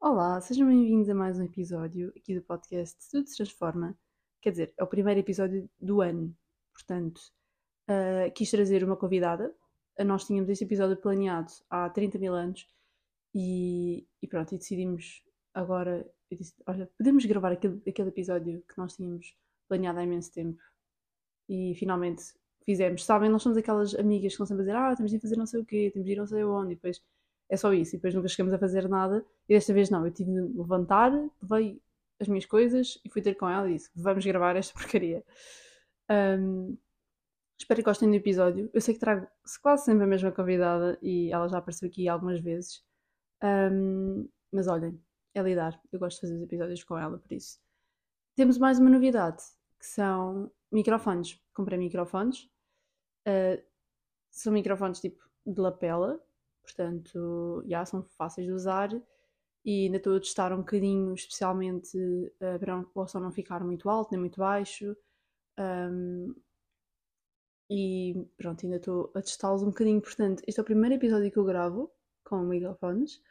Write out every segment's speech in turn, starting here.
Olá, sejam bem-vindos a mais um episódio aqui do podcast Tudo se Transforma. Quer dizer, é o primeiro episódio do ano, portanto, uh, quis trazer uma convidada. Uh, nós tínhamos este episódio planeado há 30 mil anos e, e pronto, e decidimos agora. Eu disse, olha, podemos gravar aquele, aquele episódio que nós tínhamos planeado há imenso tempo e finalmente fizemos. Sabem, nós somos aquelas amigas que estão sempre a dizer: Ah, temos de fazer não sei o quê, temos de ir não sei onde, e depois é só isso, e depois nunca chegamos a fazer nada. E desta vez não, eu tive de levantar, levei as minhas coisas e fui ter com ela e disse: Vamos gravar esta porcaria. Um, espero que gostem do episódio. Eu sei que trago quase sempre a mesma convidada e ela já apareceu aqui algumas vezes. Um, mas olhem, é lidar. Eu gosto de fazer os episódios com ela, por isso. Temos mais uma novidade que são microfones. Comprei microfones. Uh, são microfones tipo de lapela, portanto, já são fáceis de usar e ainda estou a testar um bocadinho, especialmente uh, para o som não ficar muito alto nem muito baixo. Um, e pronto, ainda estou a testá-los um bocadinho. Portanto, este é o primeiro episódio que eu gravo com microfones.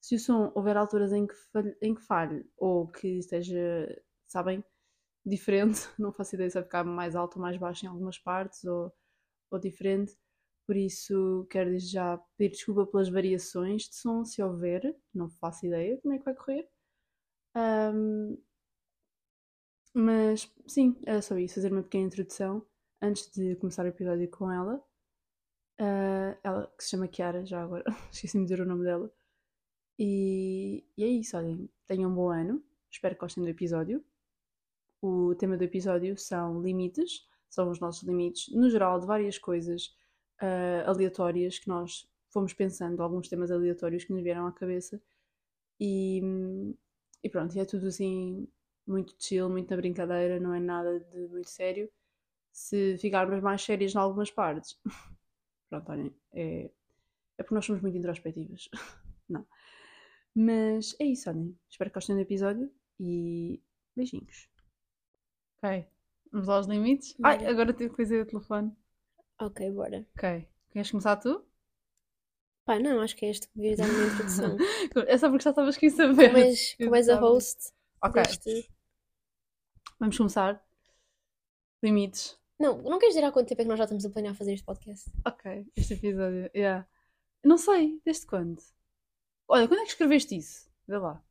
Se o som houver alturas em que falhe, em que falhe ou que esteja, sabem, diferente, não faço ideia se vai ficar mais alto ou mais baixo em algumas partes ou, ou diferente. Por isso, quero desde já pedir desculpa pelas variações de som, se houver, não faço ideia como é que vai correr. Um, mas sim, era só isso, fazer uma pequena introdução antes de começar o episódio com ela. Uh, ela que se chama Kiara, já agora, esqueci-me de dizer o nome dela. E, e é isso, olhem, tenham um bom ano, espero que gostem do episódio. O tema do episódio são limites, são os nossos limites, no geral, de várias coisas uh, aleatórias que nós fomos pensando, alguns temas aleatórios que nos vieram à cabeça. E, e pronto, é tudo assim muito chill, muito na brincadeira, não é nada de muito sério. Se ficarmos mais sérias em algumas partes, pronto, olhem, é, é porque nós somos muito introspectivas. não. Mas é isso, olhem. Espero que gostem do episódio e beijinhos. Ok. Vamos aos limites? Ai, agora tenho que fazer o telefone. Ok, bora. Ok. Queres começar tu? Pá, não, acho que é este que devia dar uma introdução. é só porque já estavas aqui a saber. Como és, como és a host Ok. deste... Vamos começar. Limites. Não, não queres dizer há quanto tempo é que nós já estamos a planear fazer este podcast? Ok. Este episódio. Yeah. Não sei. Desde quando? Olha, quando é que escreveste isso? Vê lá.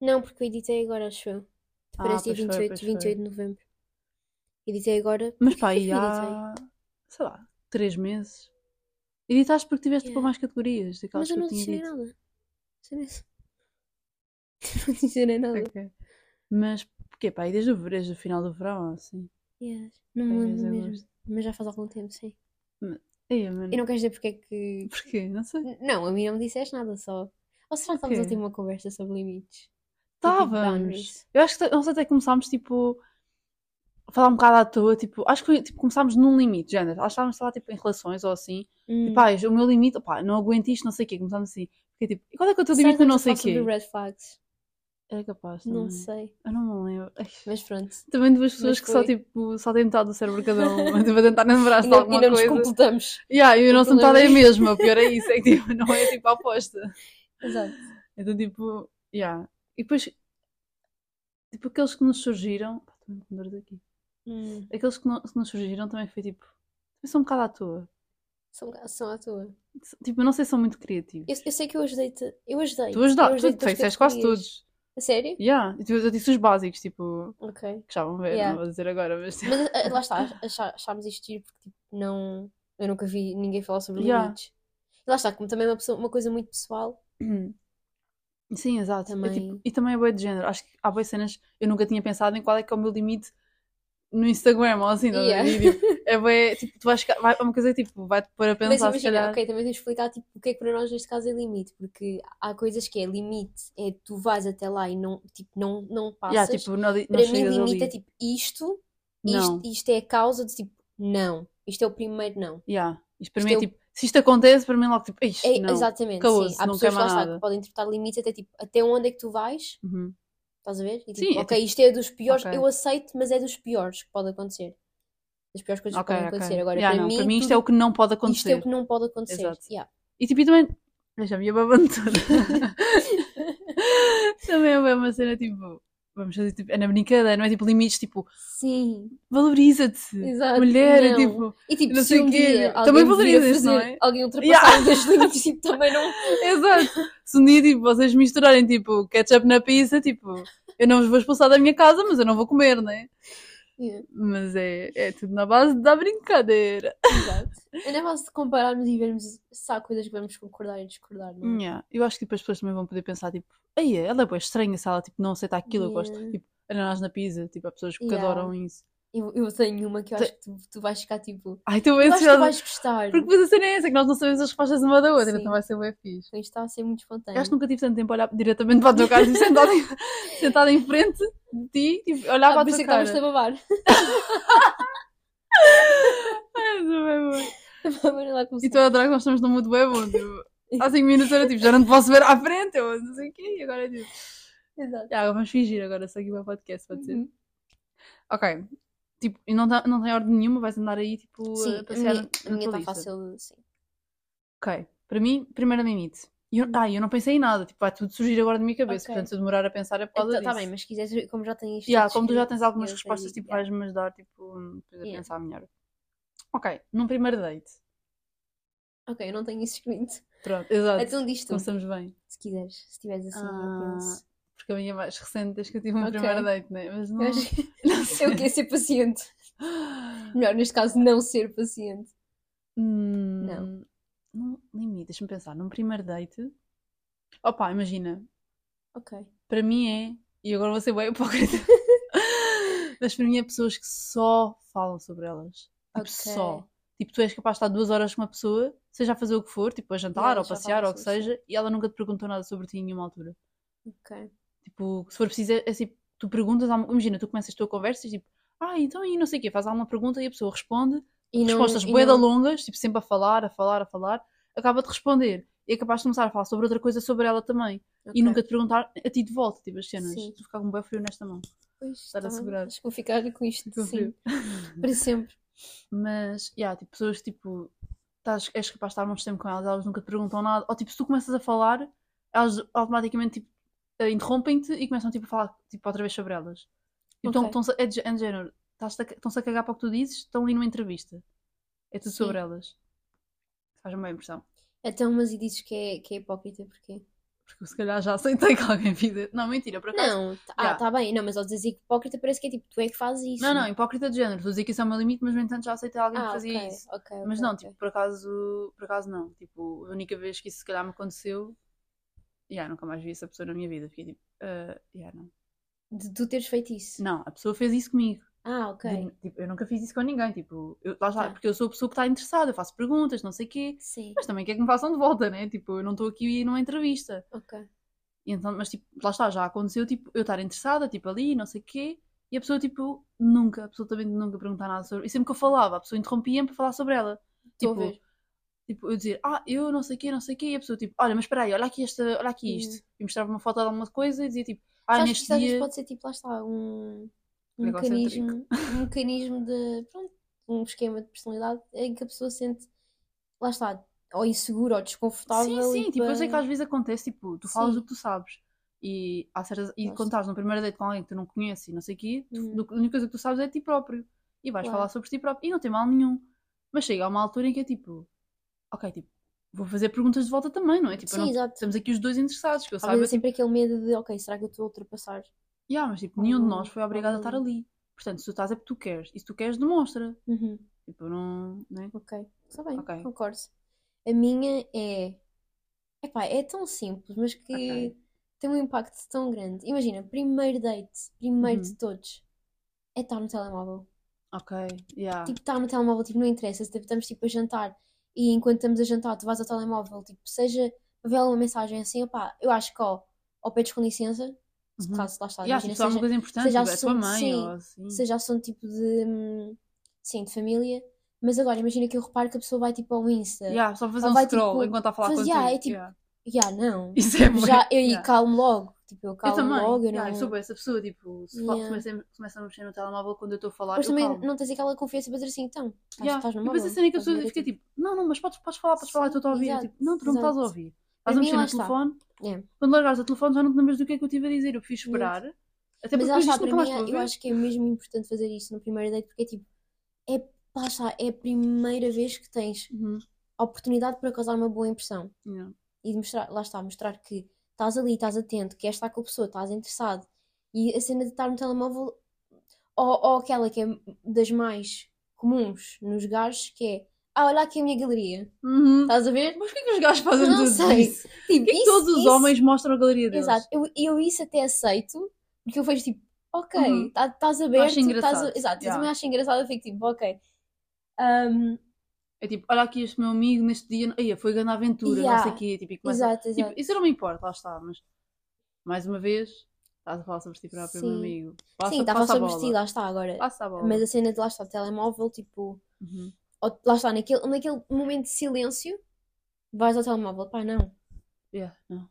Não, porque eu editei agora, acho eu. Ah, Parece dia pois foi, 28, pois 28 de novembro. Editei agora. Mas pá, e eu há. Sei lá, três meses. Editaste porque tiveste Yeah. para mais categorias. Daquelas Mas eu não eu adicionei nada. Adicionei- Não adicionei nada. Ok. Mas porquê, pá? E desde o, desde o final do verão, assim. Yes. Não Foi me lembro mesmo. agosto. Mas já faz algum tempo, sim. Ei, mano. E não queres dizer porque é que. Porquê? Não sei. Não, a mim não me disseste nada só. Ou será que estávamos a ter uma conversa sobre limites? Tipo, Estávamos. boundaries? Eu acho que nós até começámos, tipo, a falar um bocado à toa, tipo, acho que tipo, começámos num limite, género. Acho que estávamos a falar, tipo, em relações ou assim. Hum. E pá, o meu limite, pá, não aguento isto, não sei o quê. Começámos assim. Fiquei tipo, e qual é que é o teu limite no não sei o quê? red flags? É capaz, Não também. sei. Eu não me lembro. Mas pronto. Também duas pessoas que só, tipo, só têm metade do cérebro cada um. Tipo, a tentar lembrar-se de não, alguma e não nos coisa. completamos. Yeah, e a O nossa metade é a mesma. O pior é isso, é que tipo, não é tipo a aposta. Exato. Então, tipo, yeah. E depois, tipo, aqueles que nos surgiram. Pá, estou com dor daqui. Hum. Aqueles que, no- que nos surgiram também foi tipo. São um bocado à toa. São, são à toa. Tipo, eu não sei se são muito criativos. Eu, eu sei que eu ajudei-te. Eu ajudei. Tu ajudaste, tu disseste quase todos. A sério? Yeah. Tu- eu disse os básicos, tipo, Ok. que já vão ver, Yeah. não vou dizer agora, mas. Mas ah, lá está, achá- achámos isto giro porque tipo, não. Eu nunca vi ninguém falar sobre Yeah. limites. E lá está, como também é uma, pessoa- uma coisa muito pessoal. Sim, exato. É Também- tipo- e também é boa de género. Acho que há boas cenas. Eu nunca tinha pensado em qual é que é o meu limite no Instagram ou assim, não é? Yeah. Tipo, é bué, tipo, tu vais. Vai, é uma coisa tipo, vai-te pôr a Mas pensar, se imagina, calhar. ok, também tens de explicar tipo, o que é que para nós neste caso é limite, porque há coisas que é limite, é tu vais até lá e não, tipo, não, não passas. Yeah, tipo, não, não para mim, limite é tipo isto, isto, isto é a causa de tipo, não. Isto é o primeiro não. Yeah. Isto para Isto mim é é tipo, se isto acontece, para mim é logo tipo, isto É, não. exatamente, sim. Há não pessoas lá está, que podem interpretar limites até tipo, até onde é que tu vais, Uhum. estás a ver? E tipo, Sim, é ok, isto é dos piores, ok. eu aceito, mas é dos piores que pode acontecer. das piores coisas que Ok, podem ok. acontecer. Agora, Yeah, para, não, mim, para mim isto tudo- é o que não pode isto é acontecer. o que não pode acontecer. Exato. Yeah. E tipo, e também. Eu já me ia babando toda. também é uma cena tipo. Vamos fazer tipo. É na brincadeira, não é tipo limites, tipo, Sim, valoriza-te. Mulher, é não. tipo. E tipo, não se sei um quê. Também valorizas, não é? alguém ultrapassar Yeah. os limites, tipo, também não. Exato. Se um dia tipo, vocês misturarem tipo ketchup na pizza, tipo, eu não vos vou expulsar da minha casa, mas eu não vou comer, né? Yeah, Mas é, é tudo na base da brincadeira. exato. É na base de compararmos e vermos se há coisas que vamos concordar e discordar, não é? Yeah. Eu acho que tipo, as pessoas também vão poder pensar, tipo, ei, ela é boa estranha se ela tipo, não aceita aquilo, eu gosto. Yeah. Tipo, ananás na pizza, tipo, há pessoas que Yeah. adoram isso. Eu, eu tenho uma que eu acho que tu, tu vais ficar tipo. Ai, Eu bem acho que tu vais gostar. Porque depois a cena é essa, que nós não sabemos as respostas uma da outra, Sim. então vai ser bem fixe. Isto está a ser muito Eu espontâneo. acho que nunca tive tanto tempo a olhar diretamente para a tua cara, tipo, sentada em, sentada em frente de ti, tipo, olhar Ah, para a isso tua é que cara. estavas-te a babar. É bem bom. E estou a adorar que nós estamos num mood bem bom. Tipo, há 5 minutos era tipo, já não te posso ver à frente, eu não sei o quê, e agora é tipo. Exato. Já, vamos fingir agora, só aqui para o podcast, pode ser. Uhum. Ok. Tipo, e não, dá, não tem ordem nenhuma, vais andar aí tipo Sim, a a passear minha, na a minha está fácil, sim. Ok. Para mim, primeiro limite. Eu, ah, eu não pensei em nada, tipo, vai tudo surgir agora na minha cabeça. Ok. Portanto, se eu demorar a pensar é por causa disso. tá bem, mas se quiseres, como já tens. Yeah, como tu já tens algumas respostas, tipo, yeah. vais-me ajudar tipo, depois a Yeah. pensar melhor. Ok, num primeiro date. Ok, eu não tenho isso escrito. Pronto, exato. Então diz tu, Começamos bem. se quiseres. Se estiveres assim, Ah, eu penso. Porque a minha é mais recente desde que eu tive um Ok. primeiro date, né? Mas não. Eu não sei. Eu quero ser paciente. Melhor, neste caso, não ser paciente. Hum, Não. Num limite, deixa-me pensar. Num primeiro date. Opa, imagina. Ok. Para mim é. E agora vou ser bem hipócrita. Mas para mim é pessoas que só falam sobre elas. Tipo, Ok. só. Tipo, tu és capaz de estar duas horas com uma pessoa, seja a fazer o que for, tipo a jantar Yeah, ou passear ou o que seja, e ela nunca te perguntou nada sobre ti em nenhuma altura. Ok. Tipo, se for preciso, é, é assim, tu perguntas, imagina, tu começas a tua conversa e tipo, ah, então e não sei o quê, faz alguma pergunta e a pessoa responde, E não- respostas e bué da não- longas, tipo, sempre a falar, a falar, a falar, acaba de responder. E é capaz de começar a falar sobre outra coisa sobre ela também. E Ok. nunca te perguntar a ti de volta, tipo, as cenas. Sim. Tu ficar com um bem frio nesta mão. Pois, estar a tá bem. segurar. Acho que vou ficar com isto, Ficou sim. Para sempre. Mas, yeah, tipo, pessoas tipo, estás, és capaz de estar muito tempo com elas, elas nunca te perguntam nada. Ou, tipo, se tu começas a falar, elas automaticamente, tipo, interrompem-te e começam, tipo, a falar, tipo, outra vez sobre elas. Ok. estão-se a- é de, é de género, estão-se a cagar para o que tu dizes, estão ali numa entrevista. É tudo Sim. sobre elas. Faz-me bem impressão. Então, mas e dizes que é, que é hipócrita, porquê? Porque se calhar já aceitei que alguém fizesse. Não, mentira, por acaso. Não, tá- ah, Yeah. tá bem. Não, mas ao dizer hipócrita parece que é tipo, tu é que fazes isso. Não, não, hipócrita de género. Estou a dizer que isso é o meu limite, mas no entanto já aceitei alguém que Ah, fazia ok, isso. ok, Mas ok, não, tipo, por acaso, por acaso não. Tipo, a única vez que isso se calhar me aconteceu, yeah, nunca mais vi essa pessoa na minha vida. Fiquei tipo, uh, yeah, não. De tu teres feito isso. Não, a pessoa fez isso comigo. Ah, ok. De- tipo, eu nunca fiz isso com ninguém. Tipo, eu, lá Tá. porque eu sou a pessoa que está interessada, eu faço perguntas, não sei o quê. Sim, Mas também quer que me façam de volta, né? Tipo, eu não estou aqui numa entrevista. ok. E então, mas tipo, lá está, já aconteceu, tipo, eu estar interessada, tipo, ali, não sei o quê. E a pessoa, tipo, nunca, absolutamente nunca perguntar nada sobre. E sempre que eu falava, a pessoa interrompia-me para falar sobre ela. Estou Tipo. Tipo, eu dizer, ah, eu não sei o quê, não sei o quê, e a pessoa tipo, olha, mas espera aí, olha aqui, esta, olha aqui isto. E mostrava uma foto de alguma coisa e dizia tipo, ah, Sabes que neste vezes dia. pode ser tipo, lá está, um, um mecanismo, um mecanismo de, pronto, um esquema de personalidade em que a pessoa sente, lá está, ou insegura ou desconfortável. Sim, sim, tipo, eu sei que para- às vezes acontece, tipo, tu falas Sim. o que tu sabes. E, há certas, e quando está. estás num primeiro date com alguém que tu não conheces e não sei o quê, tu- do- a única coisa que tu sabes é ti próprio. E vais Claro. falar sobre ti próprio. E não tem mal nenhum. Mas chega a uma altura em que é tipo, ok, tipo, vou fazer perguntas de volta também, não é? Tipo, Sim, não- exato. estamos aqui os dois interessados, que eu saiba. é sempre aquele medo de, ok, será que eu estou a ultrapassar? Yeah, mas tipo, nenhum de nós foi obrigado a estar ali. Portanto, se tu estás é porque tu queres. E se tu queres, demonstra. Uhum. Tipo, não. Né? Ok, está bem, Ok. concordo. A minha é. Epá, é tão simples, mas que Ok. tem um impacto tão grande. Imagina, primeiro date, primeiro Uhum. de todos, é estar no telemóvel. Ok, yeah. Tipo, estar no telemóvel, tipo, não interessa. Se estamos tipo a jantar e enquanto estamos a jantar, tu vais ao telemóvel, tipo, seja ver alguma mensagem assim, opá, eu acho que ó, ao pedes com licença, se Uhum. caso lá está, yeah, imagina, uma seja, coisa importante, seja tipo, é a tua assunto- mãe sim, ou assim. seja assunto tipo de. hum, Sim, de família. Mas agora, imagina que eu reparo que a pessoa vai tipo ao Insta. Yeah, só fazer um vai, scroll tipo, enquanto está a falar faz- contigo. yeah, é tipo- Yeah. Já, não. Isso é já, eu yeah. calmo logo. Tipo, eu Eu calo também. logo, eu Yeah, não. eu sou essa pessoa, tipo, se Yeah. começa, começa a mexer no telemóvel quando eu estou a falar, Mas eu também calmo. não tens aquela confiança para dizer assim, então, estás, Yeah. estás no E móvel. depois a cena é que a pessoa fica tipo, tipo, não, não, mas podes, podes falar, podes falar, eu estou a ouvir. Eu, Exato, tipo, não, tu não me estás a ouvir. Estás a mexer no telefone, Yeah. quando largares o telefone já não te lembras do que é que eu tive a dizer. Eu prefiro esperar. Até Mas porque está, para mim, vou eu ver. acho que é mesmo importante fazer isso no primeiro date, porque é tipo, é, lá está, é a primeira vez que tens Uhum. a oportunidade para causar uma boa impressão. Yeah. E de mostrar, lá está, mostrar que estás ali, estás atento, queres estar com a pessoa, estás interessado. E a cena de estar no telemóvel, ou, ou aquela que é das mais comuns nos gajos, que é, ah, olha aqui a minha galeria. Uhum. Estás a ver? Mas porquê que os gajos fazem Não tudo sei. isso? Tipo, que isso- todos os isso- homens mostram a galeria deles? Exato, eu, eu isso até aceito, porque eu vejo tipo, ok, Uhum. tá- estás aberto, Acho estás engraçado, a- exato, eu yeah. também acho engraçado, eu fico tipo, ok. Um, É tipo, olha aqui este meu amigo neste dia, Eia, foi grande aventura, Yeah. não sei o quê. Tipo, e começa- exato, tipo, exato. isso não me importa, lá está, mas mais uma vez, estás a falar sobre ti próprio, meu amigo. Passa, Sim, estava a sobre ti, lá está agora. Passa a bola. Mas a cena de lá está, telemóvel, tipo, Uhum. ou- lá está, naquele, naquele momento de silêncio, vais ao telemóvel, pá, não. Yeah, não.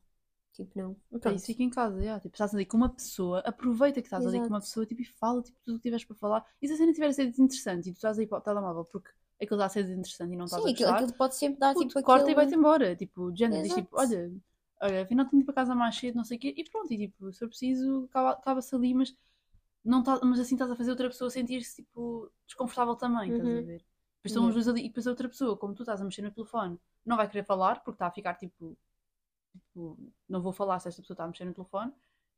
Tipo, não. Pronto. isso, fica em casa, yeah. tipo, estás ali com uma pessoa, aproveita que estás ali com Exato. uma pessoa tipo, e fala tipo, tudo o que tiveres para falar. E se a cena tiver a ser desinteressante e tu estás aí para o telemóvel porque aquilo está a ser desinteressante e não estás Sim, a gostar, aquilo pode sempre dar puto, tipo corta aquele... e vai-te embora. Tipo, de género, diz tipo, olha, olha, afinal tenho de ir para casa mais cedo, não sei o quê, e pronto, e tipo, se for preciso, acaba- acaba-se ali, mas, não tá, mas assim estás a fazer outra pessoa sentir-se tipo, desconfortável também, estás a Uhum. ver? Depois estão os dois ali, e depois a outra pessoa, como tu estás a mexer no telefone, não vai querer falar porque está a ficar tipo, tipo, não vou falar se esta pessoa está a mexer no telefone.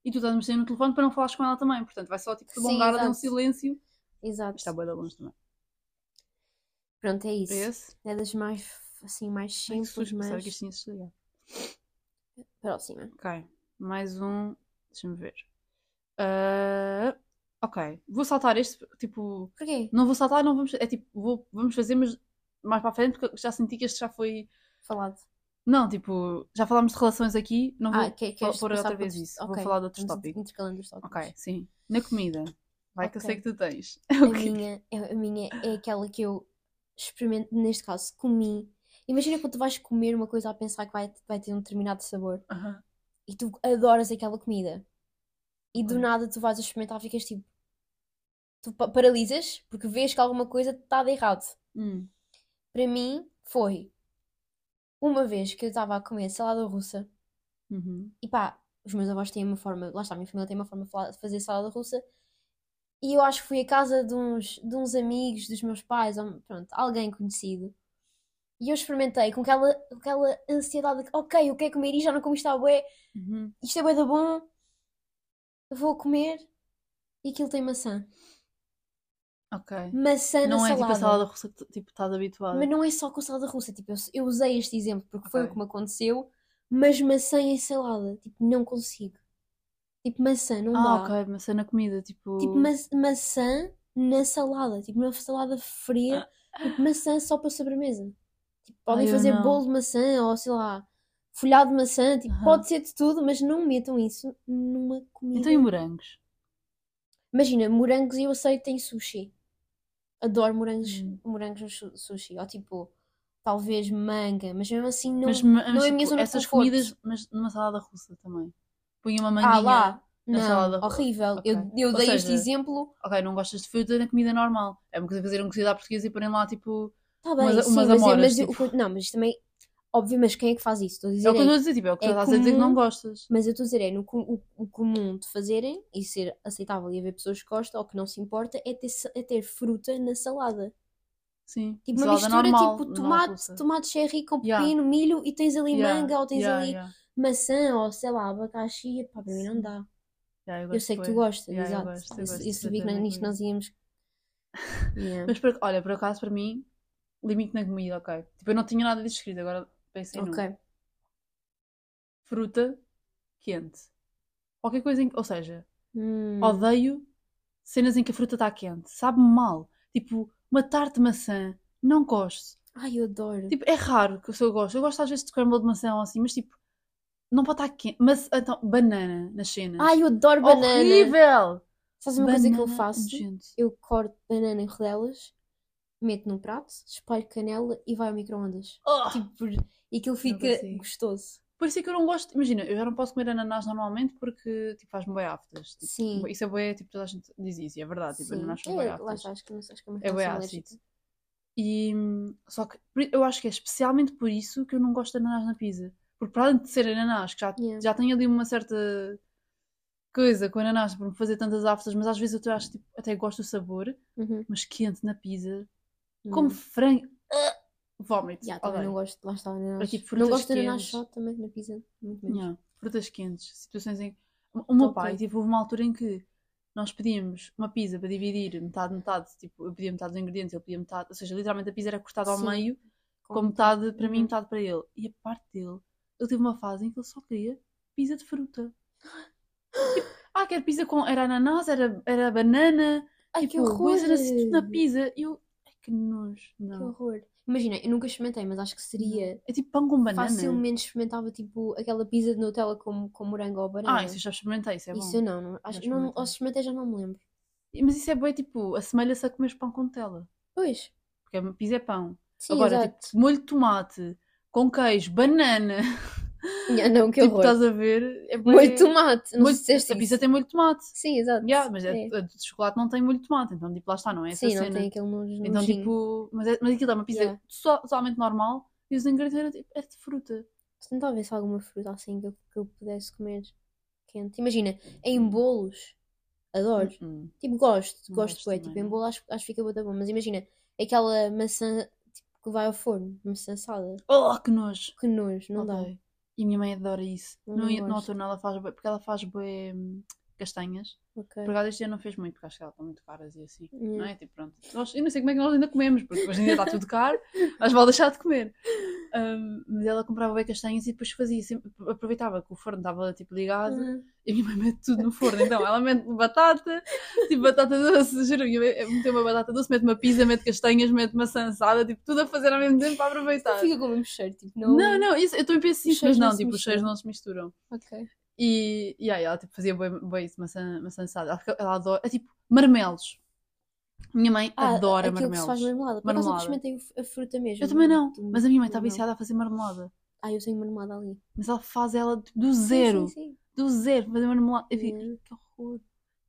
E tu estás a mexer no telefone para não falares com ela também. Portanto, vai só tipo Sim, prolongar ali um silêncio. Exato. Está bem de longe também. Pronto, é isso. É esse? É das mais, assim, mais Ai, que simples, mas... que isto tinha desligado. Próxima. Ok, mais um. Deixa-me ver. Ah, ok, vou saltar este. Tipo, Porquê? não vou saltar, não vamos. É tipo, vou, vamos fazer, mas mais para a frente, porque já senti que este já foi. Falado. Não, tipo, já falámos de relações aqui, não vou Ah, que, queres pôr outra vez isso. Vou ok, falar de outros tópicos. Intercalando os tópicos. Ok, sim. Na comida. Vai que eu sei que tu tens. A Ok. minha, é- a minha é aquela que eu neste caso, comi. Imagina quando tu vais comer uma coisa a pensar que vai, vai ter um determinado sabor e tu adoras aquela comida e do nada tu vais a experimentar e ficas tipo. Tu pa- paralisas porque vês que alguma coisa está de errado. Hum. Para mim, foi uma vez que eu estava a comer salada russa Uhum. e pá, os meus avós têm uma forma, lá está, a minha família tem uma forma de fazer salada russa e eu acho que fui a casa de uns, de uns amigos dos meus pais, ou, pronto, alguém conhecido. E eu experimentei com aquela, aquela ansiedade de, ok, eu quero comer isto, já não comi isto há bué, Uhum. isto é bué da bom, vou comer e aquilo tem maçã. Ok. Maçã na Não é tipo a salada. salada russa que tipo, estás habituado. Mas não é só com salada russa, tipo, eu, eu usei este exemplo porque foi o que me aconteceu, mas maçã em salada, tipo, não consigo. Tipo, maçã, não Ah, dá. ok, maçã na comida, tipo. Tipo, ma maçã na salada, tipo, uma salada fria, tipo, maçã só para sobremesa. Tipo, podem Ai, fazer bolo de maçã ou sei lá, folhado de maçã, tipo, pode ser de tudo, mas não metam isso numa comida. Então e morangos? Imagina, morangos eu aceito em sushi. Adoro morangos, Hum. morangos no su- sushi. Ou tipo, talvez manga, mas mesmo assim não, mas, ma- não mas, é a minha tipo, zona de essas conforto. comidas, mas numa salada russa também. Põe uma Ah, manguinha. lá. na Não, salada horrível. Ok. Eu, eu Ou dei este seja, exemplo. Ok, não gostas de fruta na comida normal. É uma coisa fazer um cozido à portuguesa e porem lá tipo. Tá bem, Umas- sim, umas mas, eu- amoras, mas eu- tipo. não, mas também, óbvio, mas quem é que faz isso? Estou a dizer É o que eu é- estou a dizer, tipo, é o que tu é estás a dizer que não comum- gostas. Mas eu estou a dizer, é no, o, o comum de fazerem e ser aceitável e haver pessoas que gostam ou que não se importa é ter, é ter fruta na salada. Sim. Tipo uma mistura normal, tipo tomate, tomate cherry com Yeah. pepino, milho e tens ali Yeah, manga ou tens yeah, ali yeah. Maçã ou sei lá, abacaxi. Pá, para mim não dá. Yeah, Eu gosto sei que tu gostas, Yeah, eu exato. gosto, eu Eu, gosto eu sabia que nisto nós íamos. Yeah. Mas por, olha, por acaso para mim, limite na comida, ok. Tipo, eu não tinha nada disto escrito, agora pensei. Ok. Fruta quente. Qualquer coisa em Ou seja, Hum. odeio cenas em que a fruta está quente. Sabe-me mal. Tipo, uma tarte de maçã. Não gosto. Ai, eu adoro. Tipo, é raro que eu só gosto. Eu gosto às vezes de scramble de maçã ou assim, mas tipo, não pode estar quente. Mas, então, banana nas cenas. Ai, eu adoro banana. Horrível! Sabes uma coisa que eu Banana faço? nojento. Eu corto banana em rodelas, meto num prato, espalho canela e vai ao micro-ondas. Oh, Tipo, e aquilo fica gostoso. Por isso é que eu não gosto. Imagina, eu já não posso comer ananás normalmente porque tipo, faz-me bem aftas. Tipo, Sim. Isso é bué, tipo, toda a gente diz isso, e é verdade. Tipo, Sim. ananás faz É, lá aftas. acho que, não sei, acho que é uma É reação ácido. E hum, só que eu acho que é especialmente por isso que eu não gosto de ananás na pizza. Porque para além de ser ananás, que já, Yeah. já tem ali uma certa coisa com ananás para me fazer tantas aftas, mas às vezes eu até acho tipo, até gosto do sabor, Uhum. mas quente na pizza, Não. como frango. Ah, Vómito. Já, também não gosto, lá está, ananás. tipo, não gosto de ananás só também na pizza, muito menos. Yeah, Frutas quentes, situações em. O meu pai, tipo, houve uma altura em que nós pedíamos uma pizza para dividir metade, metade, tipo, eu pedia metade dos ingredientes, ele pedia metade, ou seja, literalmente a pizza era cortada ao Sim. meio, Com com metade para mim e Uhum. metade para ele. E a parte dele, ele teve uma fase em que ele só queria pizza de fruta. Tipo, ah, quer pizza com. Era ananás, era, era banana, Ai, que tipo, horror! coisa era assim, tudo na pizza. E eu. Ai, que nojo. Que Não. horror. Imagina, eu nunca experimentei, mas acho que seria É tipo pão com banana. facilmente experimentava tipo aquela pizza de Nutella com, com morango ou banana. Ah, isso eu já experimentei, isso é Isso bom. eu não, não acho, não, experimentei. ou experimentei já não me lembro. Mas isso é bem tipo, assemelha-se a comer pão com Nutella. Pois, Porque a pizza é pão. sim, Agora, exato. tipo, molho de tomate, com queijo, banana. Ah, não, que tipo, horror. estás a ver? É Molho de tomate, não molho- sei se disseste A pizza tem molho de tomate. Sim, exato. Yeah, mas é, É. a de chocolate não tem molho de tomate. Então, tipo, lá está, não é essa Sim, não cena. tem aquele Então, tipo, mas, é, mas aquilo é uma pizza Yeah. totalmente normal e os ingredientes eram tipo, é de fruta. Se se há alguma fruta assim que eu, que eu pudesse comer quente. Imagina, em bolos, adoro. Hum, Tipo, gosto, Não gosto, gosto Tipo, em não. bolo acho, acho que fica muito bom. Mas imagina, aquela maçã que vai ao forno, maçã assada. Oh, que nojo. Que nojo, não dá. Odeio. E a minha mãe adora isso. Não no gosto. outono ela faz bué- porque ela faz hum, castanhas. Ok. Por acaso este ano não fez muito, porque acho que elas estão muito caras e assim. Não Yeah. é? Tipo, pronto. Nós, eu não sei como é que nós ainda comemos, porque hoje em dia está tudo caro, mas vale deixar de comer. Hum, mas ela comprava bem castanhas e depois fazia sempre, aproveitava que o forno estava tipo ligado Uhum. e a minha mãe mete tudo no forno. Então ela mete batata, tipo batata doce, juro, a minha mãe meteu uma batata doce, mete uma pizza, mete castanhas, mete maçã assada, tipo tudo a fazer ao mesmo tempo para aproveitar. Fica com o mesmo cheiro, tipo, não. Não, não, isso, eu também penso Os isso, mas não, não tipo, os cheiros não se misturam. Ok. E, e aí ela tipo, fazia bem, isso, maçã, maçã assada. Ela, ela adora, é tipo, marmelos. Minha mãe Ah, adora aquilo que se faz marmelos. marmelada. Por acaso Marmelada. experimentei a fruta mesmo. Eu também não, do- mas a minha mãe está viciada a fazer marmelada. Ah, eu tenho marmelada ali. Mas ela faz ela tipo, do Sim, zero, Sim, sim. do zero, fazer marmelada. Eu fico, Yeah. "Ai, que horror.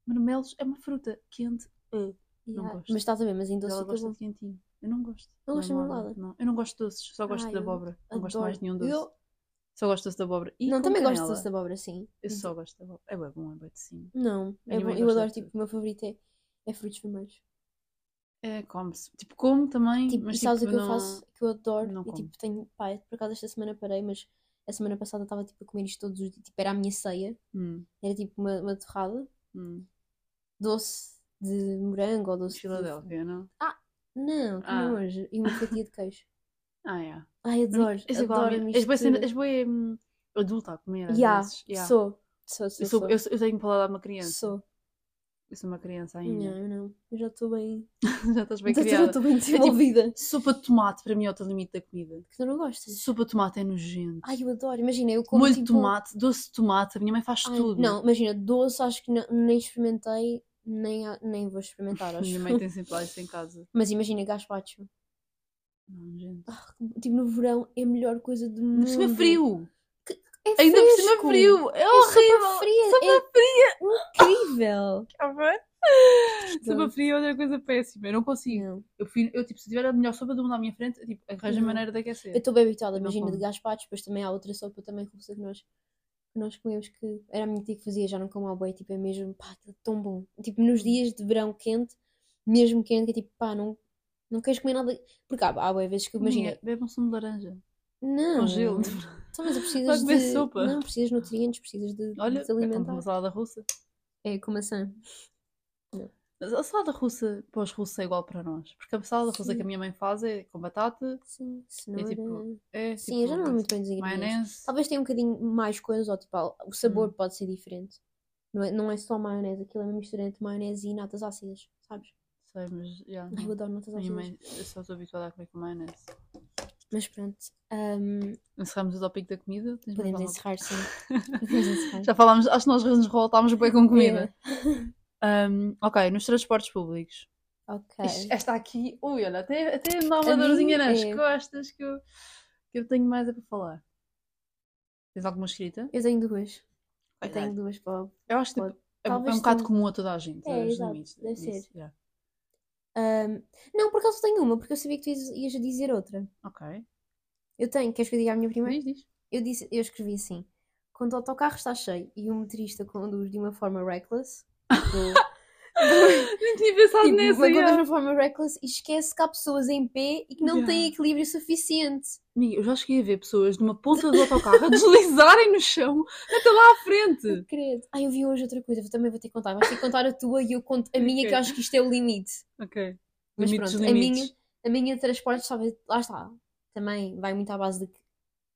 Marmelos é uma fruta quente. Uh, Não Yeah. gosto. Mas estás a ver, mas em doce ela gosta bom. de quentinho. Eu não gosto. Não gosto de marmelada? Não. Eu não gosto de doces, só gosto Ah, de abóbora. Não gosto Adoro. mais de nenhum doce. Eu Só gosto de abóbora. E não, com também gosto de canela. doce de abóbora, sim. Eu só gosto de abóbora. É bom, é bem docinho. Não, é Minha bom. mãe Eu gosta adoro, de tipo, o meu favorito é, é frutos vermelhos. É, come-se. Tipo, como também, Tipo, mas e sabes tipo, o que eu não... faço? Que eu adoro. não e como. tipo, tenho. Pá, por acaso esta semana parei, mas a semana passada estava tipo a comer isto todos os dias. Tipo, era a minha ceia. Hum, Era tipo uma, uma torrada hum. doce de morango ou doce de. Filadélfia, não? Não, que Ah. nojo. E uma fatia de queijo. Ah, é. Ai, adoro. És igual a adoro a És cena- és bué, hum, adulta a comer, às vezes. Ya. sou. Sou, sou, Eu, sou, sou. eu, eu tenho paladar de uma criança. Sou. Eu sou uma criança ainda. Não, eu não. Eu já estou bem. Já estás bem Já criada. estou bem tipo, desenvolvida. Sopa de tomate, para mim, é o teu limite da comida. Que tu não gostas? Sopa de tomate é nojento. Ai, eu adoro. Imagina, eu como Molho tipo... de tomate, doce de tomate, a minha mãe faz Ai, tudo. Não, imagina, doce acho que não- nem experimentei, nem, nem vou experimentar, A acho. minha mãe tem sempre lá isso em casa. Mas imagina, gazpacho. Não, gente. Tipo, no verão é a melhor coisa do mundo. Por cima é frio. É Ainda por cima frio. É É horrível. sopa fria. Sopa é fria. incrível. Que horror. Sopa fria é outra coisa péssima. Eu não consigo. Não. Eu, eu, tipo, se tiver a melhor sopa do mundo à minha frente, eu, tipo, arranjo a Não. maneira de aquecer. Eu estou bem habituada, imagina, de gazpacho, depois também há outra sopa também russa que nós, que nós comemos que era a minha tia que fazia, já não como ao boi, tipo, é mesmo, pá, é tão bom. Tipo, nos dias de verão quente, mesmo quente, que é tipo, pá, não, não queres comer nada. Porque há, há bué vezes que, imagina, Bebe um sumo de laranja. não, Com gelo. Então, mas precisas de... sopa. Não, precisas de nutrientes, precisas de, Olha, de é alimentar. uma salada russa. É com maçã. Mas a salada russa para os russos é igual para nós. Porque a salada russa Sim. que a minha mãe faz é com batata, Sim, cenoura... tipo, é Sim, tipo, eu já não lembro muito bem dos ingredientes. maionese. Talvez tenha um bocadinho mais coisas, ou tipo, o sabor Hum. pode ser diferente. Não é, não é só maionese, aquilo é uma mistura entre maionese e natas ácidas, sabes? Sei, mas. Ai, eu adoro A minha mãe, eu só estou habituada a comer com maionese. Mas pronto, hum, Encerramos o tópico da comida? Tens podemos encerrar sim. Podemos encerrar. Já falámos, acho que nós nos revoltámos bem com comida. É. Um, ok, nos transportes públicos. Ok. Isto- Esta aqui, ui, olha, até, até me dá A uma mim dorzinha nas é- costas que eu, que eu tenho mais a para falar. Tens alguma escrita? Eu tenho duas. Eu tenho duas para. Eu acho que tipo, é, é um bocado tu- comum a toda a gente. É, exato, deve ser. yeah. Ahm, não, por acaso tenho uma, porque eu sabia que tu ias, ias dizer outra. Ok. Eu tenho, queres que eu diga a minha primeira? Diz, diz. Eu, disse, eu escrevi assim: quando o autocarro está cheio e o motorista conduz de uma forma reckless, tipo, Nem tinha pensado tipo, nessa. conduz de yeah. uma forma reckless e esquece que há pessoas em pé e que não têm Yeah. equilíbrio suficiente. Amiga, eu já cheguei a ver pessoas de uma ponta do autocarro a deslizarem no chão até lá à frente. Credo. Ai, eu vi hoje outra coisa, também vou ter que contar. Vais ter que contar a tua e eu conto a minha, que eu acho que isto é o limite. Ok. Mas Limites, pronto, limites. a minha, a minha de transporte estava, lá está, também vai muito à base de que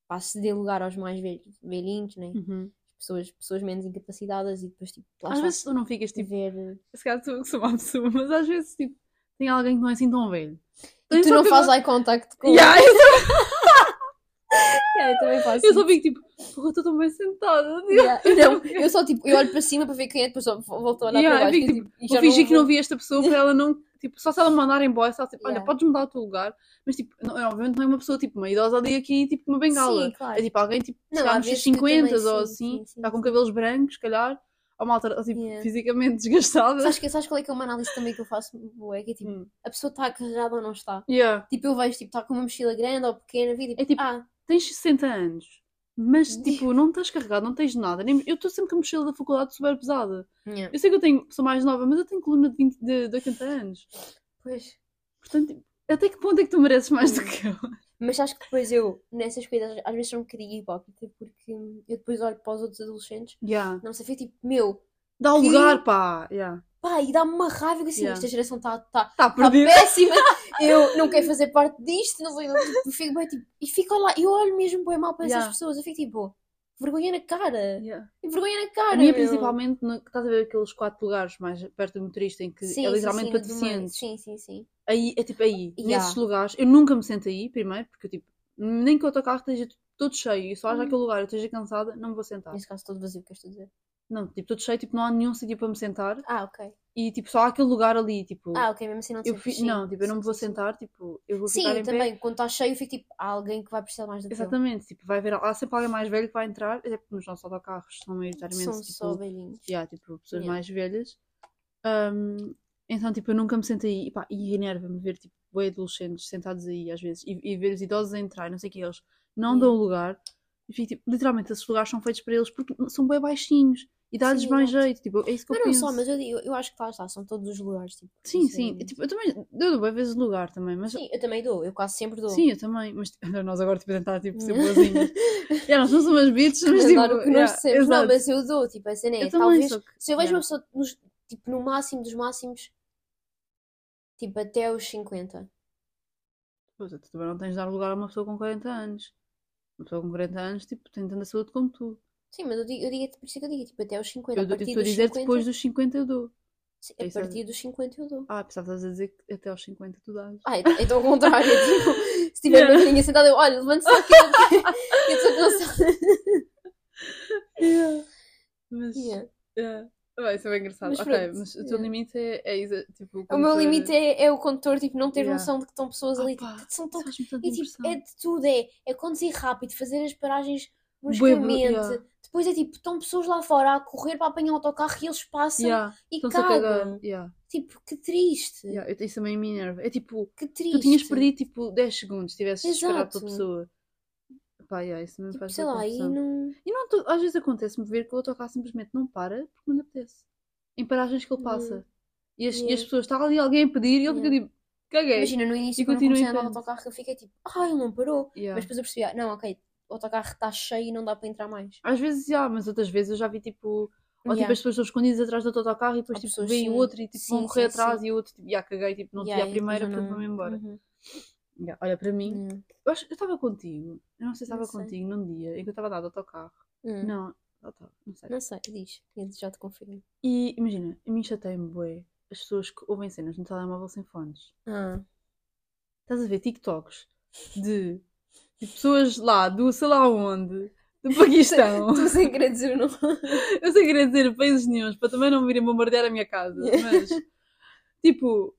para ceder lugar aos mais velhos, velhinhos, né? Uhum. Pessoas, pessoas menos incapacitadas e depois tipo, lá Às vezes tu não ficas tipo, ver. se calhar sou, sou uma pessoa, mas às vezes tipo, tem alguém que não é assim tão velho. E tu Só não que fazes eu- eye contact com Yeah, eu, só, Yeah, eu também faço eu só fico tipo, porra, estou tão bem sentada. tipo. Yeah, Não, eu só tipo, eu olho para cima para ver quem é, depois só volto a olhar Yeah, para eu baixo. fico, que eu, tipo, Vou já fingir que não vi esta pessoa para ela não. Tipo, só se ela me mandar embora, só tipo, olha, Yeah. podes mudar o teu lugar. Mas tipo, não, obviamente não é uma pessoa tipo uma idosa ali aqui, tipo uma bengala. Sim, claro. É tipo alguém tipo, Não, se calhar há nos seus vezes que eu 50 também- ou sim, assim, sim, sim, está com cabelos brancos, se calhar, ou uma altura, tipo, Yeah. fisicamente desgastada. Sabes, que- sabes qual é que é uma análise também que eu faço? Bué, que é tipo, Hum. a pessoa está carregada ou não está? Yeah. Tipo, eu vejo, tipo, está com uma mochila grande ou pequena, vi, tipo, É tipo, ah, Tens 60 anos, mas tipo, não estás carregado, não tens nada. Nem- Eu estou sempre com a mochila da faculdade super pesada. yeah. Eu sei que eu tenho, sou mais nova, mas eu tenho coluna de, 20, de, de 80 anos. pois. Portanto, até que ponto é que tu mereces mais do que eu? Mas acho que depois eu, nessas coisas, às vezes sou um bocadinho hipócrita, porque eu depois olho para os outros adolescentes, Yeah. não sei, fico tipo, meu, Dá Que- lugar, pá. Yeah. pá, e dá-me uma raiva que assim, Yeah. esta geração está tá, Está tá perdido. péssima, eu não quero fazer parte disto, não tipo, fico bem, tipo, e fico lá, eu olho mesmo bem mal para essas Yeah. pessoas, eu fico tipo, vergonha na cara, Yeah. vergonha na cara, A minha, meu. principalmente, no, estás a ver aqueles quatro lugares mais perto do motorista em que Sim, é literalmente para deficientes. Sim, sim, sim. Aí, é tipo aí, Yeah. nesses lugares. Eu nunca me sento aí, primeiro, porque tipo, nem que o autocarro esteja todo cheio e só haja Hum. aquele lugar eu esteja cansada, não me vou sentar. Nesse caso todo vazio, queres tu dizer? Não, tipo, todo cheio, tipo, não há nenhum sítio para me sentar Ah, ok. e tipo, só há aquele lugar ali, tipo. Ah, ok, mesmo assim não te eu fi-. Não, tipo, eu não me vou sentar, tipo, eu vou Sim, ficar eu em pé. também, quando está cheio, eu fico tipo, há alguém que vai precisar mais do. Exatamente, tipo, vai haver, há sempre alguém mais velho que vai entrar, até porque nos nossos autocarros são maioritariamente São tipo, só velhinhos. yeah, tipo, pessoas Yeah. mais velhas. Um, então, tipo, eu nunca me sentei e, pá, e enerva-me ver, tipo, boi adolescentes sentados aí, às vezes, e, e ver os idosos a entrar, não sei o que, eles não Yeah. dão lugar. E fico, tipo, literalmente, esses lugares são feitos para eles porque são bem baixinhos e dá-lhes Sim, mais jeito, tipo, é isso que Mas eu não penso. só, mas eu, digo- eu acho que lá está, são todos os lugares. Tipo, Sim, sim, sinceramente. tipo, eu também, eu dou bem vezes lugar também, mas... Sim, eu também dou, eu quase sempre dou. Sim, eu também, mas tipo, nós agora tipo, tentar tipo, ser boazinhas. yeah, nós somos umas bitches, mas tipo. dar o que nós yeah. Não, mas eu dou, tipo, a cena é, eu talvez, que- se eu vejo yeah. uma pessoa nos- tipo, no máximo dos máximos, tipo, até os 50. Pois, tu também não tens de dar lugar a uma pessoa com 40 anos. Uma pessoa com 40 anos, tipo, tem tanta saúde como tu. Sim, mas eu digo, eu digo por isso é que eu digo, tipo, até os 50. Eu, a partir estou a dos dizer 50, depois dos 50 eu dou. sim, é a isso, partir dos 50 eu dou. Ah, pensava que estavas a dizer que até aos 50 tu dás. Ah, então, então ao contrário, tipo, se tiver uma velhinha sentada, eu, olha, levante-se aqui, eu estou cansada. Mas. Yeah. Yeah. Vai, isso é bem engraçado. Mas ok, pronto, mas o teu yeah. limite é, é isso. Tipo, O meu limite é, é o condutor, tipo, não ter Yeah. noção de que estão pessoas ali, Opa, tipo, que são tão... E tipo, é de tudo, é, é conduzir rápido, fazer as paragens Bué, bruscamente. yeah. Depois é tipo, estão pessoas lá fora a correr para apanhar o autocarro e eles passam Yeah, e cagam. Yeah, Tipo, que triste. yeah. Isso também me enerva. É tipo, Que triste. tu tinhas perdido tipo 10 segundos se tivesses esperado Exato. pela pessoa. Pá, yeah, isso também Tipo, faz sei lá, e não... E não, tu- às vezes acontece-me ver que o autocarro simplesmente não para porque não lhe apetece. Em paragens que ele passa. E, as, e as pessoas, está ali alguém a pedir e ele fica tipo, caguei. Imagina, no início, E quando eu comecei a andar no autocarro, eu fiquei tipo, ah, ele não parou. Mas depois eu percebi, ah, não, ok, o autocarro está cheio e não dá para entrar mais. Às vezes já, mas outras vezes eu já vi tipo. Ou tipo Yeah. as pessoas estão escondidas atrás do autocarro e depois Há tipo vem o outro e tipo Sim, vão correr atrás sim. e o outro tipo, já caguei, tipo, não Yeah, a primeira eu vou-me embora. Uhum. Yeah, Olha, para mim, Yeah. eu acho eu estava contigo. Eu não sei se estava contigo num dia em que eu estava a dar de autocarro. Hum. Não, estava, não sei. Não sei, diz. Já te confirmo. E imagina, a mim chateia-me, bué, as pessoas que ouvem cenas no telemóvel sem fones. Ah. Estás a ver TikToks de, de pessoas lá, do sei lá onde, do Paquistão. Tu sem querer dizer o nome. Eu sei querer dizer países nenhums para também não virem bombardear a minha casa, mas tipo,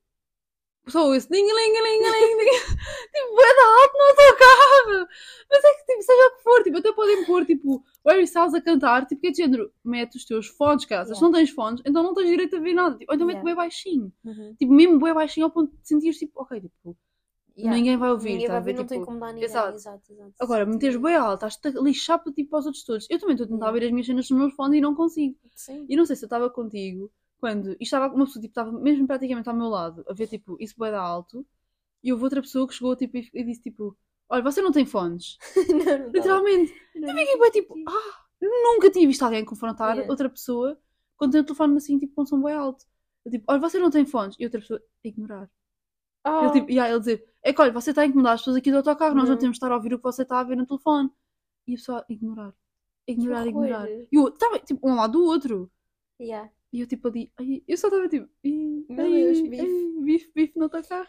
só ouço ding ling ling ling ding. tipo, é da alto no autocarro. Mas é que, tipo, seja o que for, tipo, até podem pôr, tipo, o Harry Styles a cantar, tipo, que é de género, mete os teus fones, cara. Se Yeah. não tens fones, então não tens direito a ver nada. Tipo, então mete Yeah. bem baixinho. Uhum. Tipo, mesmo bem baixinho ao ponto de sentires, tipo, ok, tipo, Yeah. ninguém vai ouvir, Ninguém tá vai ver, ver, não tem tipo, como dar ninguém. exato. Exato, exato. Agora, meteres bem alto, estás-te a lixar para, tipo, para os outros todos. Eu também estou a tentar Yeah. ver as minhas cenas nos meus fones e não consigo. Sim. E não sei se eu estava contigo quando. E estava uma pessoa, tipo, estava mesmo praticamente ao meu lado, a ver, tipo, isso da alto. E houve outra pessoa que chegou, tipo, e disse, tipo, olha, você não tem fones. não, não. Literalmente. Não, Eu fiquei bué, tipo, ah, nunca tinha visto alguém confrontar Yeah. outra pessoa quando tem o telefone assim, tipo, com som bué alto. Eu, tipo, olha, você não tem fones. E outra pessoa, ignorar. Ah, Ele, tipo, e aí ele dizer, é que olha, você está a incomodar as pessoas aqui do autocarro, nós não Não. temos de estar a ouvir o que você está a ver no telefone. E a pessoa, ignorar. Ignorar, ignorar. E eu, estava, tipo, um lado do outro. yeah. E eu tipo ali, ai, eu só estava tipo, ai, Meu ai, Deus, ai, bife. bife, bife no autocarro.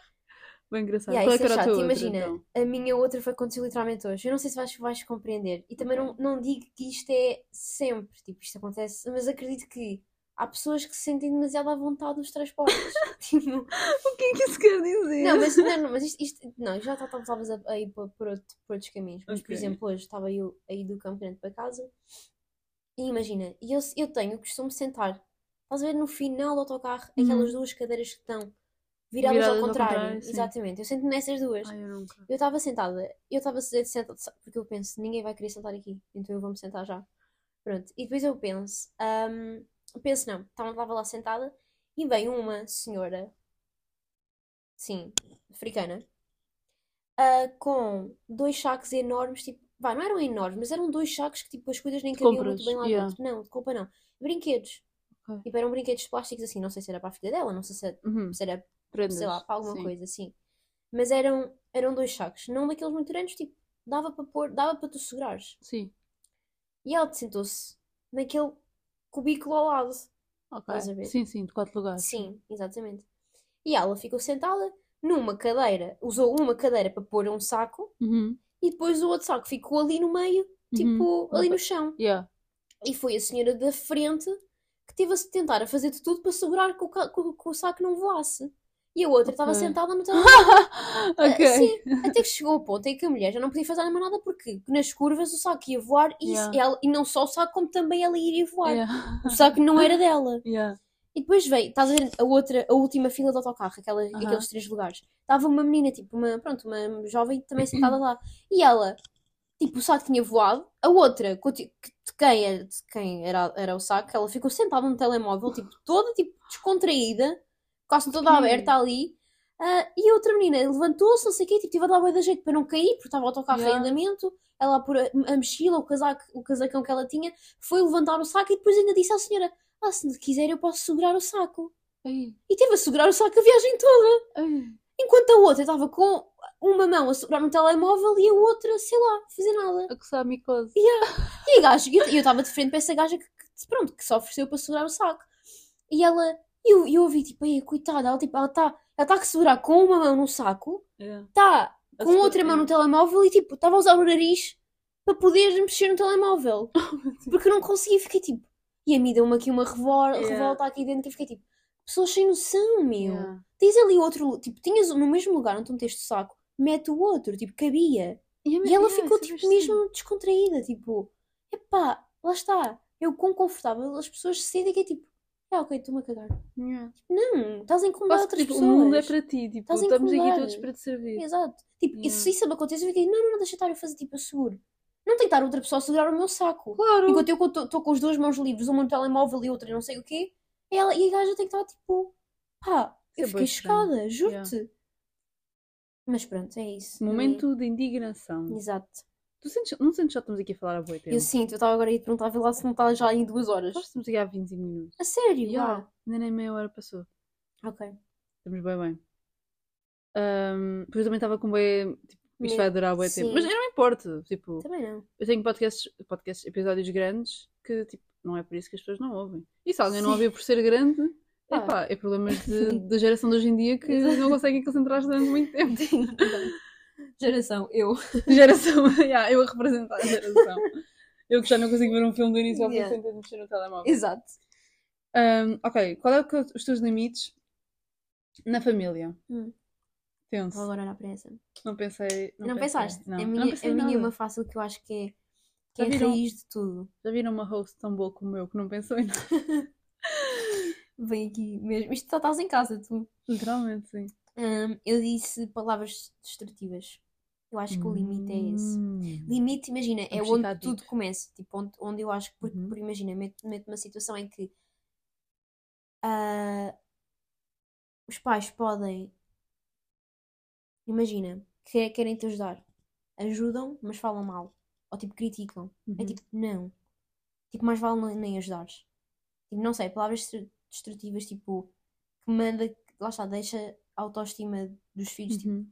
Bem engraçado. Yeah, Qual é é era a chato. tua outra, Imagina, então? a minha outra foi aconteceu literalmente hoje. Eu não sei se vais, vais compreender. E também não, não digo que isto é sempre. Tipo, isto acontece. Mas acredito que há pessoas que se sentem demasiado à vontade nos transportes. tipo, O que é que isso quer dizer? não, mas, não, não, mas isto, isto- não, já estava talvez a, a ir por, por, outro- por outros caminhos. Mas, por Ok. exemplo, hoje estava eu a ir do Campo Grande para casa e imagina, e eu, eu tenho o costume de sentar. Estás a ver no final do autocarro aquelas duas cadeiras que estão viradas, Uhum. Viradas ao ao contrário. contrário. Exatamente, eu sento nessas duas. Ai, eu estava sentada, eu estava sentada, porque eu penso, ninguém vai querer sentar aqui, então eu vou-me sentar já. Pronto, e depois eu penso, hum, penso não, estava estava lá sentada e vem uma senhora, sim, africana, ah, com dois sacos enormes, tipo, vá, não eram enormes, mas eram dois sacos que tipo as coisas nem cabiam muito bem lá yeah. dentro. Não, de compra não. Brinquedos. Ok. Tipo, eram brinquedos plásticos assim, não sei se era para a filha dela, não sei se era, Uhum. se era Prendas. sei lá, para alguma sim. coisa assim. Mas eram, eram dois sacos, não daqueles muito grandes, tipo, dava para pôr, dava para tu segurares. Sim. E ela sentou-se naquele cubículo ao lado. Ok. Estás a ver? Sim, sim, de quatro lugares. Sim, exatamente. E ela ficou sentada numa cadeira, usou uma cadeira para pôr um saco Uhum. e depois o outro saco ficou ali no meio, Uhum. tipo, ali Ok. no chão. Yeah. E foi a senhora da frente que teve a tentar a fazer de tudo para segurar que o, que que o saco não voasse. E a outra estava Ok. sentada no telemóvel. ok. Ah, Sim, até que chegou ao ponto em que a mulher já não podia fazer mais nada porque nas curvas o saco ia voar e, Yeah. ela, e não só o saco, como também ela iria voar. Yeah. O saco não era dela. Yeah. E depois veio, estás a ver a outra, a última fila do autocarro, aquela, Aham. aqueles três lugares. Estava uma menina, tipo, uma, pronto, uma jovem também sentada lá. E ela, tipo, o saco tinha voado, a outra, que- de quem era, de quem era, era o saco, ela ficou sentada no telemóvel, tipo, toda, tipo, descontraída, quase toda aberta ali. Ah, e a outra menina levantou-se, não sei o quê, tipo, tive a dar bué da jeito para não cair, porque estava o autocarro Yeah. em andamento. Ela a pôr a, a mochila, o casaco, o casacão que ela tinha, foi levantar o saco e depois ainda disse à senhora: Ah, se quiser eu posso segurar o saco. Ai, E teve a segurar o saco a viagem toda. ai. Enquanto a outra estava com uma mão a segurar no telemóvel e a outra, sei lá, a fazer nada. A coçar a micose. E a gaja, e eu estava de frente para essa gaja que, que, pronto, que se ofereceu para segurar o saco. E ela, e eu, eu ouvi, tipo, ai, coitada, ela tipo, ela está ela tá a segurar com uma mão no saco, está A com segurar- outra mão no telemóvel e tipo, estava a usar o nariz para poder mexer no telemóvel. Porque eu não conseguia, fiquei tipo. E a mim deu-me aqui uma revol- Yeah. revolta aqui dentro que eu fiquei tipo, pessoas sem noção, meu. Yeah. Tens ali outro, tipo, tinhas no mesmo lugar onde tu meteste o saco, mete o outro, tipo, cabia. E, E ela yeah, ficou, é tipo, mesmo descontraída, tipo, epá, lá está. Eu quão confortável as pessoas se sentem que é tipo, ah, ok, estou-me a cagar. Yeah. Não, estás a incomodar Quase outras tipo, pessoas. o mundo é para ti. Tipo, Estás estamos aqui todos para te servir. Exato. Tipo, e Yeah. se isso me acontece, eu fiquei, não, não, não, deixa estar eu fazer, tipo, eu seguro. Não tem que estar outra pessoa a segurar o meu saco. Claro. Enquanto eu estou com as duas mãos livres, uma no telemóvel e outra não sei o quê, ela, e a gaja tem que estar tipo, pá, eu é fiquei chocada, juro-te. Mas pronto, é isso. Momento de indignação. Exato. Tu sentes, não sentes que já estamos aqui a falar há boa tempo? Eu sinto, eu estava agora a ir te perguntar, lá se não está já em duas horas. Nós estamos aqui há 25 minutos. A sério? Yeah. Uau. Ainda nem meia hora passou. Ok. Estamos bem bem. Um, porque eu também estava com bem. Tipo, isto vai durar bem tempo. Mas eu não me importo. Tipo, Também não. eu tenho podcasts, podcasts, episódios grandes que tipo, não é por isso que as pessoas não ouvem. E se alguém não Sim. ouviu por ser grande, Ah. epá, é problemas da geração de hoje em dia que não conseguem concentrar-se durante muito tempo. Geração, eu. Geração, yeah, eu a representar a geração. Eu que já não consigo ver um filme do início ao fim Yeah. sem mexer no telemóvel. Exato. Um, ok, qual é que é os teus limites na família? Hum. Tenso. Vou agora olhar para essa. Não pensei. Não, pensei. pensaste? Não, a não minha, pensei a minha é nada. uma fácil que eu acho que é, que Já é a viram? raiz de tudo. Já viram uma host tão boa como eu que não pensou em nada? Vem aqui mesmo. Isto só estás em casa, tu. Literalmente, sim. Hum, eu disse palavras destrutivas. Eu acho que o limite é esse. Hum. Limite, imagina, é onde tudo começa. Tipo, onde, onde eu acho que, por, Uhum. por imagina, uma situação em que ah, os pais podem, imagina, que querem te ajudar. Ajudam, mas falam mal. Ou tipo, criticam. É Uhum. tipo, não. Tipo, mais vale nem- nem ajudares. Tipo, não sei, palavras destru- destrutivas, tipo, que manda, lá está, deixa a autoestima dos filhos, tipo, Uhum.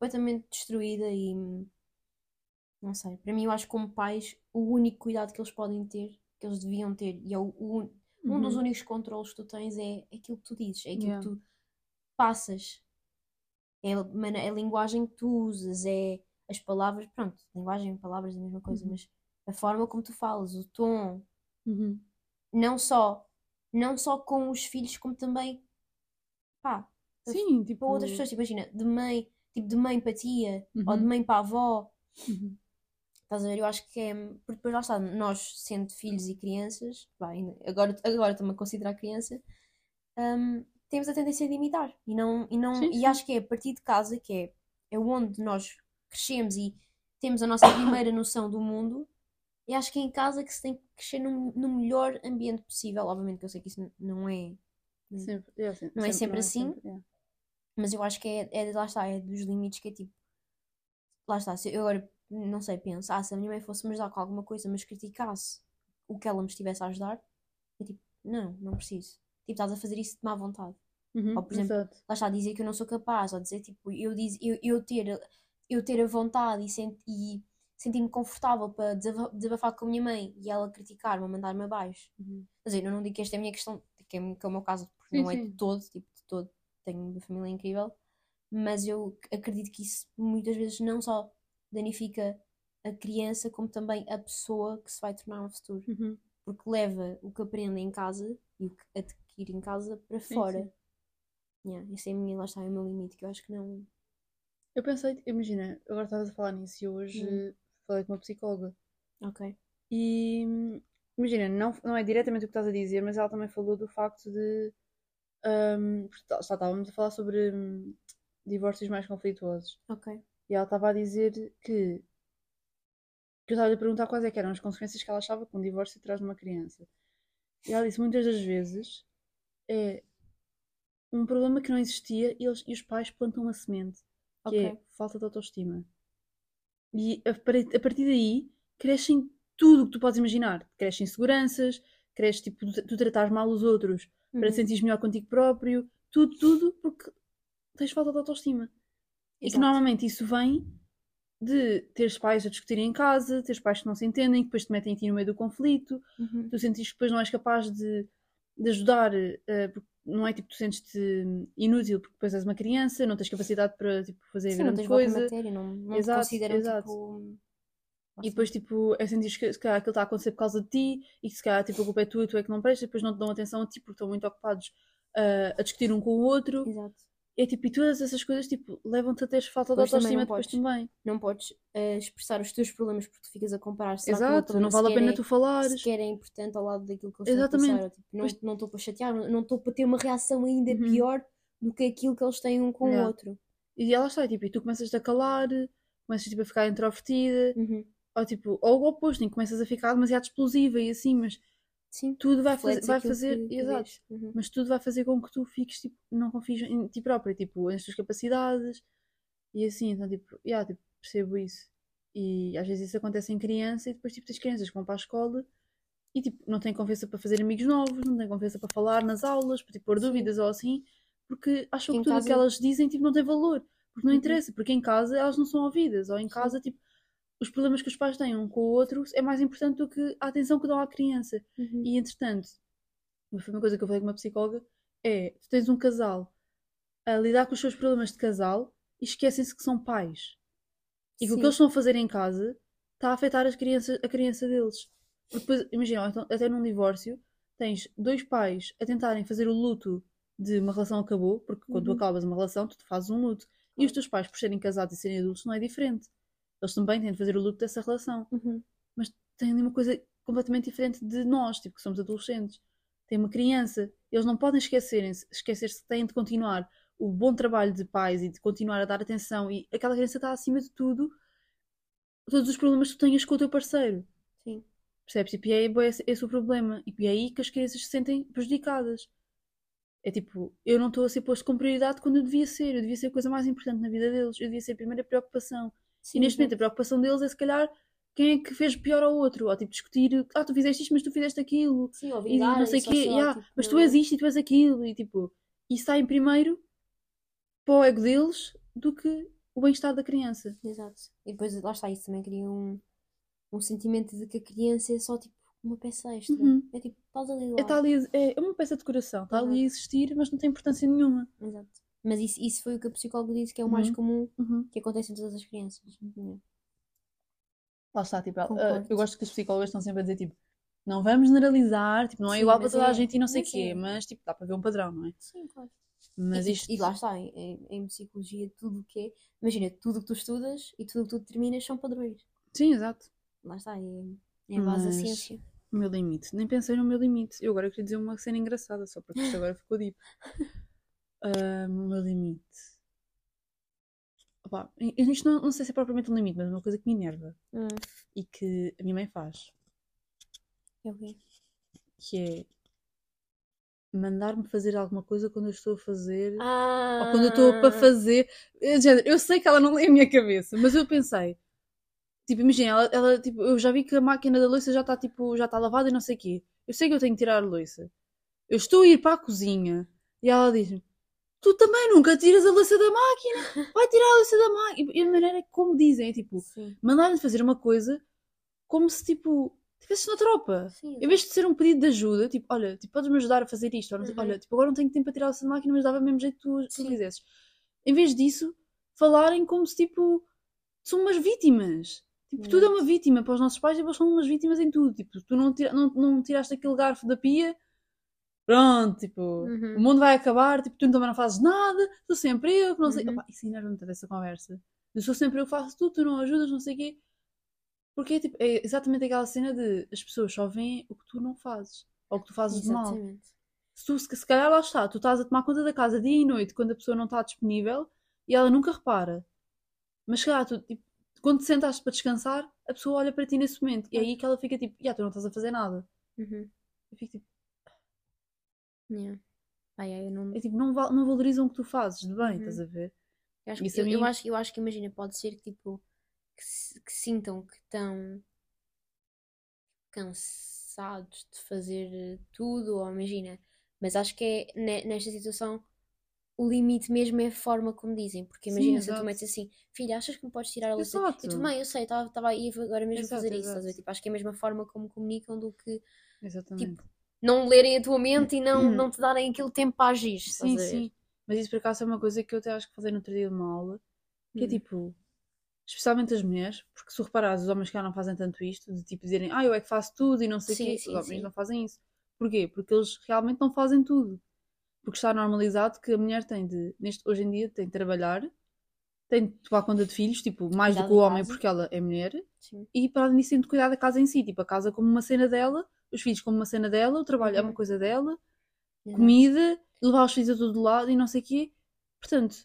Completamente destruída e não sei, para mim eu acho que como pais o único cuidado que eles podem ter, que eles deviam ter, e é o, o um dos Uhum. únicos controles que tu tens é aquilo que tu dizes, é aquilo Yeah. que tu passas, é a, é a linguagem que tu usas, é as palavras, pronto, linguagem e palavras é a mesma coisa, Uhum. mas a forma como tu falas, o tom, Uhum. não só, não só com os filhos, como também, pá, Sim, tipo. para outras pessoas, imagina, de mãe, tipo de mãe para tia, ou de Uhum. mãe para avó, Uhum. estás a ver? Eu acho que é, porque depois lá está, nós sendo filhos e crianças, ainda- agora, agora estou-me a considerar criança, hum, temos a tendência de imitar, e não, e não, Sim, e sim. acho que é a partir de casa, que é, é onde nós crescemos e temos a nossa primeira noção do mundo, e acho que é em casa que se tem que crescer no, no melhor ambiente possível, obviamente que eu sei que isso não é Sempre, yeah, sim, Não é sempre assim? sempre, yeah. Mas eu acho que é, é lá está, é dos limites que é tipo. Lá está, se eu agora não sei, penso, ah, se a minha mãe fosse me ajudar com alguma coisa, mas criticasse o que ela me estivesse a ajudar, eu tipo, não, não preciso. Tipo, estás a fazer isso de má vontade. Uhum, Ou, por exemplo, exato. Lá está, dizer que eu não sou capaz, ou dizer tipo, eu, diz, eu, eu, ter, eu ter a vontade e, sent, e sentir-me confortável para desaba- desabafar com a minha mãe e ela criticar-me, mandar-me abaixo. Uhum. Quer dizer, eu não digo que esta é a minha questão, que é, que é o meu caso, porque Sim, não é sim. de todo, tipo, de todo, tenho uma família incrível, mas eu acredito que isso muitas vezes não só danifica a criança, como também a pessoa que se vai tornar no futuro, Uhum. porque leva o que aprende em casa e o que adquire em casa para Sim, fora. sim. Yeah, esse é a minha, lá está, é o meu limite, que eu acho que não. Eu pensei, imagina, agora estavas a falar nisso e hoje Hum. falei com uma psicóloga. Ok. E imagina, não, não é diretamente o que estás a dizer, mas ela também falou do facto de. Porque tá- já estávamos a falar sobre hum, divórcios mais conflituosos. Ok. E ela estava a dizer que. que eu estava a perguntar quais é que eram as consequências que ela achava que um divórcio traz numa criança. E ela disse muitas das vezes é um problema que não existia e, eles, e os pais plantam uma semente, que é Ok. falta de autoestima. E a, a partir daí crescem tudo o que tu podes imaginar. Crescem inseguranças, cresce tipo tu, tu tratares mal os outros Uhum. te sentires melhor contigo próprio, tudo, tudo porque tens falta de autoestima. E que Exato. normalmente isso vem de teres pais a discutirem em casa, teres pais que não se entendem, que depois te metem a ti no meio do conflito, Uhum. tu sentes que depois não és capaz de, de ajudar, eh, porque não é tipo tu sentes-te inútil porque depois és uma criança, não tens capacidade para tipo, fazer Sim, não grande tens boa coisa. matéria, não, não te Exato, consideram exato. tipo. E depois, tipo, é sentir que se calhar aquilo está a acontecer por causa de ti e que se calhar tipo, a culpa é tua e tu é que não prestas, e depois não te dão atenção a ti porque estão muito ocupados ah, a discutir um com o outro. Exato. É tipo, e todas essas coisas tipo, levam-te a teres falta de autoestima depois também. Não podes eh, expressar os teus problemas porque tu ficas a comparar. Será Exato, não vale a pena é- tu falares. sequer é importante ao lado daquilo que eles Exatamente. estão a passar. Tipo, não estou para chatear, não não estou para ter uma reação ainda Uhum. pior do que aquilo que eles têm um com Yeah. o outro. E ela está, tipo, e tu começas a calar, começas tipo, a ficar introvertida, Uhum. Ou tipo, ou o oposto, em que começas a ficar demasiado explosiva e assim, mas Sim. tudo vai fazer, vai fazer, que- que exato. Uhum. mas tudo vai fazer com que tu fiques, tipo, não confies em ti própria, tipo, nas tuas capacidades e assim, então, tipo, yeah, tipo, percebo isso. E às vezes isso acontece em criança e depois, tipo, tens crianças que vão para a escola e, tipo, não têm confiança para fazer amigos novos, não têm confiança para falar nas aulas, para, tipo, pôr Sim. dúvidas ou assim, porque acham Em que tudo o que casa- elas dizem, tipo, não tem valor. Porque não Uhum. interessa, porque em casa elas não são ouvidas, ou em Sim. casa, tipo, os problemas que os pais têm um com o outro é mais importante do que a atenção que dão à criança. Uhum. E entretanto, foi uma coisa que eu falei com uma psicóloga, é, tu tens um casal a lidar com os seus problemas de casal e esquecem-se que são pais. E que o que eles estão a fazer em casa está a afetar as crianças, a criança deles. Porque depois, imagina, então, até num divórcio, tens dois pais a tentarem fazer o luto de uma relação que acabou, porque quando tu Uhum. acabas uma relação, tu fazes um luto. E os teus pais, por serem casados e serem adultos, não é diferente. Eles também têm de fazer o luto dessa relação. Uhum. Mas têm uma coisa completamente diferente de nós, tipo, que somos adolescentes. Tem uma criança. Eles não podem esquecerem-se, esquecer-se que têm de continuar o bom trabalho de pais e de continuar a dar atenção. E aquela criança está acima de tudo, todos os problemas que tu tenhas com o teu parceiro. Sim. Percebes? Tipo, e é bué esse, esse o problema. E é aí que as crianças se sentem prejudicadas. É tipo, eu não estou a ser posto com prioridade quando eu devia ser. Eu devia ser a coisa mais importante na vida deles. Eu devia ser a primeira preocupação. Sim, e neste momento a preocupação deles é se calhar quem é que fez pior ao outro. Ou tipo, discutir, ah, tu fizeste isto, mas tu fizeste aquilo. Sim, ou E não vingar, sei o quê. yeah, tipo, mas tu é? és isto e tu és aquilo. E tipo, isso está em primeiro para o ego deles do que o bem-estar da criança. Exato. E depois, lá está, isso também cria um, um sentimento de que a criança é só tipo uma peça extra. Uhum. É tipo, estás ali lá. É, tá ali, é uma peça de coração, está ali a existir, mas não tem importância nenhuma. Exato. Mas isso, isso foi o que a psicóloga disse que é o mais Uhum. comum Uhum. que acontece em todas as crianças. Lá está, tipo, ela- Concordo. eu gosto que as psicólogas estão sempre a dizer, tipo, não vamos generalizar, tipo, não é Sim, igual para mas toda a é- gente e não sei o mas quê, é. mas, tipo, dá para ver um padrão, não é? Sim, claro. Mas e, isto... e lá está, em, em- em psicologia, tudo o que é. Imagina, tudo o que tu estudas e tudo o que tu determinas são padrões. Sim, exato. Lá está, é, é a base da Mas- ciência. O meu limite. Nem pensei no meu limite. Eu agora queria dizer uma cena engraçada, só porque isto agora ficou deep. Ah, o meu limite. Opa, isto não, não sei se é propriamente um limite, mas é uma coisa que me enerva Hum, e que a minha mãe faz, o quê? que é mandar-me fazer alguma coisa quando eu estou a fazer Ah, ou quando eu estou para fazer. É Eu sei que ela não lê a minha cabeça, mas eu pensei, tipo, imagina, ela, ela, tipo, eu já vi que a máquina da louça já está tipo, já está lavada e não sei o quê. Eu sei que eu tenho que tirar a louça. Eu estou a ir para a cozinha e ela diz-me: Tu também nunca tiras a louça da máquina, vai tirar a louça da máquina. E a maneira como dizem, é tipo, Sim, mandar-me fazer uma coisa como se tipo, estivesses na tropa. sim. Em vez de ser um pedido de ajuda, tipo, olha, tipo, podes-me ajudar a fazer isto? Uhum. Olha, tipo, agora não tenho tempo para tirar essa máquina, mas dava o mesmo jeito que tu, tu Sim. fizesses. Em vez disso, falarem como se, tipo, são umas vítimas. Tipo, tudo é uma vítima para os nossos pais e eles são umas vítimas em tudo. Tipo, tu não, tira, não, não tiraste aquele garfo da pia, pronto, tipo, Uhum. o mundo vai acabar, tipo, tu também não fazes nada, sou sempre eu, que não sei. Uhum. Opa, isso enerva muito dessa conversa. Eu sou sempre eu que faço tudo, tu não ajudas, não sei o quê. Porque é, tipo, é exatamente aquela cena de as pessoas só veem o que tu não fazes, ou o que tu fazes de mal. Exatamente. Se, tu, se calhar lá está, tu estás a tomar conta da casa dia e noite quando a pessoa não está disponível e ela nunca repara. Mas se calhar, tu, tipo, quando te sentaste para descansar, a pessoa olha para ti nesse momento e é aí que ela fica tipo, já, tu não estás a fazer nada. Uhum. Eu fico tipo, Yeah. Ai, ai, eu não. é tipo não, val- não valorizam o que tu fazes de bem, Uhum. estás a ver? Eu acho, Isso que, eu, eu mim- acho, eu acho que imagina, pode ser que tipo que, se- que sintam que estão cansados de fazer eh, tudo, ou imagina, mas acho que é ne- nesta situação o limite mesmo é a forma como dizem, porque Sim, imagina se tu metes assim, filha, achas que me podes tirar a? Exato. E tu, mãe, eu sei, estava aí agora mesmo a Exato, fazer isso, exato. Tipo, acho que é a mesma forma como comunicam do que Exatamente. Tipo, não lerem a tua mente e não, não te darem aquele tempo para agir, sim, sim. Mas isso por acaso é uma coisa que eu até acho que falei no outro dia de uma aula, que é Hum. tipo, especialmente as mulheres, porque se reparares, os homens cá não fazem tanto isto, de tipo dizerem, ah, eu é que faço tudo e não sei o quê, sim, os homens sim. não fazem isso. Porquê? Porque eles realmente não fazem tudo. Porque está normalizado que a mulher tem de, neste, hoje em dia, tem de trabalhar, tem de tomar conta de filhos, tipo, mais do Cuidar que o homem porque ela é mulher, Sim. e para além disso tem de cuidar da casa em si, tipo, a casa como uma cena dela, os filhos como uma cena dela, o trabalho é uma Uhum. coisa dela, comida, levar os filhos a todo lado e não sei o quê. Portanto,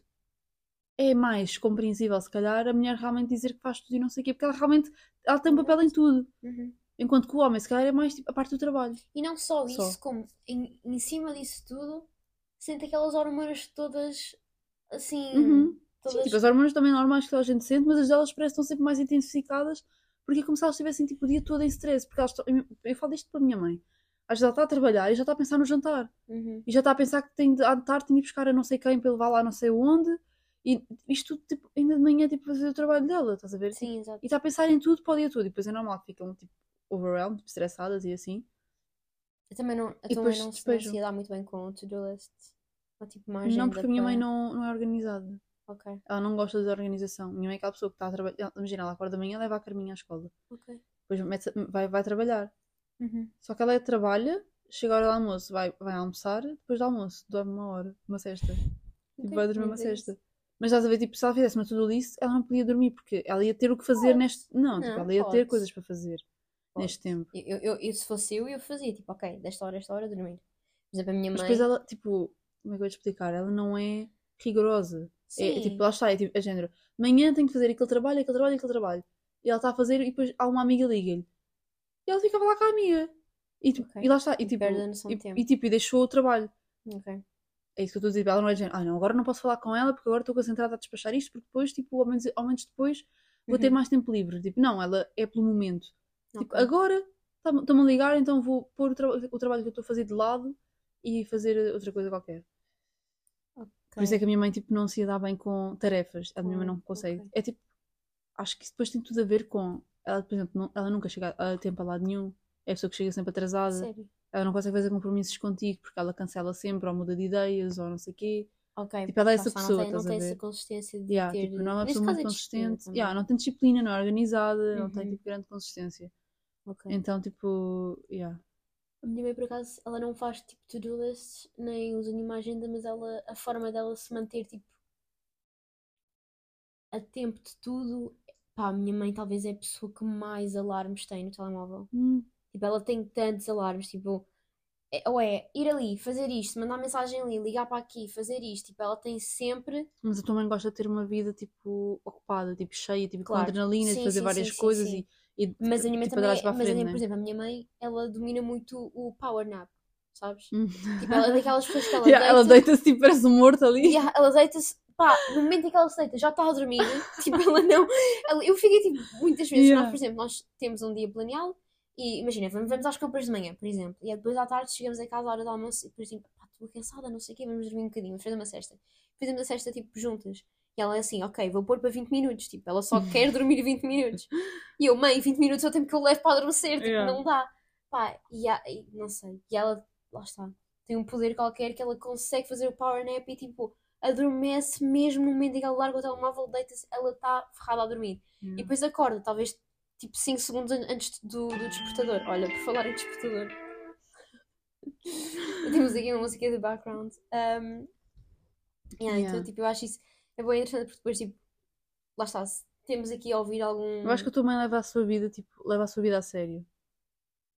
é mais compreensível, se calhar, a mulher realmente dizer que faz tudo e não sei o quê, porque ela realmente ela tem um papel em tudo. Uhum. Enquanto que o homem, se calhar, é mais tipo, a parte do trabalho. E não só Só. isso, como em, em cima disso tudo, sente aquelas hormonas todas assim. Uhum. Sim, Todas... tipo, as hormonas também normais que a gente sente, mas as delas parecem estão sempre mais intensificadas porque é como se elas estivessem tipo, o dia todo em stress. Porque elas estão... Eu falo isto para a minha mãe. Às vezes ela está a trabalhar e já está a pensar no jantar. Uhum. E já está a pensar que tem de, à tarde tem de ir buscar a não sei quem para levar lá não sei onde. E isto tudo, tipo, ainda de manhã, tipo, fazer o trabalho dela, estás a ver? Sim, exato. E está a pensar em tudo para o dia todo. E depois é normal que ficam, tipo, overwhelmed, tipo, estressadas e assim. Eu também não, eu E também depois não, se- não despejam. se ia dar muito bem com o to-do list. Ou tipo uma não, porque a minha mãe para- não, não é organizada. Ok, Ela não gosta de organização. Minha mãe é aquela pessoa que está a trabalhar. Imagina, ela acorda da manhã leva a Carminha à escola. ok. Depois vai, vai trabalhar. Uhum. Só que ela trabalha, chega a hora do almoço, vai, vai almoçar, depois do almoço, dorme uma hora, uma cesta. Tipo, Ok, vai dormir uma mas é isso. cesta. Mas estás a ver, tipo, se ela fizesse uma to-do list, ela não podia dormir, porque ela ia ter o que fazer Pode. neste. Não, tipo, Não, ela ia ter pode. coisas para fazer neste tempo. Eu, eu, eu, se fosse eu, eu fazia tipo, ok, desta hora esta hora dormir. Por exemplo, a minha Mas mãe. depois ela, tipo, como é que eu vou te explicar? Ela não é rigorosa. É, tipo, lá está, é tipo, é género. Amanhã tenho que fazer aquele trabalho, aquele trabalho, aquele trabalho. E ela está a fazer e depois há uma amiga liga-lhe. E ela ficava lá com a amiga. E, tipo, Ok. e lá está, e tipo, e, e, tipo, e deixou o trabalho. É isso que eu estou a dizer. Ela não é género, ah não, agora não posso falar com ela porque agora estou concentrada a despachar isto porque depois, tipo, ao menos, ao menos depois vou ter Uhum. mais tempo livre. Tipo, não, ela é pelo momento. Tipo, Ok. agora tá- estão-me a ligar, então vou pôr o, tra- o trabalho que eu estou a fazer de lado e fazer outra coisa qualquer. Por isso é que a minha mãe tipo, não se ia dar bem com tarefas. A minha mãe não consegue. ok. É tipo, acho que isso depois tem tudo a ver com. Ela, por exemplo, não- ela nunca chega a tempo a lado nenhum. É a pessoa que chega sempre atrasada. Sério. Ela não consegue fazer compromissos contigo porque ela cancela sempre ou muda de ideias ou não sei o quê. Ok. Tipo, ela é essa pessoa, não tem, não tem essa consistência de Yeah, ter. tipo, não é uma pessoa muito é consistente. Yeah, não tem disciplina, não é organizada, não tem Uhum. tipo, grande consistência. Ok. Então, tipo, yeah. A minha mãe, por acaso, ela não faz tipo to-do lists, nem usa nenhuma agenda, mas ela, a forma dela se manter tipo a tempo de tudo. Pá, a minha mãe talvez é a pessoa que mais alarmes tem no telemóvel. Hum, Tipo, ela tem tantos alarmes, tipo, é- ou é ir ali, fazer isto, mandar mensagem ali, ligar para aqui, fazer isto. Tipo, ela tem sempre. Mas a tua mãe gosta de ter uma vida, tipo, ocupada, tipo, cheia, tipo, Claro. com adrenalina, de Sim, fazer sim, várias sim, coisas e, e Mas a minha mãe tipo, também. é- a mas a frente, minha, né? por exemplo, a minha mãe, ela domina muito o power nap, sabes? Hum. Tipo, ela é daquelas pessoas que ela Yeah, ela deita- deita-se tipo, parece um morto ali. E ela deita-se, pá, no momento em que ela se deita, já está a dormir. tipo, ela não. ela- eu fiquei tipo, muitas vezes, Yeah. nós, por exemplo, nós temos um dia planeado e imagina, vamos, vamos às compras de manhã, por exemplo, e depois à tarde chegamos a casa à hora do almoço e depois tipo, pá, estou cansada, não sei o quê, vamos dormir um bocadinho, vamos fazer uma cesta. Fizemos a cesta tipo juntas. E ela é assim, ok, vou pôr para 20 minutos, tipo, ela só quer dormir 20 minutos. E eu, mãe, 20 minutos é o tempo que eu levo para adormecer, tipo, Yeah. não dá. Pá, e, há- e não sei, e ela, lá está, tem um poder qualquer que ela consegue fazer o power nap e tipo, adormece mesmo no momento em que ela larga o telemóvel, deita-se, ela está ferrada a dormir. E Yeah. depois acorda, talvez tipo 5 segundos an- antes do, do despertador. Olha, por falar em despertador. Temos aqui uma música de background. Um, yeah, Yeah. Então, tipo, eu acho isso é bem interessante porque depois, tipo, lá está, se temos aqui a ouvir algum. Eu acho que a tua mãe leva a sua vida, tipo, leva a sua vida a sério.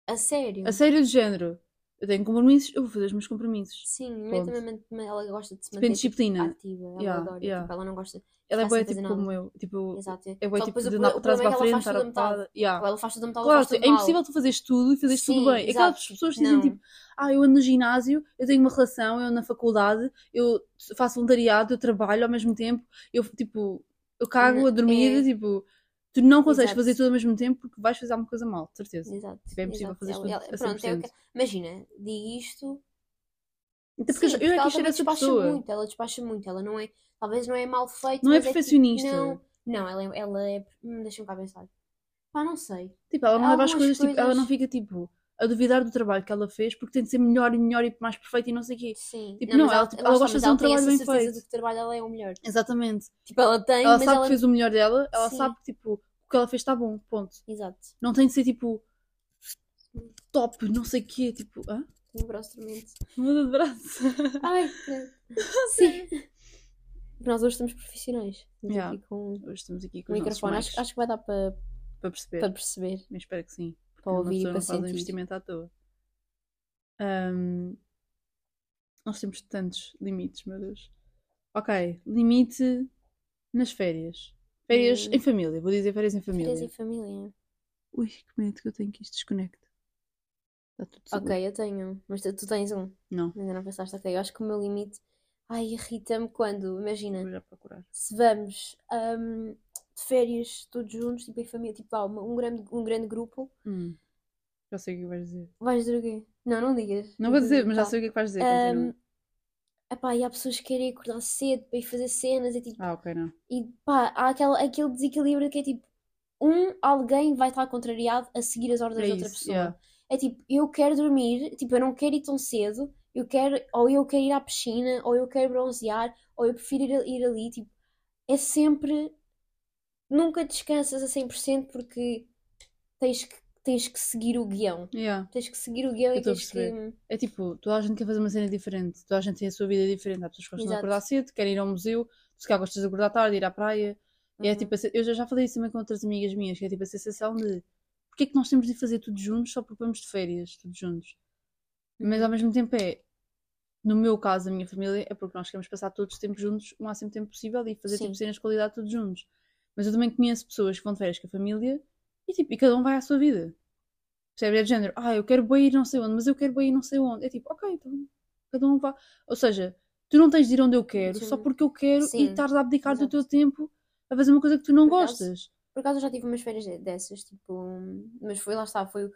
A sério? A sério de género. Eu tenho compromissos, eu vou fazer os meus compromissos. Sim, Ponto. também, ela gosta de se Depende manter de disciplina. tipo, ativa. Ela Yeah, adora. yeah. Tipo, ela não gosta. Ela é boa, tipo, como eu. Tipo, Exato. é Só boa, tipo, depois o de pro- o problema para é a que ela frente, faz estar tudo a metade. ocupada. Yeah. Ou ela faz tudo metade, ou Claro, faz tudo é mal. impossível tu fazeres tudo e fazeres tudo Sim, bem. Aquelas exato. pessoas que dizem Não. tipo, ah, eu ando no ginásio, eu tenho uma relação, eu ando na faculdade, eu faço voluntariado, eu trabalho ao mesmo tempo, eu tipo, eu cago Não, a dormir, é- tipo, tu não consegues Exato. fazer tudo ao mesmo tempo porque vais fazer alguma coisa mal, de certeza. Exato. Tipo, é impossível exato. fazer Ela- tudo ela- a pronto, é 100%. que- Imagina, digo isto. Até porque Sim, eu, é ela que ser também essa despacha pessoa. muito, ela despacha muito, ela não é, talvez não é mal feito, Não é tipo, perfeccionista. não, não, ela é, ela é, hum, deixa-me cá pensar. Pá, não sei. Tipo, ela não leva as Algumas coisas, tipo, ela coisas- não fica tipo a duvidar do trabalho que ela fez porque tem de ser melhor e melhor e mais perfeito e não sei o quê. Sim. Tipo, não, mas ela, tipo, lá ela gosta de fazer um ela trabalho bem feito. de que o trabalho dela é o melhor. Exatamente. Tipo, ela tem, Ela sabe ela... que fez o melhor dela, ela Sim. sabe que tipo, o que ela fez está bom, ponto. Exato. Não tem de ser tipo top, não sei o quê, tipo, hã? Tenho o braço dormente. Muda de braço. Ai. Sim. Nós hoje estamos profissionais. Estamos Yeah. aqui com Hoje estamos aqui com o microfone. Acho, acho que vai dar para para perceber. para perceber. Eu espero que sim. Para ouvir e para não um sentir. investimento à toa. Ahm, nós temos tantos limites, meu Deus. Ok, limite nas férias. Férias Hum. em família, vou dizer férias em família. Férias em família. Ui, que medo que eu tenho que isto desconecte. Está tudo seguro. Ok, eu tenho. Mas tu, tu tens um. Não, Ainda não pensaste, ok. Eu acho que o meu limite. Ai, irrita-me quando, imagina, vou já procurar. se vamos ahm, de férias todos juntos, tipo em família, tipo uma- um grande, um grande grupo, Hum, já sei o que vais dizer. vais dizer o quê? Não, não digas. Não vou dizer, mas já Tá. sei o que é que vais dizer. Continua. epá, e há pessoas que querem acordar cedo para ir fazer cenas e tipo, Ah, ok, não. e pá, há aquele, aquele desequilíbrio que é tipo, um, alguém vai estar contrariado a seguir as ordens É da outra isso, pessoa. yeah. É tipo, eu quero dormir, tipo, eu não quero ir tão cedo, eu quero, ou eu quero ir à piscina, ou eu quero bronzear, ou eu prefiro ir, ir ali, tipo, é sempre, nunca descansas a 100% porque tens que, tens que seguir o guião. Yeah. Tens que seguir o guião Eu e tens que. É tipo, toda a gente quer fazer uma cena diferente, toda a gente tem a sua vida diferente. Há pessoas que gostam de Exato. acordar cedo, querem ir ao museu, se calhar gostas de acordar tarde, ir à praia. É Uhum. tipo, a se- eu já- já falei isso também com outras amigas minhas, que é tipo a sensação de porque é que nós temos de fazer tudo juntos só porque vamos de férias, tudo juntos. Mas ao mesmo tempo é, no meu caso, a minha família, é porque nós queremos passar todos os tempos juntos o máximo tempo possível e fazer Sim. tipo cenas de qualidade todos juntos. Mas eu também conheço pessoas que vão de férias com a família e tipo, e cada um vai à sua vida. Percebes? É de género, ah, eu quero bem ir não sei onde, mas eu quero bem ir não sei onde. É tipo, ok, então cada um vá. Ou seja, tu não tens de ir onde eu quero só Sim. porque eu quero Sim. e estás a abdicar do teu tempo a fazer uma coisa que tu não Por acaso- gostas. Por acaso eu já tive umas férias de- dessas, tipo, mas foi lá está, foi.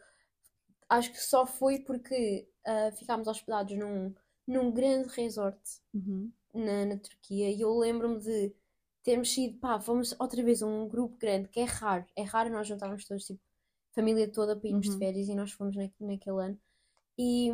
Acho que só foi porque ah, ficámos hospedados num, num grande resort Uhum. na, na Turquia e eu lembro-me de termos sido, pá, fomos outra vez um grupo grande, que é raro, é raro nós juntarmos todos, tipo, família toda para irmos de Uhum. férias e nós fomos na, naquele ano. E,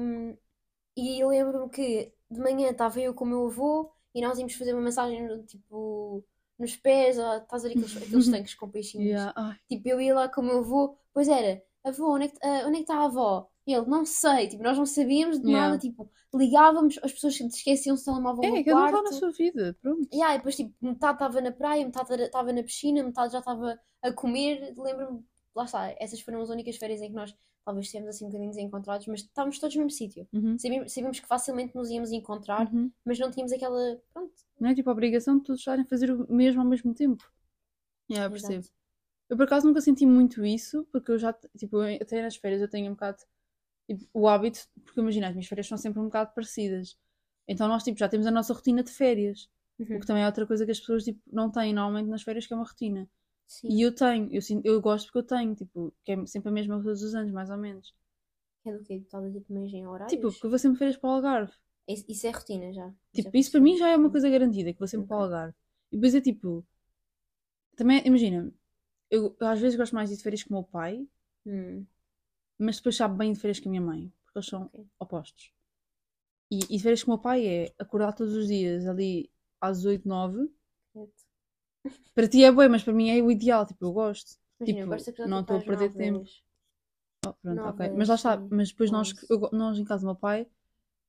e eu lembro-me que de manhã estava eu com o meu avô e nós íamos fazer uma massagem, tipo, nos pés, ah, estás a ver aqueles, aqueles tanques com peixinhos. Yeah. Tipo, eu ia lá com o meu avô, pois era, avô, onde é que, ah, onde é que está a avó? E ele, não sei, tipo, nós não sabíamos de Yeah. nada, tipo, ligávamos, as pessoas esqueciam-se do telemóvel É, no cada um vai quarto. na sua vida, pronto. Yeah, e depois, tipo, metade estava na praia, metade estava na piscina, metade já estava a comer. Lembro-me, lá está, essas foram as únicas férias em que nós talvez estivemos assim um bocadinho desencontrados, mas estávamos todos no mesmo sítio. Uhum. Sabíamos, sabíamos que facilmente nos íamos encontrar, Uhum. mas não tínhamos aquela. Pronto, Não é tipo a obrigação de todos estarem a fazer o mesmo ao mesmo tempo. Yeah, exato. percebo. Eu por acaso nunca senti muito isso, porque eu já, tipo, eu- até nas férias eu tenho um bocado o hábito, porque imagina, as minhas férias são sempre um bocado parecidas. Então nós tipo, já temos a nossa rotina de férias, Uhum. o que também é outra coisa que as pessoas tipo, não têm normalmente nas férias, que é uma rotina. Sim. E eu tenho, eu, eu gosto porque eu tenho, tipo, que é sempre a mesma todos os anos, mais ou menos. É do quê? A dizer também em horários? Tipo, porque eu vou sempre férias para o Algarve. Isso, isso é rotina já. Tipo, já isso para mim já é uma coisa garantida, que vou sempre para o. Algarve. E depois é tipo. Também, imagina, eu, eu às vezes gosto mais de ir de férias com o meu pai, Hum, mas depois sabe bem de férias com a minha mãe, porque eles são ok. opostos. E, e de férias com o meu pai é acordar todos os dias ali às 8, 9. Certo. Para ti é bem, mas para mim é o ideal, tipo, eu gosto. Imagina, eu Tipo, acordar não estou a perder tempo. Oh, pronto, Nove, ok. Mas lá está, mas depois nós, eu nós em casa do meu pai,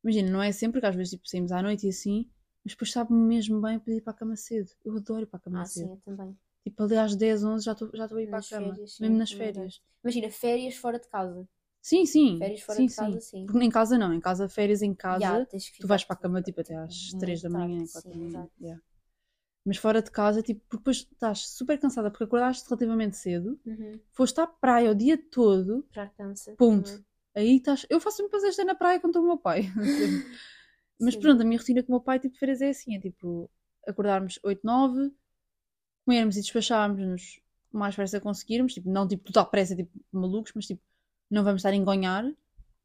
imagina, não é sempre, porque às vezes tipo, saímos à noite e assim, mas depois sabe-me mesmo bem poder ir para a cama cedo. Eu adoro ir para a cama Ah, cedo. sim, eu também. Tipo, ali às 10, 11 já estou já estou a ir Nas para a cama. férias, sim, mesmo nas férias. Imagina, férias fora de casa. Sim, sim. Férias fora sim, de casa, sim. sim. Porque em casa não, em casa, férias em casa, que tu vais para a cama tipo, tipo até às muito 3 da manhã, tarde, 4 da manhã. yeah. Mas fora de casa, tipo, porque depois estás super cansada porque acordaste relativamente cedo, Uhum. foste à praia o dia todo, Já cansa. Ponto. também. aí estás. Eu faço sempre esta na praia quando estou com o meu pai. Mas Sim. pronto, a minha rotina com o meu pai, tipo, de férias é assim: é tipo, acordarmos 8, 9, comermos e despacharmos-nos o mais pressa que conseguirmos, tipo, não tipo total pressa, tipo, malucos, mas tipo, não vamos estar a engonhar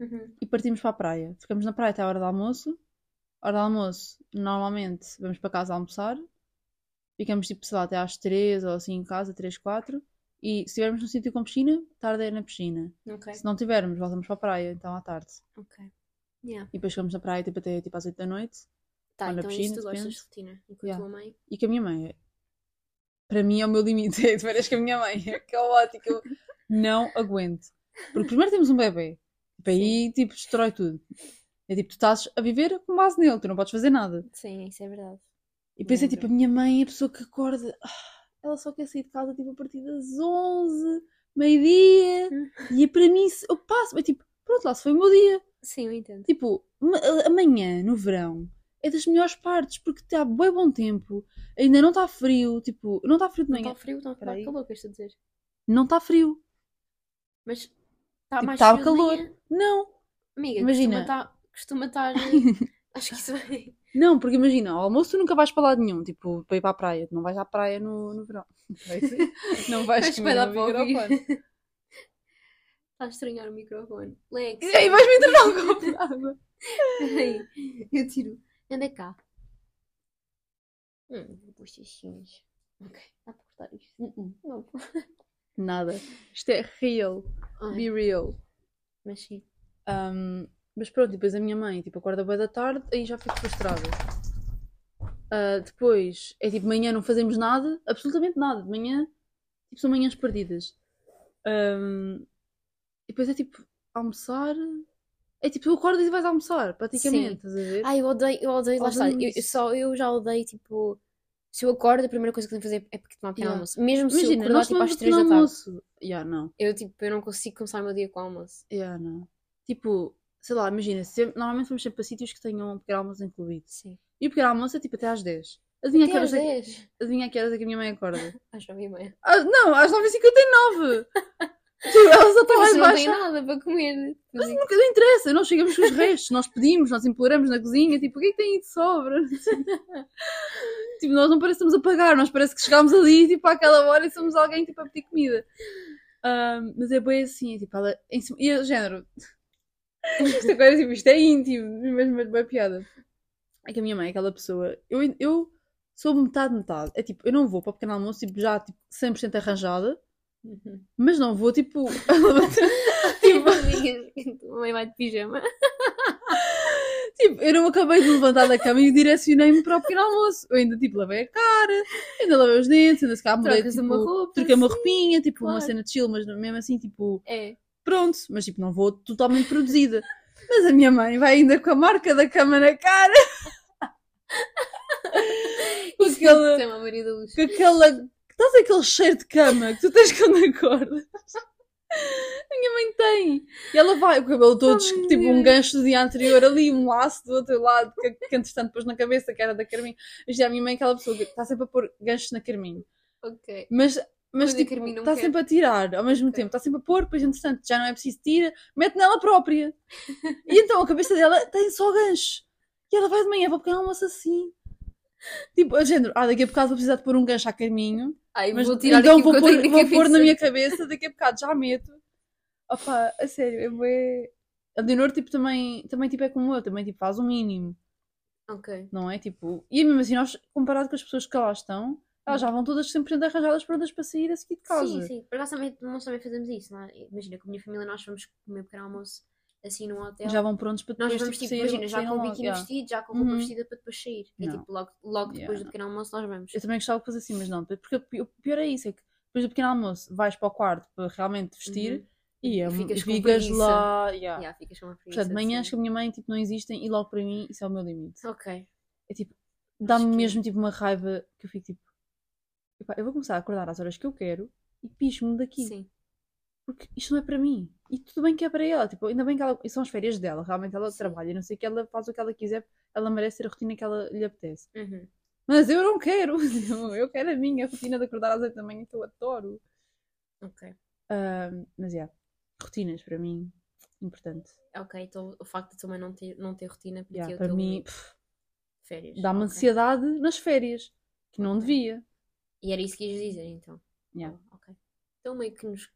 Uhum. e partimos para a praia. Ficamos na praia até a hora do almoço. Hora do almoço, normalmente vamos para casa almoçar. Ficamos tipo, sei lá, até às 3 ou assim em casa, 3, 4. E se estivermos num sítio com piscina, tarde é na piscina. Ok, Se não tivermos, voltamos para a praia, então à tarde. ok. Yeah. E depois ficamos na praia tipo, até tipo, às 8 da noite. Tá, então piscina, isso tu gostas de rotina. Enquanto Yeah. tua mãe. E com a minha mãe. É- Para mim é o meu limite. É de férias com a minha mãe. É caótico. Eu não aguento. Porque primeiro temos um bebê. Tipo, aí tipo, destrói tudo. É tipo, tu estás a viver com base nele, tu não podes fazer nada. Sim, isso é verdade. E depois é Lembro. tipo, a minha mãe é a pessoa que acorda. ah, Ela só quer sair de casa tipo a partir das 11, meio-dia. Hum. E é para mim, eu passo. É tipo, pronto, lá se foi o meu dia. Sim, eu entendo. Tipo, ma- amanhã, no verão, é das melhores partes, porque está bem bom tempo, ainda não está frio, tipo, não está frio de Não manhã, está frio, não está Peraí. calor, queres dizer? não está frio, Mas está Tipo, mais tá frio de calor. não, Amiga, Imagina. costuma estar. Costuma estar. Acho que isso vai. não, porque imagina, ao almoço tu nunca vais para lado nenhum, tipo, para ir para a praia, tu não vais à praia no, no verão, não vais Mas comer vai dar no microfone, Está a estranhar o microfone. Lex. e aí vais-me entregar um copo de água. Peraí, eu tiro. Anda cá. Hum, vou pôr xixinhos. Ok, dá para cortar isto. Uh-uh. Não. Nada, isto é real, Ai, be real. mas sim. Um, mas pronto, depois a minha mãe, tipo, acorda bem da tarde, aí já fico frustrada. Ah, depois, é tipo, manhã não fazemos nada, absolutamente nada. De manhã, tipo, são manhãs perdidas. Um, e depois é tipo, almoçar. É tipo, tu acordas e vais almoçar, praticamente, Sim. estás a ver? Ai, eu odeio, eu odeio, lá está. Eu, só, eu já odeio, tipo, Se eu acordo, a primeira coisa que tenho que fazer é porque tomar pequeno Yeah. almoço. Mesmo se eu Imagina, acordar tipo às tomamos 3 da tarde. almoço. Yeah, não. Eu, tipo, eu não consigo começar o meu dia com almoço. Yeah, não. Tipo, sei lá, imagina, sempre, normalmente vamos sempre para sítios que tenham um pequeno almoço incluído. Sim. E o pequeno almoço é tipo até às 10. Adivinha, Até que às horas é, 10. adivinha que horas é que a minha mãe acorda? Às 9 e meia. Ah, não, às 9h59! tipo, ela só está lá Mas em não tem nada para comer. Mas nunca não interessa, nós chegamos com os restos, nós pedimos, nós imploramos na cozinha, tipo, o que é que tem aí de sobra? tipo, nós não parecemos a pagar, nós parece que chegámos ali, tipo, àquela hora e somos alguém, tipo, a pedir comida. Ahm, mas é bem assim, tipo, ela, e o género, isto agora, tipo, isto é íntimo, mesmo é bem piada. É que a minha mãe é aquela pessoa, eu, eu sou metade, metade, é tipo, eu não vou para o pequeno almoço, tipo, já, tipo, 100% arranjada, Uhum. mas não vou, tipo, Tipo, amigas, a mãe vai de pijama. Tipo, eu não acabei de levantar da cama e direcionei-me para o pequeno almoço. Eu ainda, tipo, lavei a cara, ainda lavei os dentes, ainda se calhar mudei, tipo, uma roupa. troquei uma sim. roupinha, tipo, uma claro. cena de chill, mas mesmo assim, tipo, É. pronto. Mas, tipo, não vou totalmente produzida. Mas a minha mãe vai ainda com a marca da cama na cara. com Isso aquela, uma com aquela, estás aquele cheiro de cama que tu tens quando acordas. A minha mãe tem. E ela vai, o cabelo todo, Oh, tipo um gancho do dia anterior ali, um laço do outro lado, que, que entretanto pôs na cabeça, que era da Carminho. Mas já a minha mãe é aquela pessoa que está sempre a pôr ganchos na Carminho. Ok. Mas, mas tipo, está quer. sempre a tirar ao mesmo Ok. tempo. Está sempre a pôr, depois entretanto já não é preciso tira, mete nela própria. E então a cabeça dela tem só gancho. E ela vai de manhã para o pequeno almoço assim. Tipo, a género, ah, daqui a bocado vou precisar de pôr um gancho a Carminho. Ai, Mas vou tirar então vou eu pôr, vou pôr na minha cabeça, daqui a bocado já meto. Opa, a sério, é bué... A Leonor, tipo, também, também tipo, é como eu, também tipo, faz o mínimo, Ok. não é? Tipo, e mesmo assim, nós, comparado com as pessoas que lá estão, elas já vão todas 100% arranjadas prontas para sair a seguir de casa. Sim, sim. Acaso também, nós também fazemos isso, não é? Imagina, com a minha família nós vamos comer pequeno almoço assim num hotel. Já vão prontos para Nós depois vamos, tipo, tipo, sair, imagina, já com o biquíni yeah. vestido, já com a roupa Uhum. vestida para depois sair. É Não. tipo, logo, logo depois Yeah. do pequeno almoço nós vamos. Eu também gostava de fazer assim, mas não, porque o pi- o pior é isso, é que depois do pequeno almoço vais para o quarto para realmente vestir Uhum. e, é, E ficas ficas lá. yeah. Yeah, ficas com uma. Portanto, manhãs assim. que a minha mãe tipo, não existem e logo para mim isso é o meu limite. Ok. É tipo, dá-me que- mesmo tipo uma raiva que eu fico tipo, epá, eu vou começar a acordar às horas que eu quero e picho-me daqui. Sim. Porque isto não é para mim. E tudo bem que é para ela. Tipo, ainda bem que ela. E são as férias dela. Realmente ela Sim. trabalha. e Não sei o que ela faz o que ela quiser. Ela merece ter a rotina que ela lhe apetece. Uhum. Mas eu não quero. Eu quero a minha rotina de acordar às 8 da manhã que eu adoro. Ok. Ahm, mas, yeah. Rotinas para mim. Importante. Ok, então o facto de também não ter, não ter rotina porque Yeah, eu para mim, pff, férias. dá-me ok. ansiedade nas férias. Que não Ok. devia. E era isso que ias dizer então. Yeah. Oh, ok. Então meio que nos.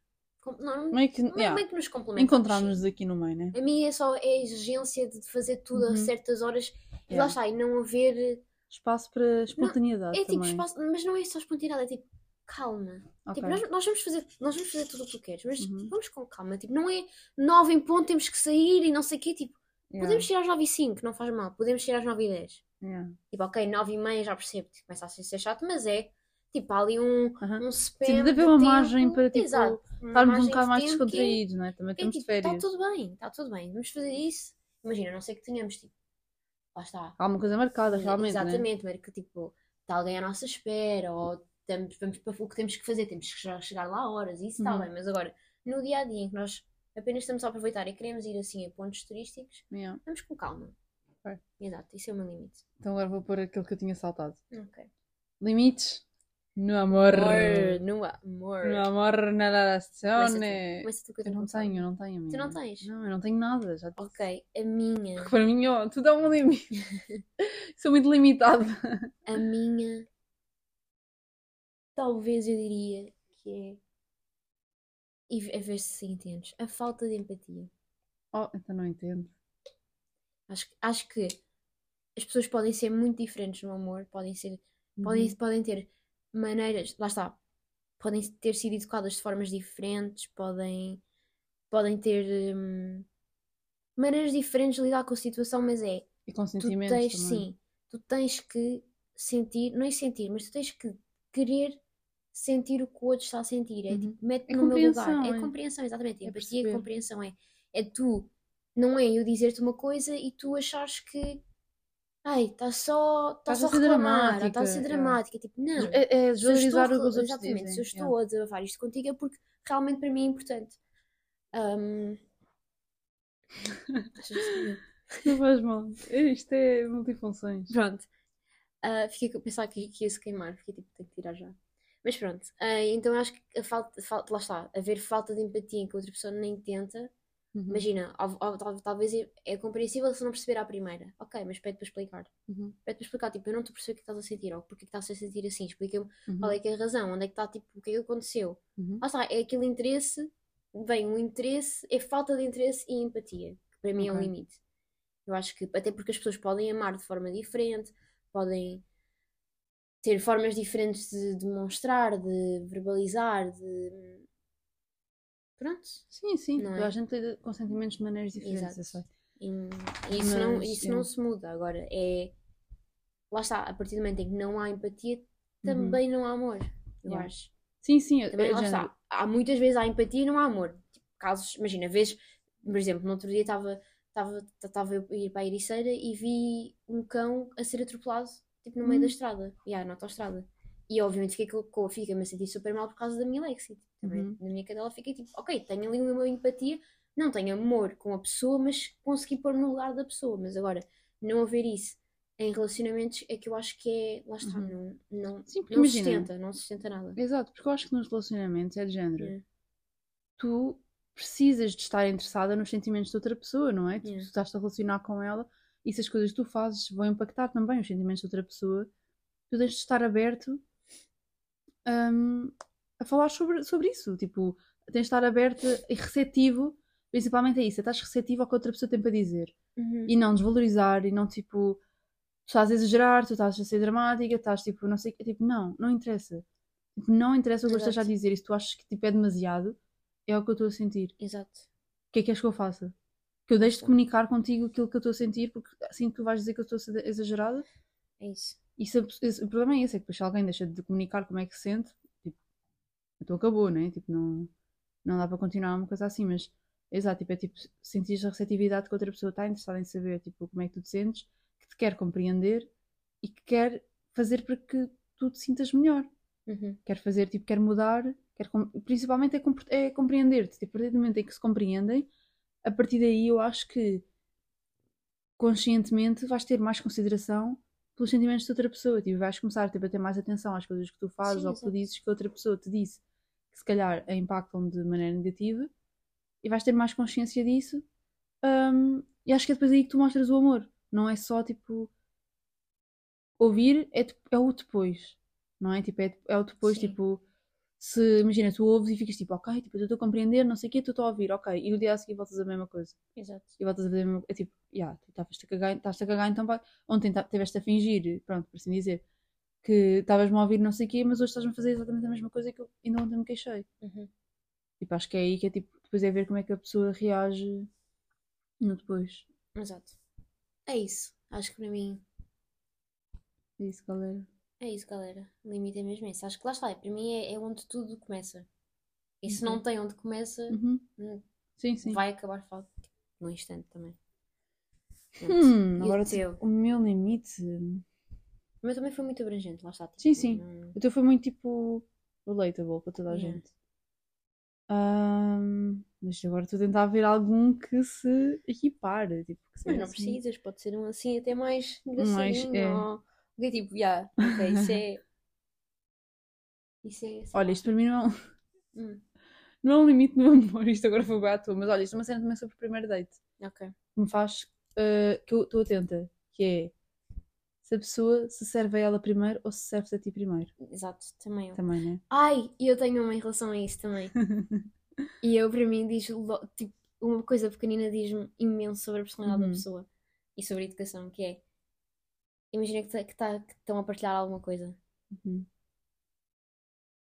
Não, Meio que, meio, yeah, meio que nos complementamos. encontramos-nos aqui no meio, né? A mim é só é a exigência de fazer tudo a Uhum. certas horas e Yeah. lá está, e não haver. Espaço para espontaneidade É tipo também. espaço, mas não é só espontaneidade, é tipo calma. Ok. Tipo, nós, nós vamos fazer, nós vamos fazer tudo o que tu queres, mas Uhum. vamos com calma. Tipo, não é nove em ponto, temos que sair e não sei o quê. Tipo, Yeah, podemos sair às nove e cinco, não faz mal. Podemos sair às nove e dez. yeah. Tipo, ok, nove e meia já percebo, tipo, começa a ser chato, mas é tipo, há ali um, Aham. um spam Sim, deve de haver uma margem para, tipo, Exato, Estarmos um bocado mais que descontraídos, não é? Também é de tipo, está férias. tudo bem, está tudo bem, vamos fazer isso. Imagina, a não sei que tenhamos, tipo, lá está. Há uma coisa marcada, realmente, né? Exatamente, mas que tipo, está alguém à nossa espera, ou estamos, vamos para o que temos que fazer, temos que chegar, lá horas, isso está Uhum. bem, mas agora, no dia a dia em que nós apenas estamos a aproveitar e queremos ir assim a pontos turísticos, Yeah. vamos com calma. Ok. Exato, isso é o meu limite. Então agora vou pôr aquilo que eu tinha saltado. Ok. Limites no amor. No amor. No amor na tu que eu não tenho, eu não tenho. Tu não tens? Não, eu não tenho nada. Já. Ok, a minha, Para mim, ó, tudo é um limite. Sou muito limitada. a minha, talvez eu diria que é, e a ver se entendes, a falta de empatia. Oh, então não entendo. Acho, acho que as pessoas podem ser muito diferentes no amor, podem ser, podem, Uhum. podem ter maneiras, lá está, podem ter sido educadas de formas diferentes, podem, podem ter hum, maneiras diferentes de lidar com a situação, mas é, E com tu sentimentos tens, também. sim, tu tens que sentir, não é sentir, mas tu tens que querer sentir o que o outro está a sentir. É Uhum. tipo, mete É no meu lugar. É é. compreensão, exatamente. É Empatia e compreensão é, é tu, não é eu dizer-te uma coisa e tu achares que ai, está só, tá Estás só a ser reclamar, ou está a dramática, ser yeah. dramática. Tipo, não. É, é desvalorizar a o que os outros Exatamente, dizem. se eu estou yeah. a desabafar isto contigo é porque realmente para mim é importante. Que- Não faz mal. Isto é multifunções. Pronto. Ah, fiquei a pensar que, que ia se queimar, fiquei tipo, tenho que tirar já. Mas pronto, ah, então acho que a falta, falta, lá está, haver falta de empatia em que a outra pessoa nem tenta. Uhum. Imagina, ao- tal- talvez é, é compreensível se não perceber à primeira. Ok, mas pede para explicar. Uhum. Pede para explicar, tipo, eu não estou a perceber o que estás a sentir, ou porque é que estás a sentir assim, explica-me Uhum. qual é que é a razão, onde é que está, tipo, o que é que aconteceu. Uhum. Lá está, é aquele interesse, bem, o interesse é falta de interesse e empatia, que para mim é o Ok. limite. Eu acho que, até porque as pessoas podem amar de forma diferente, podem ter formas diferentes de demonstrar, de verbalizar, de. Pronto. Sim, sim. Não é? a gente tem com sentimentos de maneiras diferentes, Exato. eu. E, e isso, não, Mas, isso é. não se muda. Agora, é. Lá está, a partir do momento em que não há empatia, Uhum. também não há amor. Eu Yeah. acho. Sim, sim. Também é lá está. Há muitas vezes há empatia e não há amor. Tipo, casos, imagina, vezes, por exemplo, no outro dia estava estava eu a ir para a Ericeira e vi um cão a ser atropelado, tipo, no meio Hum. da estrada, yeah, na autoestrada. E obviamente fiquei com, com, fiquei-me a sentir super mal por causa da minha Lexi. Também, Uhum. na minha cadela fiquei tipo, ok, tenho ali uma empatia, não tenho amor com a pessoa, mas consegui pôr no lugar da pessoa. Mas agora, não haver isso em relacionamentos é que eu acho que é, lá está, Uhum. não, não, Sim, não imagina. sustenta, não sustenta nada. Exato, porque eu acho que nos relacionamentos é de género. Yeah. Tu precisas de estar interessada nos sentimentos de outra pessoa, não é? Yeah. tu estás a relacionar com ela e se as coisas que tu fazes vão impactar também os sentimentos de outra pessoa, tu tens de estar aberto hum, a falar sobre, sobre isso. Tipo, tens de estar aberto e receptivo, principalmente a isso. Estás receptivo ao que outra pessoa tem para dizer. Uhum. E não desvalorizar e não tipo, tu estás a exagerar, tu estás a ser dramática, estás tipo, não sei o quê. Tipo, não, não interessa. Tipo, não interessa o que eu esteja a dizer. E se tu achas que tipo, é demasiado, é o que eu estou a sentir. Exato. O que é que és que eu faça? Que eu deixe de comunicar contigo aquilo que eu estou a sentir, porque assim tu vais dizer que eu estou a ser exagerada. É isso. É- esse- o problema é esse, é que depois se alguém deixa de comunicar como é que se sente, então acabou, né? Tipo, não, não dá para continuar uma coisa assim, mas exato, tipo, é tipo, sentir a receptividade que outra pessoa está interessada em saber, tipo, como é que tu te sentes, que te quer compreender e que quer fazer para que tu te sintas melhor. Uhum. Quer fazer, tipo, quer mudar, quer principalmente é, compre- é compreender-te. Tipo, a partir do momento em que se compreendem, a partir daí eu acho que conscientemente vais ter mais consideração pelos sentimentos de outra pessoa. Tipo, vais começar tipo, a ter mais atenção às coisas que tu fazes Sim, ou que tu dizes que outra pessoa te disse que se calhar a impactam de maneira negativa e vais ter mais consciência disso. Hum, e acho que é depois aí que tu mostras o amor. Não é só tipo ouvir, é, é o depois. Não é? Tipo, é, é o depois, Sim. tipo, se imagina, tu ouves e ficas tipo, ok, tipo, eu estou a compreender, não sei o quê, tu estou a ouvir, ok, e no dia a seguir voltas a mesma coisa Exato. e voltas a fazer a mesma É tipo, yeah, tu estavas-te a cagar, estás-te a cagar, então vai. Ontem ta- tiveste a fingir, pronto, por assim dizer, que estavas-me a ouvir não sei o quê, mas hoje estás-me a fazer exatamente a mesma coisa que eu ainda ontem me queixei. Uhum. Tipo, acho que é aí que é tipo, depois é ver como é que a pessoa reage no depois. Exato. É isso. Acho que para mim É isso, galera. É isso, galera. O limite é mesmo esse. Acho que lá está. Para mim é, é onde tudo começa. E se Ok. não tem onde começa, Uhum. hum, Sim, sim. vai acabar falta num instante também. Hum, E o agora teu? o meu limite. O meu também foi muito abrangente, lá está. tipo, Sim, sim. não- O teu foi muito tipo relatable para toda a Yeah. gente. Ahm, mas agora estou a tentar ver algum que se equipare. Tipo, que Mas não assim. precisas, pode ser um assim até mais Mais, engraçadinho. é. Ou... Ok, tipo, já, ok, isso é. Isso é. sei Olha, isto para mim não, é um- Hum, não é um limite no amor. Isto agora foi bem à toa. Mas olha, isto é uma cena também sobre o primeiro date. ok. Que me faz. ah, que eu estou atenta. Que é se a pessoa se serve a ela primeiro ou se serve a ti primeiro. Exato, também. eu. Também, né? Ai, e eu tenho uma em relação a isso também. E eu, para mim, diz lo- tipo, uma coisa pequenina diz-me imenso sobre a personalidade Uhum. da pessoa e sobre a educação, que é imagina que, que, tá- que estão a partilhar alguma coisa. Uhum.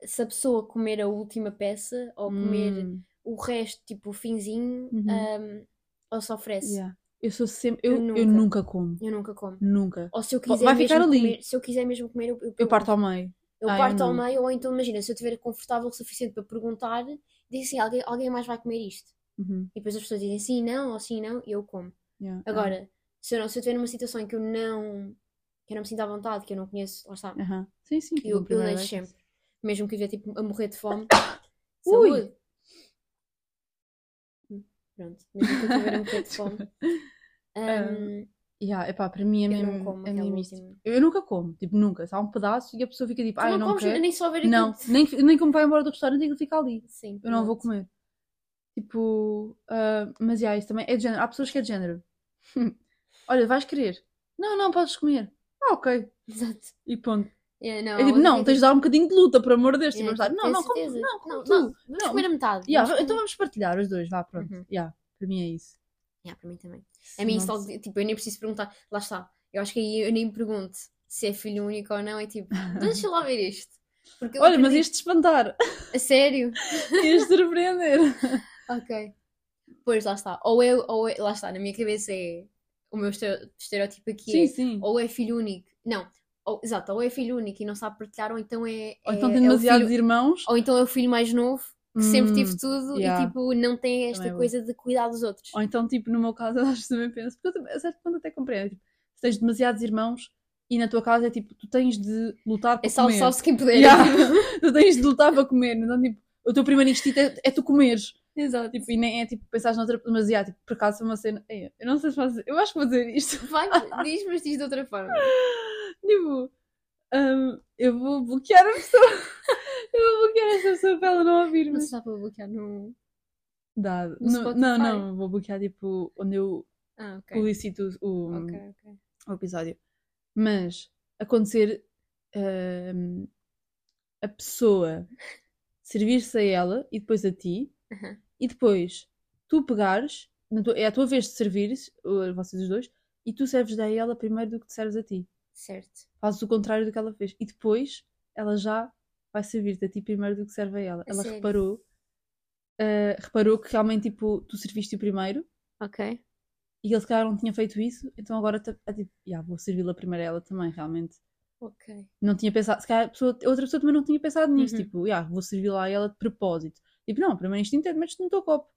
Se a pessoa comer a última peça ou comer Hum, o resto, tipo o finzinho, Uhum. ahm, ou se oferece. yeah. Eu sou sempre. Eu, Eu eu nunca. nunca como. Eu nunca como. Nunca. Ou se eu Vai quiser ficar mesmo ali. comer, se eu quiser mesmo comer, eu, eu, Eu parto ao meio. eu Ah, eu parto ao meio, ou então imagina, se eu estiver confortável o suficiente para perguntar, diz assim, alguém, alguém mais vai comer isto. Uhum. E depois as pessoas dizem sim, não, ou sim, não, e eu como. Yeah. Agora, não, se eu estiver numa situação em que eu não, que eu não me sinto à vontade, que eu não conheço, lá está, Aham. Sim, sim. eu, eu deixo sempre. Mesmo que eu estiver tipo, a morrer de fome. Ui! Saúde! Hum, Pronto, mesmo que eu estiver a morrer de fome. Yeah, epá, para mim é eu mesmo, não como é mesmo última. Eu nunca como, tipo, nunca. Há um pedaço e a pessoa fica tipo, ah, eu não comes quero. nem só ver aquilo. Não, nem, nem como vai embora do restaurante aquilo fica ali. Sim, Eu não vou comer. Tipo, ah, mas yeah, isso também é de género. Há pessoas que é de género. Olha, vais querer? Não, não, podes comer. Ah, ok. Exato. E ponto. Yeah, não, é tipo, não, tens de dar um bocadinho de luta, por amor de Deus. Tipo, Yeah, dar, não, não, como, não, como Não, tu. não, vamos Não. comer a metade. Yeah, vamos então vamos partilhar os dois, vá, pronto. Uhum. Yeah, para mim é isso. Yeah, para mim também. A mim, isso, tipo, eu nem preciso perguntar. Lá está. Eu acho que aí eu nem me pergunto se é filho único ou não. É tipo, deixa lá ver isto. Porque eu Olha, mas acredito- isto espantar, A sério? isto surpreender. Ok. Pois, lá está. Ou eu, ou é- lá está, na minha cabeça é o meu estere- estereótipo aqui Sim, é sim. ou é filho único. Não, ou, exato, ou é filho único e não sabe partilhar, ou então é. Ou é- então tem é o demasiados filho- irmãos. Ou então é o filho mais novo que sempre Hum, tive tudo yeah. e tipo não tem esta é bom. coisa de cuidar dos outros. Ou então, tipo, no meu caso, eu acho que também penso, porque eu a certo ponto até compreendo. Tipo, se tens demasiados irmãos e na tua casa é tipo, tu tens de lutar para É salve, comer. salve quem puder. Yeah. tu tens de lutar para comer. Então, tipo, o teu primeiro instinto é, é tu comeres. Exato. Tipo, e nem é tipo pensar noutra. Mas, yeah, tipo, por acaso, foi uma cena. É, Eu não sei se fazer. Eu acho que vou dizer isto. Vai, diz, mas diz de outra forma. tipo, hum, eu vou bloquear a pessoa. eu vou bloquear esta pessoa para ela não ouvir-me. Se dá para bloquear no. Dá. No Não, Spotify? não, não, vou bloquear tipo onde eu Ah, ok. publicito o, Ok, ok. o episódio. Mas acontecer hum, a pessoa servir-se a ela e depois a ti, Aham. e depois tu pegares, tua- é a tua vez de servir, vocês os dois, e tu serves a ela primeiro do que te serves a ti. Certo. Fazes o contrário do que ela fez. E depois ela já vai servir-te a ti primeiro do que serve a ela. A ela sério? reparou, uh, reparou que realmente tipo, tu serviste o primeiro Ok. e ele se calhar não tinha feito isso, então agora tá- é tipo, "Ya, vou servi-la primeiro a ela também, realmente. Ok. Não tinha pensado, se calhar a pessoa- outra pessoa também não tinha pensado nisso, Uhum. tipo, "Ya, vou servi-la a ela de propósito. Tipo, não, o primeiro instinto é metes-te no teu copo,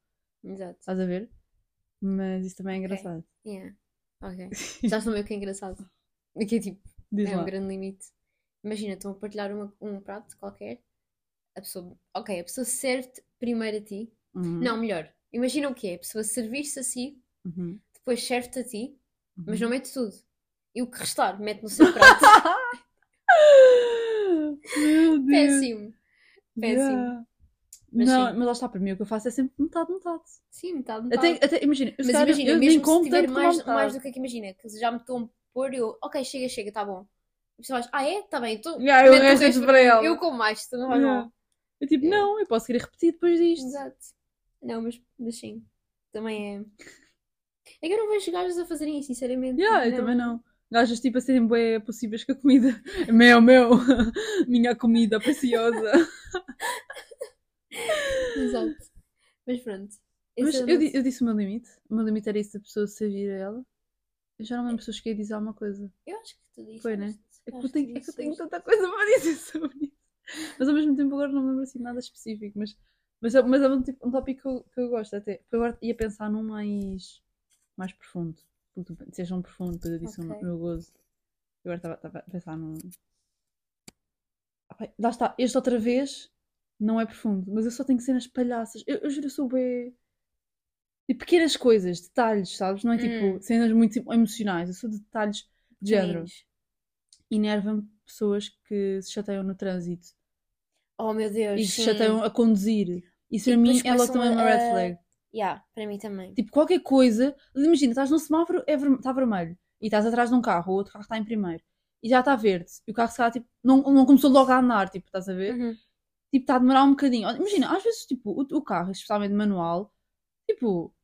Exato. estás a ver? Mas isso também é engraçado. Yeah. Ok. Já estou meio que é engraçado. Aqui é tipo, Diz é lá. um grande limite. Imagina, estão a partilhar uma- um prato qualquer. A pessoa. Ok, a pessoa serve-te primeiro a ti. Uhum, Não, melhor. Imagina o que é. A pessoa servir-se a si, uhum, depois serve-te a ti, mas uhum. não mete tudo. E o que restar, mete no seu prato. Meu Deus. Péssimo. Péssimo. Yeah. Mas não, sim. mas lá está, para mim o que eu faço é sempre metade, metade. Sim, metade, metade. Até, até, imagina, eu, se Mas calhar, imagina, eu nem mesmo se tiver como a mais, mais do que aqui, imagina, que já me estão a pôr, eu, ok, chega, chega, tá bom. E você vai, ah é? Tá bem, então. Yeah, eu resto resto para ela. Eu como mais, tu não vais Yeah. mal. Eu tipo, não, eu posso querer repetir depois disto. Exato. Não, mas, mas sim, também é. É que eu não vejo gajos a fazerem isso, sinceramente. Yeah, eu também não. Gajas tipo a serem bem possíveis com a comida. Meu, meu, minha comida preciosa. Exato. Mas pronto. Mas é eu, nosso- eu disse o meu limite. O meu limite era isso da pessoa servir a ela. Eu já não lembro se eu cheguei a dizer alguma coisa. Eu acho que tu disseste. Foi, né? É que, eu tenho, é que eu tenho tanta coisa para dizer sobre isso. Mas ao mesmo tempo agora não me lembro assim nada específico. Mas, mas, é, mas é um, tipo, um tópico que eu, que eu gosto até. Porque agora ia pensar num mais, mais profundo. Porque tu um profundo, depois eu disse Ok. o meu gozo. Eu agora estava- a pensar num. Ah, Lá está, este outra vez não é profundo, mas eu só tenho cenas palhaças. Eu, eu juro, eu sou bem. De pequenas coisas, detalhes, sabes? Não é tipo Hum. cenas muito emocionais, eu sou de detalhes de género enerva-me pessoas que se chateiam no trânsito Oh meu Deus. e se sim. chateiam a conduzir. Isso E para mim é começam também uma red flag. Yeah, para mim também. Tipo, qualquer coisa, imagina, estás num semáforo, é verme- está vermelho, e estás atrás de um carro, o outro carro está em primeiro, e já está verde, e o carro se calhar, tipo, não, não começou logo a andar, tipo, estás a ver? Uhum. Tipo, está a demorar um bocadinho. Imagina, às vezes, tipo, o, o carro, especialmente manual, tipo,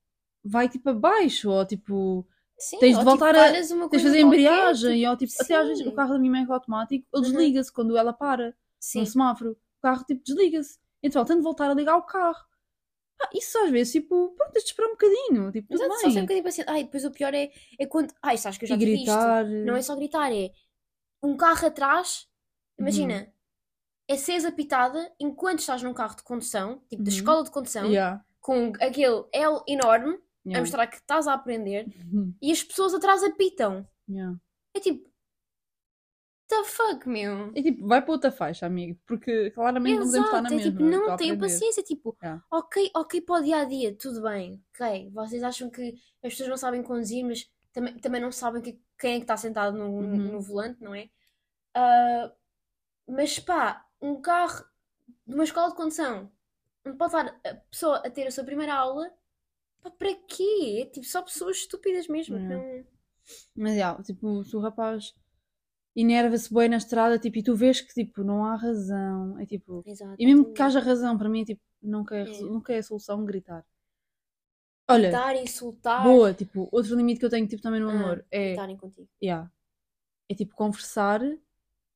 vai tipo abaixo, ou tipo, Sim, Tens de voltar tipo, a- tens de fazer embreagem, tipo, ou tipo, até às vezes sim. o carro da minha mãe é automático, ele Uhum. desliga-se quando ela para. Sim. no semáforo, o carro tipo desliga-se. Então ela tem de voltar a ligar o carro. Ah, isso às vezes, tipo, pronto, tens de esperar um bocadinho, tipo, Exato, só ser um bocadinho paciente. Ai, depois o pior é, é quando. Ai, sabes que eu já E tive isto. gritar. Não é só gritar, é um carro atrás. Imagina, Uhum. É seres a pitada enquanto estás num carro de condução, tipo da Uhum. escola de condução, Yeah. com aquele L enorme, a Yeah. mostrar que estás a aprender Uhum. e as pessoas atrás apitam. Yeah. É tipo, the fuck, meu? É tipo, vai para outra faixa, amigo, porque claramente não podemos estar na Exato, é mesma. tipo, estou a não tenho aprender. paciência, tipo, Yeah. ok, ok para o dia a dia, tudo bem, ok. Vocês acham que as pessoas não sabem conduzir, mas também, também não sabem que- quem é que está sentado no, Uhum. no volante, não é? Ah, mas pá, um carro de uma escola de condução, não pode estar a pessoa a ter a sua primeira aula, pá, para quê? É tipo, só pessoas estúpidas mesmo, Yeah. não... Mas, yeah, tipo, se o rapaz enerva-se bem na estrada, tipo, e tu vês que, tipo, não há razão, é tipo... Exato, E mesmo que haja razão, para mim, é tipo, nunca é, É. nunca é a solução gritar. Olha, Gritar, insultar, boa, tipo, outro limite que eu tenho, tipo, também no Ah, amor, é... gritarem contigo. Yeah. É tipo conversar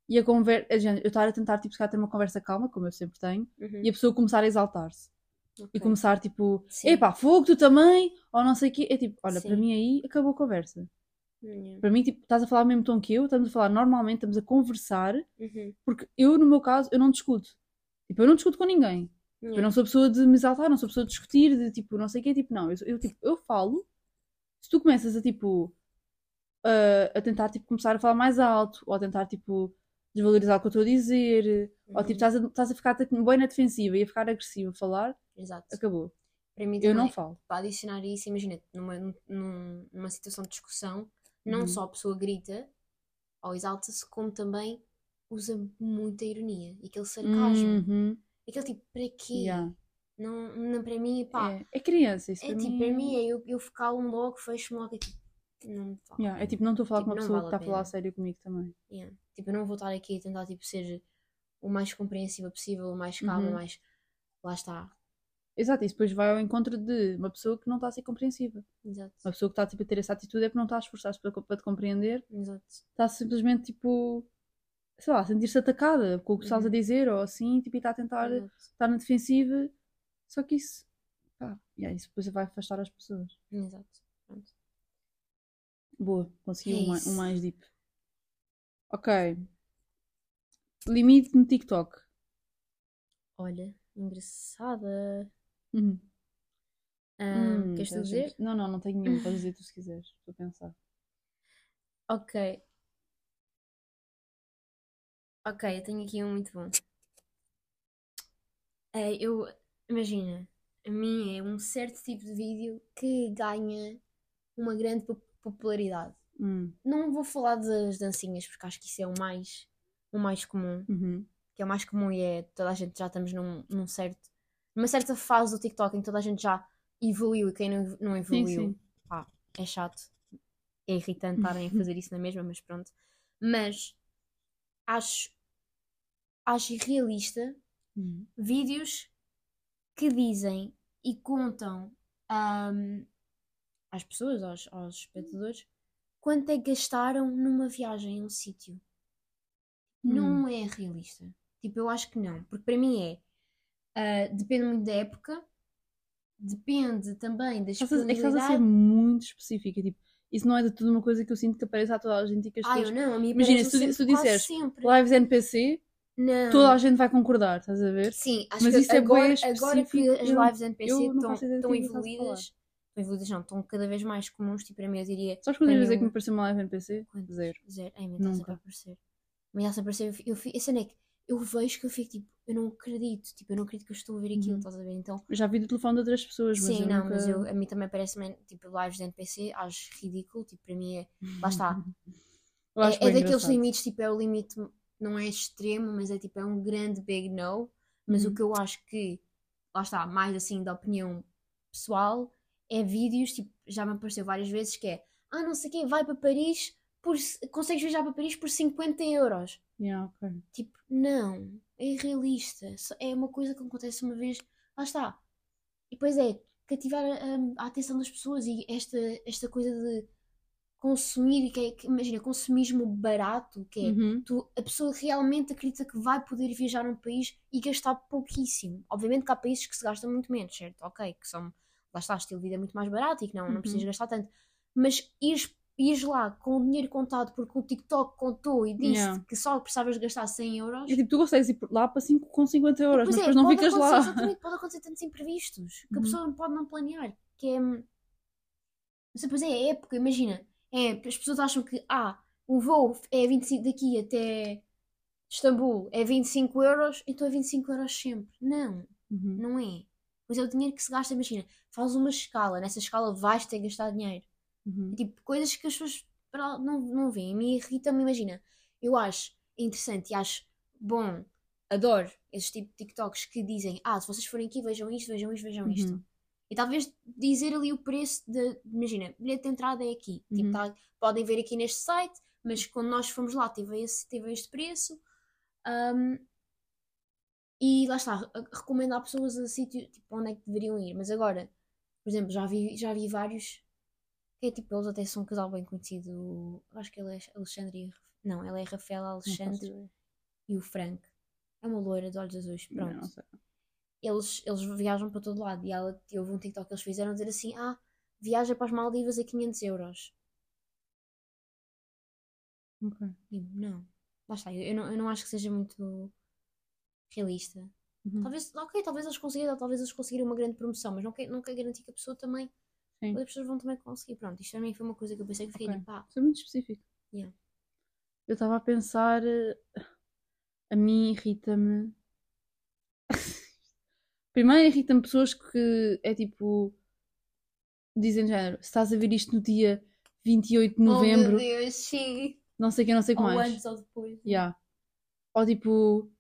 e a conversa. Eu estar a tentar tipo, se calhar, ter uma conversa calma, como eu sempre tenho, Uhum, e a pessoa começar a exaltar-se. E ok. começar tipo, Sim. epá, fogo, tu também, ou não sei o quê. É tipo, olha, para Sim. mim aí acabou a conversa. Yeah. Para mim, tipo, estás a falar o mesmo tom que eu, estamos a falar normalmente, estamos a conversar, Uhum, porque eu, no meu caso, eu não discuto. Tipo, eu não discuto com ninguém. Eu yeah. não sou pessoa de me exaltar, não sou pessoa de discutir, de tipo, não sei o quê, tipo, não. Eu, eu, tipo, eu falo, se tu começas a tipo, a, a tentar tipo, começar a falar mais alto, ou a tentar tipo, desvalorizar o que eu estou a dizer, ou tipo, Uhum. estás a, estás a ficar bem na defensiva e a ficar agressivo a falar, Exato. acabou. Para mim Eu não falo. para adicionar isso, imagina, numa, num- numa situação de discussão, não Uhum. só a pessoa grita ou exalta-se, como também usa muita ironia e aquele sarcasmo. Uhum, Aquele tipo, para quê? yeah. Não, não, para mim, pá, É, é criança, isso é, para tipo, mim. para mim é eu, eu focá-lo logo, fecho-me logo, tipo, não. Yeah, é tipo, não estou a falar Tipo, com uma pessoa vale que está a falar a sério comigo também. Yeah. Tipo, eu não vou estar aqui a tentar tipo, ser o mais compreensiva possível, o mais calma, Uhum. mais. Lá está. Exato, isso depois vai ao encontro de uma pessoa que não está a ser compreensiva. Exato. Uma pessoa que está tipo, a ter essa atitude é porque não está a esforçar-se para, para te compreender Exato. está simplesmente tipo, sei lá, sentir-se atacada com o que estás a Uhum. dizer ou assim, tipo, e está a tentar Exato. estar na defensiva. Só que isso, pá, yeah, isso depois vai afastar as pessoas. Exato. Pronto. Boa, consegui É um, mai- isso. um mais deep. Ok. Limite no TikTok. Olha, engraçada. Uhum. Hum, queres tu já dizer? achei- Não, não, não tenho nenhum. Podes dizer tu se quiseres. Estou a pensar. Ok. Ok, eu tenho aqui um muito bom. É, eu, imagina, a mim é um certo tipo de vídeo que ganha uma grande popularidade. Hum, Não vou falar das dancinhas, porque acho que isso é o mais, o mais comum. uhum. Que é o mais comum e é toda a gente já estamos num, num certo, numa certa fase do TikTok em que toda a gente já evoluiu e quem não, não Sim, evoluiu sim. pá, é chato. É irritante estarem a fazer isso na mesma, mas pronto. Mas acho, acho irrealista Uhum. vídeos que dizem e contam ahm, às pessoas, aos, aos espectadores, quanto é que gastaram numa viagem a um sítio. Não é realista. Tipo, eu acho que não. Porque para mim é. ah, depende muito da época, depende também da Estás a- É que estás a ser muito específica. Tipo, isso não é de tudo uma coisa que eu sinto que aparece a toda a gente e que as Ah, eu pessoas. não, a mim Imagina, se tu, se tu disseres sempre. lives NPC, Não. toda a gente vai concordar, estás a ver? Sim, acho Mas que isso é agora, bué agora que as lives NPC estão, estão é evoluídas, não, estão cada vez mais comuns, tipo, para mim eu diria Sabes Tenho vezes é que me apareceu uma live NPC? Quantos? Zero. Zero. Ai, me Nunca. a aparecer. Me está a aparecer. Eu, eu, a cena é que eu vejo que eu fico tipo, eu não acredito, tipo, eu não acredito que eu estou a ver aquilo, Uhum. estás a ver? Então, Eu já vi do telefone de outras pessoas, mas sim, eu não, nunca... mas eu, a mim também parece tipo, lives de NPC, acho ridículo, tipo, para mim é, lá está, Eu é, é daqueles limites, tipo, é o limite, não é extremo, mas é tipo, é um grande big no. Mas Uhum. o que eu acho que, lá está, mais assim da opinião pessoal, é vídeos, tipo, já me apareceu várias vezes que é, ah, não sei quem, vai para Paris, por, consegues viajar para Paris por 50 euros. Yeah, ok. Tipo, não, é irrealista. É uma coisa que acontece uma vez, lá está. E depois é cativar a, a atenção das pessoas e esta, esta coisa de consumir, que é, que, imagina, consumismo barato, que é Uhum. tu, a pessoa realmente acredita que vai poder viajar num país e gastar pouquíssimo. Obviamente que há países que se gastam muito menos, certo? Ok, que são, lá está, estilo de vida muito mais barato e que não, não Uhum. precisas gastar tanto. Mas ires, ires lá com o dinheiro contado porque o TikTok contou e disse Yeah. que só precisavas gastar 100 euros. E tipo, tu consegues ir lá para cinco, com 50 euros, Pois mas é, depois não ficas lá. Exatamente, pode acontecer tantos imprevistos que a Uhum. pessoa não pode não planear. Que é, Mas depois é a época, imagina. É, as pessoas acham que, ah, o voo é 25 daqui até Istambul é 25 euros, então é 25 euros sempre. Não, Uhum. não é. Pois é o dinheiro que se gasta, imagina, faz uma escala, nessa escala vais ter que gastar dinheiro. Uhum. Tipo, coisas que as pessoas não, não veem. A mim irrita-me, imagina. Eu acho interessante e acho bom, adoro esses tipo de TikToks que dizem, ah, se vocês forem aqui, vejam isto, vejam isto, vejam isto. Uhum. E talvez dizer ali o preço de, imagina, bilhete de entrada é aqui. Tipo, Uhum. tá- podem ver aqui neste site, mas quando nós fomos lá teve, esse, teve este preço. Ahm, e lá está, recomendar pessoas a sítio tipo, onde é que deveriam ir. Mas agora, por exemplo, já vi, já vi vários que é tipo, eles até são um casal bem conhecido. Acho que ele é Alexandre e Não, ela é Rafaela Não Alexandre e o Frank. É uma loira de olhos azuis. Não, Pronto não sei. eles, eles viajam para todo lado. E ela, houve um TikTok que eles fizeram dizer assim: Ah, viaja para as Maldivas a 500 euros. Ok. E não, lá está. Eu não, eu não acho que seja muito realista. Uhum. Talvez, ok, talvez eles conseguiram, talvez eles conseguiram uma grande promoção, mas não quer, não quer garantir que a pessoa também, Sim. as pessoas vão também conseguir. Pronto, isto também foi uma coisa que eu pensei que fiquei Ok. tipo, ah, Isso é muito específico. Yeah. Eu estava a pensar. eh, A mim irrita-me. Primeiro irrita-me pessoas que é tipo. Dizem género, se estás a ver isto no dia 28 de novembro, oh meu Deus, sim. não sei o que, não sei o que Ou mais. antes ou depois. Yeah. Ou tipo,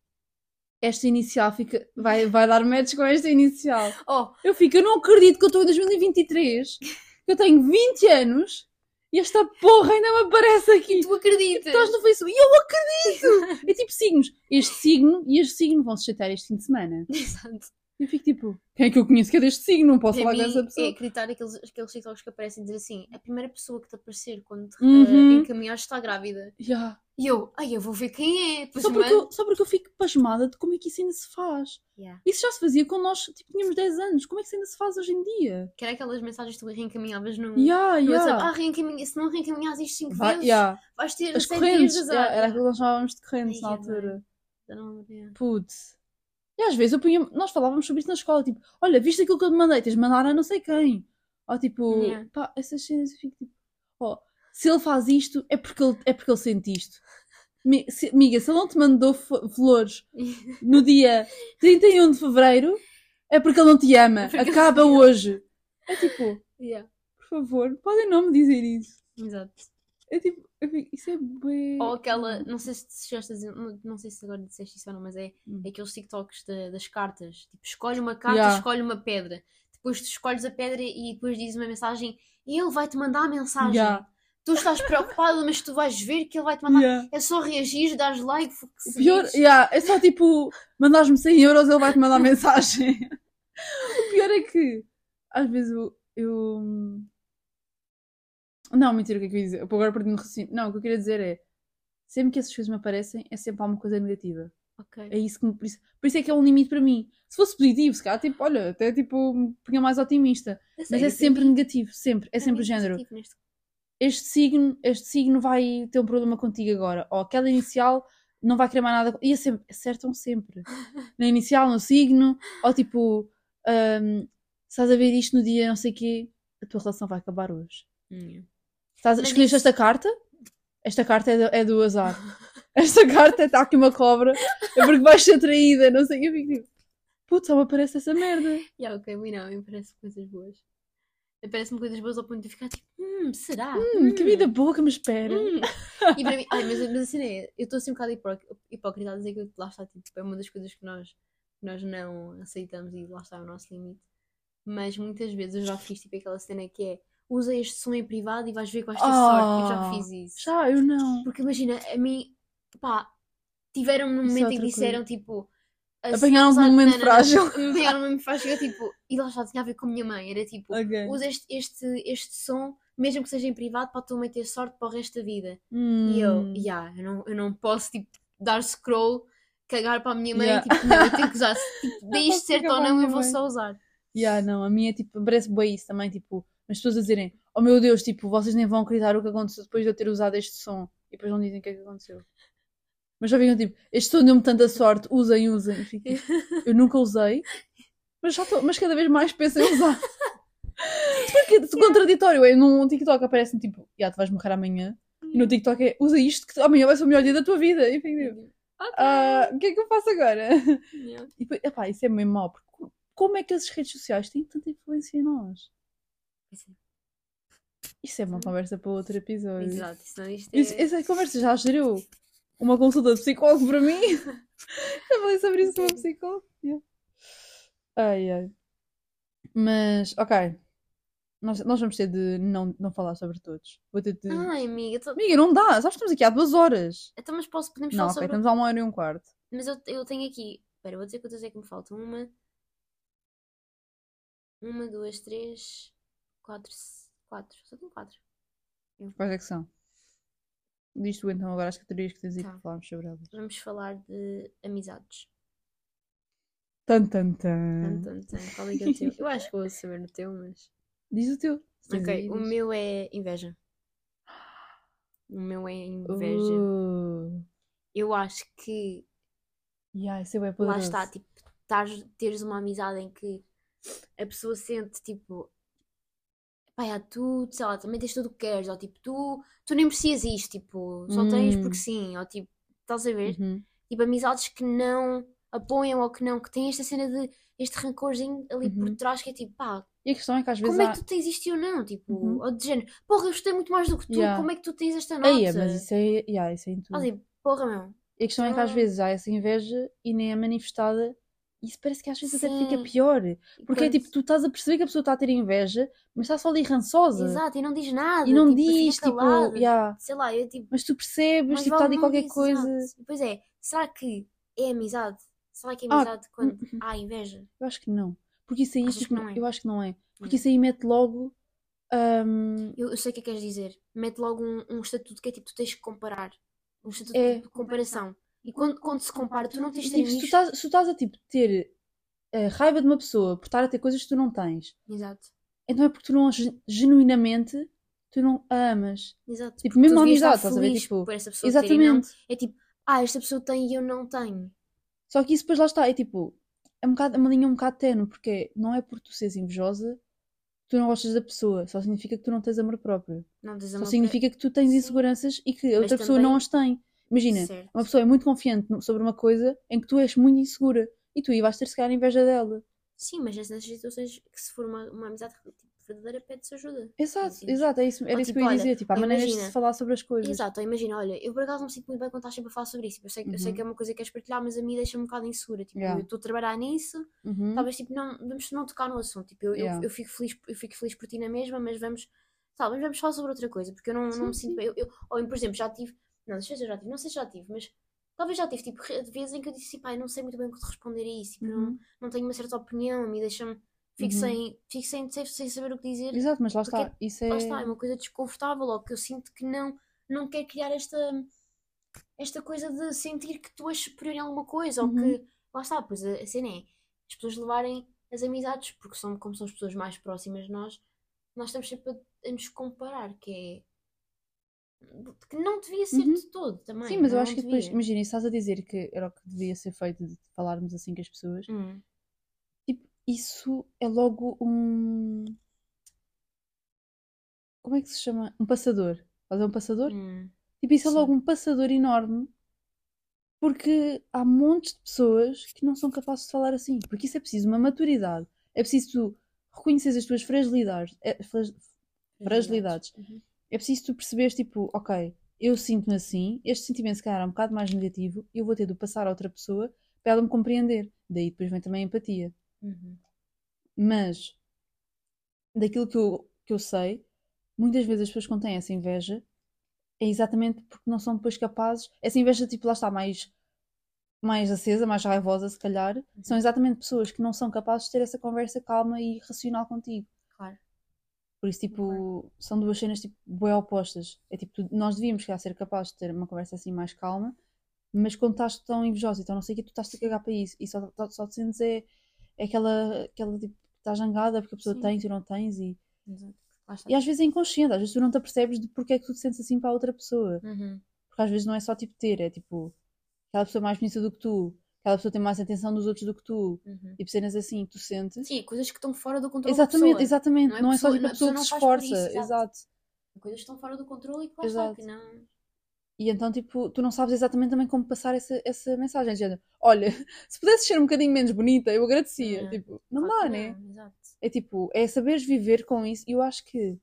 esta inicial fica, vai, vai dar match com esta inicial. Oh, Eu fico, eu não acredito que eu estou em 2023, que eu tenho 20 anos e esta porra ainda me aparece aqui. tu acreditas? Estás no Facebook e eu acredito! É tipo signos. Este signo e este signo vão se chatear este fim de semana. Exato. Eu fico tipo, quem é que eu conheço que é deste signo? Não posso Para falar mim, com essa é pessoa. acreditar aqueles, aqueles TikToks que aparecem dizer assim: a primeira pessoa que te aparecer quando te Uhum. uh, encaminhares está grávida. Yeah. E eu, ai, eu vou ver quem é. Só, porque eu, só porque eu fico pasmada de como é que isso ainda se faz. Yeah. Isso já se fazia quando nós tipo, tínhamos 10 anos. Como é que isso ainda se faz hoje em dia? Que era aquelas mensagens que tu reencaminhavas no, Yeah, no yeah. WhatsApp. Ah, reencaminha, se não reencaminhas isto 5 Vai- vezes, yeah. vais ter As 100 dias correntes. yeah, era aquilo que nós chamávamos de correntes Ai, na é altura. Yeah. Putz. E às vezes eu punha, nós falávamos sobre isso na escola, tipo, olha, viste aquilo que eu te mandei, tens de mandar a não sei quem. Ou tipo, Yeah. pá, essas cenas eu fico tipo, ó, se ele faz isto, é porque ele, é porque ele sente isto. Mi- se- Amiga, se ele não te mandou flores no dia 31 de Fevereiro, é porque ele não te ama. É Acaba ama. hoje. É tipo, Yeah. por favor, podem não me dizer isso. Exato. É tipo, eu fico, isso é bem. Ou aquela, não sei se chegaste a dizer, não, não sei se agora disseste isso ou não, mas é Hum. aqueles TikToks da- das cartas. Tipo, escolhe uma carta, Yeah. escolhe uma pedra. Depois tu escolhes a pedra e depois dizes uma mensagem e ele vai-te mandar a mensagem. Yeah. Tu estás preocupada, mas tu vais ver que ele vai-te mandar. Yeah. É só reagir, dares like, O pior, yeah, é só tipo, mandares-me 100 euros, ele vai-te mandar mensagem. o pior é que, às vezes eu. eu... Não, mentira, o que é que eu ia dizer? Eu agora perdi-me no raciocínio. Não, o que eu queria dizer é, sempre que essas coisas me aparecem, é sempre alguma coisa negativa. É isso que me. Por isso, por isso é que é um limite para mim. Se fosse positivo, se calhar, tipo, olha, até tipo, me punha mais otimista. Sei, Mas é sempre mim, negativo, sempre. É sempre o género. neste- Este signo, este signo vai ter um problema contigo agora. Ou aquela inicial não vai querer mais nada. E é sempre, acertam sempre. Na inicial, no signo, ou tipo, se estás a ver isto no dia não sei quê, a tua relação vai acabar hoje. Hum. Estás, Mas escolheste isso- esta carta? Esta carta é do, é do azar. Esta carta está aqui uma cobra, é porque vais ser traída, não sei. Eu fico tipo, putz, só me aparece essa merda. Yeah, ok, me não, me parece coisas boas. Parece-me coisas boas ao ponto de ficar tipo, hum, será? Hum, que vida boa que me espera. Hum. E para mim, ai, mas, mas assim é, eu estou assim um bocado hipó- hipócrita a dizer que lá está, tipo, é uma das coisas que nós, que nós não aceitamos e lá está o nosso limite. Mas muitas vezes eu já fiz tipo aquela cena que é usa este som em privado e vais ver que vais ter sorte. Eu já fiz isso. Já, eu não. Porque imagina, a mim, pá, tiveram-me num Isso é momento em que disseram tipo. a Apanharam-te usar- num momento frágil. Apanharam-me num momento frágil. Eu, tipo, e lá já tinha a ver com a minha mãe. Era tipo, Ok. usa este, este, este som, mesmo que seja em privado, para tu também ter sorte para o resto da vida. Hum. E eu, yeah, eu, não, eu não posso tipo, dar scroll, cagar para a minha mãe, Yeah. tipo, não, eu tenho que usar. Tipo, dê isto posso certo ou a não, eu vou mãe. só usar. Yeah, não, a minha tipo, parece bem isso também, tipo, as pessoas a dizerem, oh meu Deus, tipo, vocês nem vão acreditar o que aconteceu depois de eu ter usado este som. E depois não dizem o que é que aconteceu. Mas já ficam tipo, este som deu-me tanta sorte, usem, usem. Fico, tipo, eu nunca usei, mas, já tô, mas cada vez mais penso em usar. Porque que contraditório. É, num TikTok aparece tipo, já tu vais morrer amanhã. E no TikTok é, usa isto que amanhã vai ser o melhor dia da tua vida. E fico tipo, Ok. ah, o que é que eu faço agora? Yeah. E depois, epá, isso é meio mau, porque co- como é que as redes sociais têm tanta influência em nós? É. Isso é uma conversa para outro episódio. Exato, senão isto é. Isso, essa conversa já gerou uma consulta de psicólogo para mim. Já falei sobre isso com uma psicóloga. Yeah. Ai, ai. Mas, ok. Nós, nós vamos ter de não, não falar sobre todos. Vou ter de. Ai, amiga, tô... Amiga, não dá. Sabes que estamos aqui há duas horas. então, mas posso, podemos Não, falar ok, sobre. estamos há uma hora e um quarto. Mas eu, eu tenho aqui. Espera, vou dizer quantas é que me faltam. Uma. Uma, duas, três. Quatro. Quatro. Só tenho quatro. Quais é que são? Diz tu então agora as categorias que tens aí Tá. para falarmos sobre elas. Vamos falar de amizades. Tan, tan, tan. Tan, tan, tan. Qual é que é o teu? Eu acho que vou saber no teu, mas. Diz o teu. Ok, aí, o diz. meu é inveja. O meu é inveja. Uh, Eu acho que yeah, isso é lá está, tipo, tares- teres uma amizade em que a pessoa sente tipo, pá, já, tu, sei lá, também tens tudo o que queres, ou tipo, tu, tu nem precisas isto, tipo, só tens Hum. porque sim, ou tipo, estás a ver? Uhum. Tipo, amizades que não apoiam ou que não, que têm esta cena de este rancorzinho ali por Uhum. trás que é tipo, pá, E a questão é que às vezes como é há. que tu tens isto e eu não? Tipo, Uhum. ou de género, porra, eu gostei muito mais do que tu, Yeah. como é que tu tens esta nota? Aí, mas isso é, yeah, isso é em tudo. Ah, tipo, porra, meu. E a questão é que às então- vezes há essa inveja e nem é manifestada. E isso parece que às vezes até fica Sim. pior. Porque é tipo, tu estás a perceber que a pessoa está a ter inveja, mas está só ali rançosa. Exato, e não diz nada. E não tipo, diz, tipo, calado. yeah. Sei lá, eu tipo. mas tu percebes, tipo, está ali não qualquer dizer, coisa. exato. Pois é, será que é amizade? Será que é Ah, amizade quando uhum. há inveja? Eu acho que não. Porque isso aí, tipo, não é? eu acho que não é. Porque Hum. isso aí mete logo. hum, Eu, eu sei o que é que queres dizer. Mete logo um, um estatuto que é tipo, tu tens que comparar. Um estatuto É. de comparação. E quando, quando se compara, tu não tens ter tipo, se tu estás, se tu estás a tipo, ter eh, raiva de uma pessoa por estar a ter coisas que tu não tens, Exato. então é porque tu não ge- genuinamente tu não a amas. Exato. Tipo, mesmo a amizade, estás a ver? Tipo, por essa pessoa ter não- Exatamente. É tipo, ah, esta pessoa tem e eu não tenho. Só que isso depois lá está, é tipo, é, um bocado, é uma linha um bocado tenue, porque não é por tu seres invejosa que tu não gostas da pessoa, só significa que tu não tens amor próprio. Não tens Só amor significa que tu tens Sim. inseguranças e que a outra pessoa também- não as tem. Imagina, Certo. uma pessoa é muito confiante sobre uma coisa em que tu és muito insegura e tu aí vais ter se calhar inveja dela. Sim, mas nessas situações que se for uma, uma amizade tipo, verdadeira, pede-se ajuda. Exato, exato, é isso, era Ou isso tipo, que eu ia olha, dizer, tipo, há maneiras de se falar sobre as coisas. Exato, imagina, olha, eu por acaso não me sinto muito bem quando estás sempre a falar sobre isso. Tipo, eu, sei, eu sei Uhum. que é uma coisa que queres partilhar, mas a mim deixa-me um bocado insegura. Tipo, Yeah. eu estou a trabalhar nisso, Uhum. talvez tipo, não, vamos não tocar no assunto. Tipo, eu, eu- Yeah. eu, fico feliz, eu fico feliz por ti na mesma, mas vamos, mas vamos falar sobre outra coisa, porque eu não, Sim, não me sim. sinto bem. Eu, eu- ou, por exemplo, já tive, não, deixa eu já tive, não sei se já tive, mas talvez já tive, tipo, de vezes em que eu disse, pai, não sei muito bem o que te responder a isso, tipo, não, Uhum. não tenho uma certa opinião, me deixa-me, fico, Uhum. sem, fico sem, sem, sem saber o que dizer. Exato, mas lá está, isso é... Lá está, é uma coisa desconfortável, ou que eu sinto que não, não quer criar esta, esta coisa de sentir que tu és superior em alguma coisa, ou Uhum. que, lá está, pois a, a cena é, as pessoas levarem as amizades, porque são, como são as pessoas mais próximas de nós, nós estamos sempre a, a nos comparar, que é, que não devia ser Uhum. de todo também. Sim, mas eu acho que depois, imagina, estás a dizer que era o que devia ser feito de falarmos assim com as pessoas, Hum, tipo, isso é logo um. Como é que se chama? Um passador. Fazer um passador? hum, Tipo, isso é Sim. logo um passador enorme porque há montes de pessoas que não são capazes de falar assim. Porque isso é preciso uma maturidade. É preciso tu reconheceres as tuas fragilidades. é, fra- Fragilidades. Uhum. É preciso tu perceberes, tipo, ok, eu sinto-me assim, este sentimento se calhar é um bocado mais negativo, eu vou ter de passar a outra pessoa para ela me compreender. Daí depois vem também a empatia. Uhum. Mas, daquilo que eu, que eu sei, muitas vezes as pessoas quando têm essa inveja é exatamente porque não são depois capazes. Essa inveja, tipo, lá está mais, mais acesa, mais raivosa, se calhar, são exatamente pessoas que não são capazes de ter essa conversa calma e racional contigo. Por isso, tipo, são duas cenas tipo, bem opostas. É tipo, tu- nós devíamos cá, ser capazes de ter uma conversa assim mais calma, mas quando estás tão invejosa e tão não sei o que, tu estás-te a cagar para isso. E só, só, só te sentes é, é aquela, aquela tipo, estás zangada porque a pessoa Sim. tem e tu não tens. E, Exato. E às vezes é inconsciente, às vezes tu não te apercebes de porque é que tu te sentes assim para a outra pessoa. Uhum. Porque às vezes não é só tipo ter, é tipo aquela pessoa mais bonita do que tu, aquela pessoa tem mais atenção dos outros do que tu. Uhum. Tipo, cenas assim, tu sentes. Sim, coisas que estão fora do controle da Exatamente, pessoa. exatamente. Não Não é é, só pessoa- tipo, a a pessoa que pessoa se esforça. isso, exato. Coisas que estão fora do controle e que lá está, Exato. que não... E então, tipo, tu não sabes exatamente também como passar essa, essa mensagem. género, olha, se pudesses ser um bocadinho menos bonita, eu agradecia. É. Tipo, não Claro dá, né? não, Exato. É tipo, é saberes viver com isso. E eu acho que.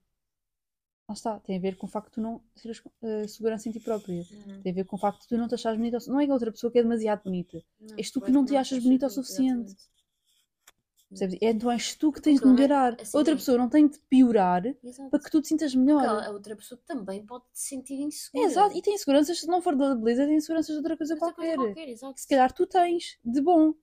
Lá está, tem a ver com o facto de tu não teres eh, segurança em ti própria. Uhum. Tem a ver com o facto de tu não te achares bonita. Não é que a outra pessoa que é demasiado bonita. Não, És tu que não te achas bonita o suficiente. Percebes? É, Então és tu que tens de é- melhorar. assim outra pessoa não tem de piorar Exato. para que tu te sintas melhor. Porque a outra pessoa também pode se sentir insegura. É, exato. E tem inseguranças, se não for da beleza, tem inseguranças de outra coisa Outra coisa qualquer. qualquer, exato. Que se calhar tu tens, de bom.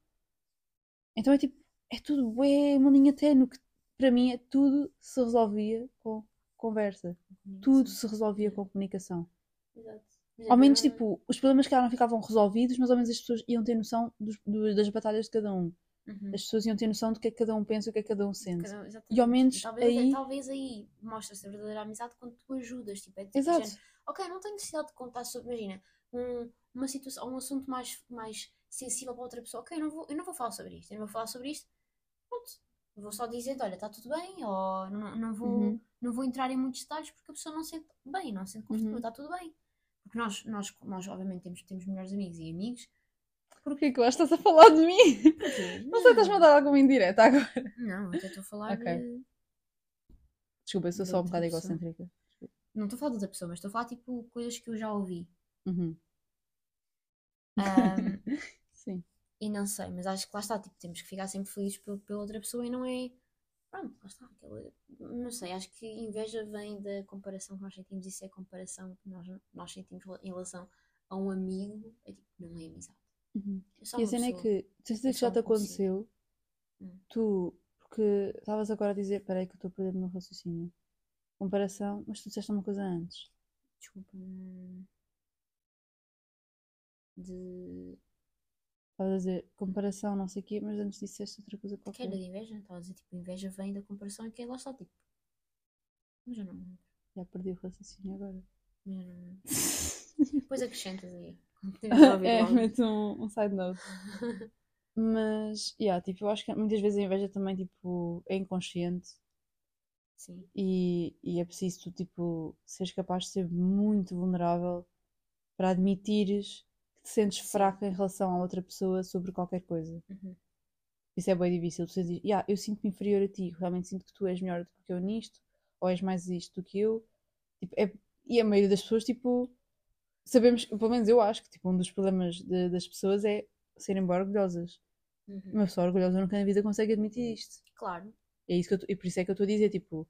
Então é tipo, é tudo, é uma linha ténue que para mim é tudo se resolvia com conversa. Tudo se resolvia com comunicação. Exato. Ao menos, Não- tipo, os problemas que não ficavam resolvidos, mas ao menos as pessoas iam ter noção dos- do- das batalhas de cada um. Uhum. As pessoas iam ter noção do que é que cada um pensa e o que é que cada um sente. Cada um- E ao menos talvez, aí- talvez aí mostra-se a verdadeira amizade quando tu ajudas. Tipo, é tipo, Exato. género, ok, não tenho necessidade de contar sobre, imagina, um, uma situação, um assunto mais, mais sensível para outra pessoa. Ok, eu não, vou, eu não vou falar sobre isto, eu não vou falar sobre isto. Vou só dizer, olha, está tudo bem, ou não, não, vou, Uhum. não vou entrar em muitos detalhes porque a pessoa não se sente bem, não se sente confortável, Uhum. está tudo bem. Porque nós, nós, nós obviamente, temos, temos melhores amigos e amigos. Porquê que estás a falar de mim? Porquê? Não sei, estás-me a dar alguma indireta agora. Não, eu até estou a falar Ok. de. Desculpa, eu sou De só um bocado pessoa. egocêntrica. Não estou a falar de outra pessoa, mas estou a falar tipo coisas que eu já ouvi. Uhum. Sim. e não sei, mas acho que lá está, tipo, temos que ficar sempre felizes pela, outra pessoa e não é. Pronto, lá está. Aquela, não sei, acho que inveja vem da comparação que nós sentimos. Isso é comparação que nós, nós sentimos em relação a um amigo. É tipo, não é amizade. Uhum. É E a cena é que, sei se É isso já te aconteceu, Hum. tu, porque estavas agora a dizer, peraí que eu estou a perder o meu raciocínio. Comparação, mas tu disseste uma coisa antes. Desculpa. hum, De. Estavas a dizer comparação, não sei o quê, mas antes disseste outra coisa Que qualquer. era de inveja? Estava a dizer, tipo, inveja vem da comparação e que lá está, tipo. Mas já não me lembro. Já perdi o raciocínio agora. mas já não me lembro. Depois acrescentas aí. É, mete um, um side note. Mas, yeah, tipo, eu acho que muitas vezes a inveja também, tipo, é inconsciente Sim. e, e é preciso tu, tipo, seres capaz de ser muito vulnerável para admitires que te sentes fraca em relação a outra pessoa sobre qualquer coisa. Uhum. Isso é bem difícil. Tu dizes, yeah, eu sinto-me inferior a ti, realmente sinto que tu és melhor do que eu nisto, ou és mais isto do que eu. Tipo, é- e a maioria das pessoas, tipo, sabemos, pelo menos eu acho que tipo, um dos problemas de- das pessoas é serem bem orgulhosas. Uhum. Uma pessoa orgulhosa nunca na vida consegue admitir isto. Claro. É isso que eu, e por isso é que eu estou a dizer, tipo,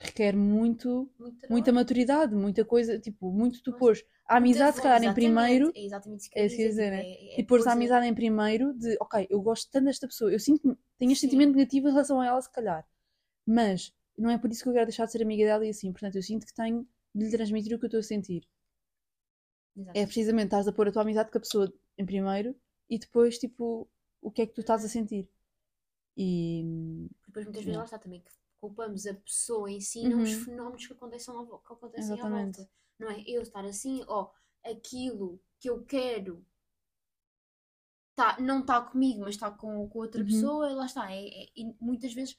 requer muito, Muito muita maturidade, muita coisa, tipo, muito tu pôs a amizade, se calhar, em primeiro, É exatamente é isso que ia dizer, né? é- é e pôs a amizade em primeiro de, ok, eu gosto tanto desta pessoa, eu sinto tenho este Sim. sentimento negativo em relação a ela, se calhar, mas não é por isso que eu quero deixar de ser amiga dela e assim, portanto, eu sinto que tenho de lhe transmitir o que eu estou a sentir. Exato. É precisamente estás a pôr a tua amizade com a pessoa em primeiro e depois, tipo, o que é que tu estás a sentir. E. Depois muitas vezes lá está também que culpamos a pessoa em si, não os Uhum. fenómenos que acontecem, à, vo- que acontecem à Exatamente. volta. Não é eu estar assim, ó, aquilo que eu quero tá, não está comigo, mas está com, com outra Uhum. pessoa, lá está. É, é- e muitas vezes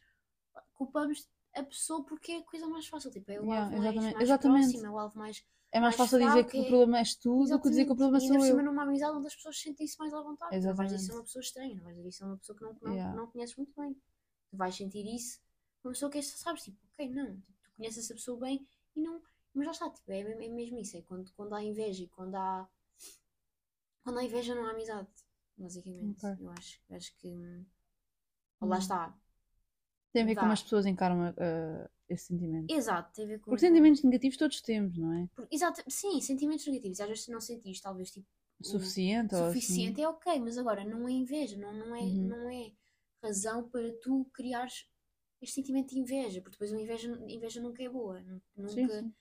culpamos a pessoa porque é a coisa mais fácil, tipo, é o Yeah, alvo mais, exatamente. mais Exatamente. próximo, é o alvo mais. É mais Mais fácil dizer que o é- problema és tu do que dizer que o problema Exatamente. E sou por cima eu. numa amizade onde as pessoas sentem-se mais à vontade. Não vais dizer Exatamente. uma pessoa estranha, não vais dizer isso a uma pessoa que não, não, Yeah. não conheces muito bem. Tu vais sentir isso uma pessoa que é, sabes, tipo, ok, não, tipo, tu conheces essa pessoa bem e não. Mas já está, tipo, é, é mesmo isso, é quando, quando há inveja e quando há. Quando há inveja não há amizade, basicamente. Ok. Eu acho, acho que. hum, lá Hum. está. Tem a ver com como as pessoas encaram uh, esse sentimento. Exato, tem a ver com. Porque sentimentos negativos todos temos, não é? Exato, sim, sentimentos negativos. Às vezes não sentires, talvez, tipo. Suficiente ou assim. suficiente é ok, mas agora não é inveja, não, não, é, Uhum. não é razão para tu criares este sentimento de inveja, porque depois a inveja, inveja nunca é boa, nu- nunca, Sim, sim.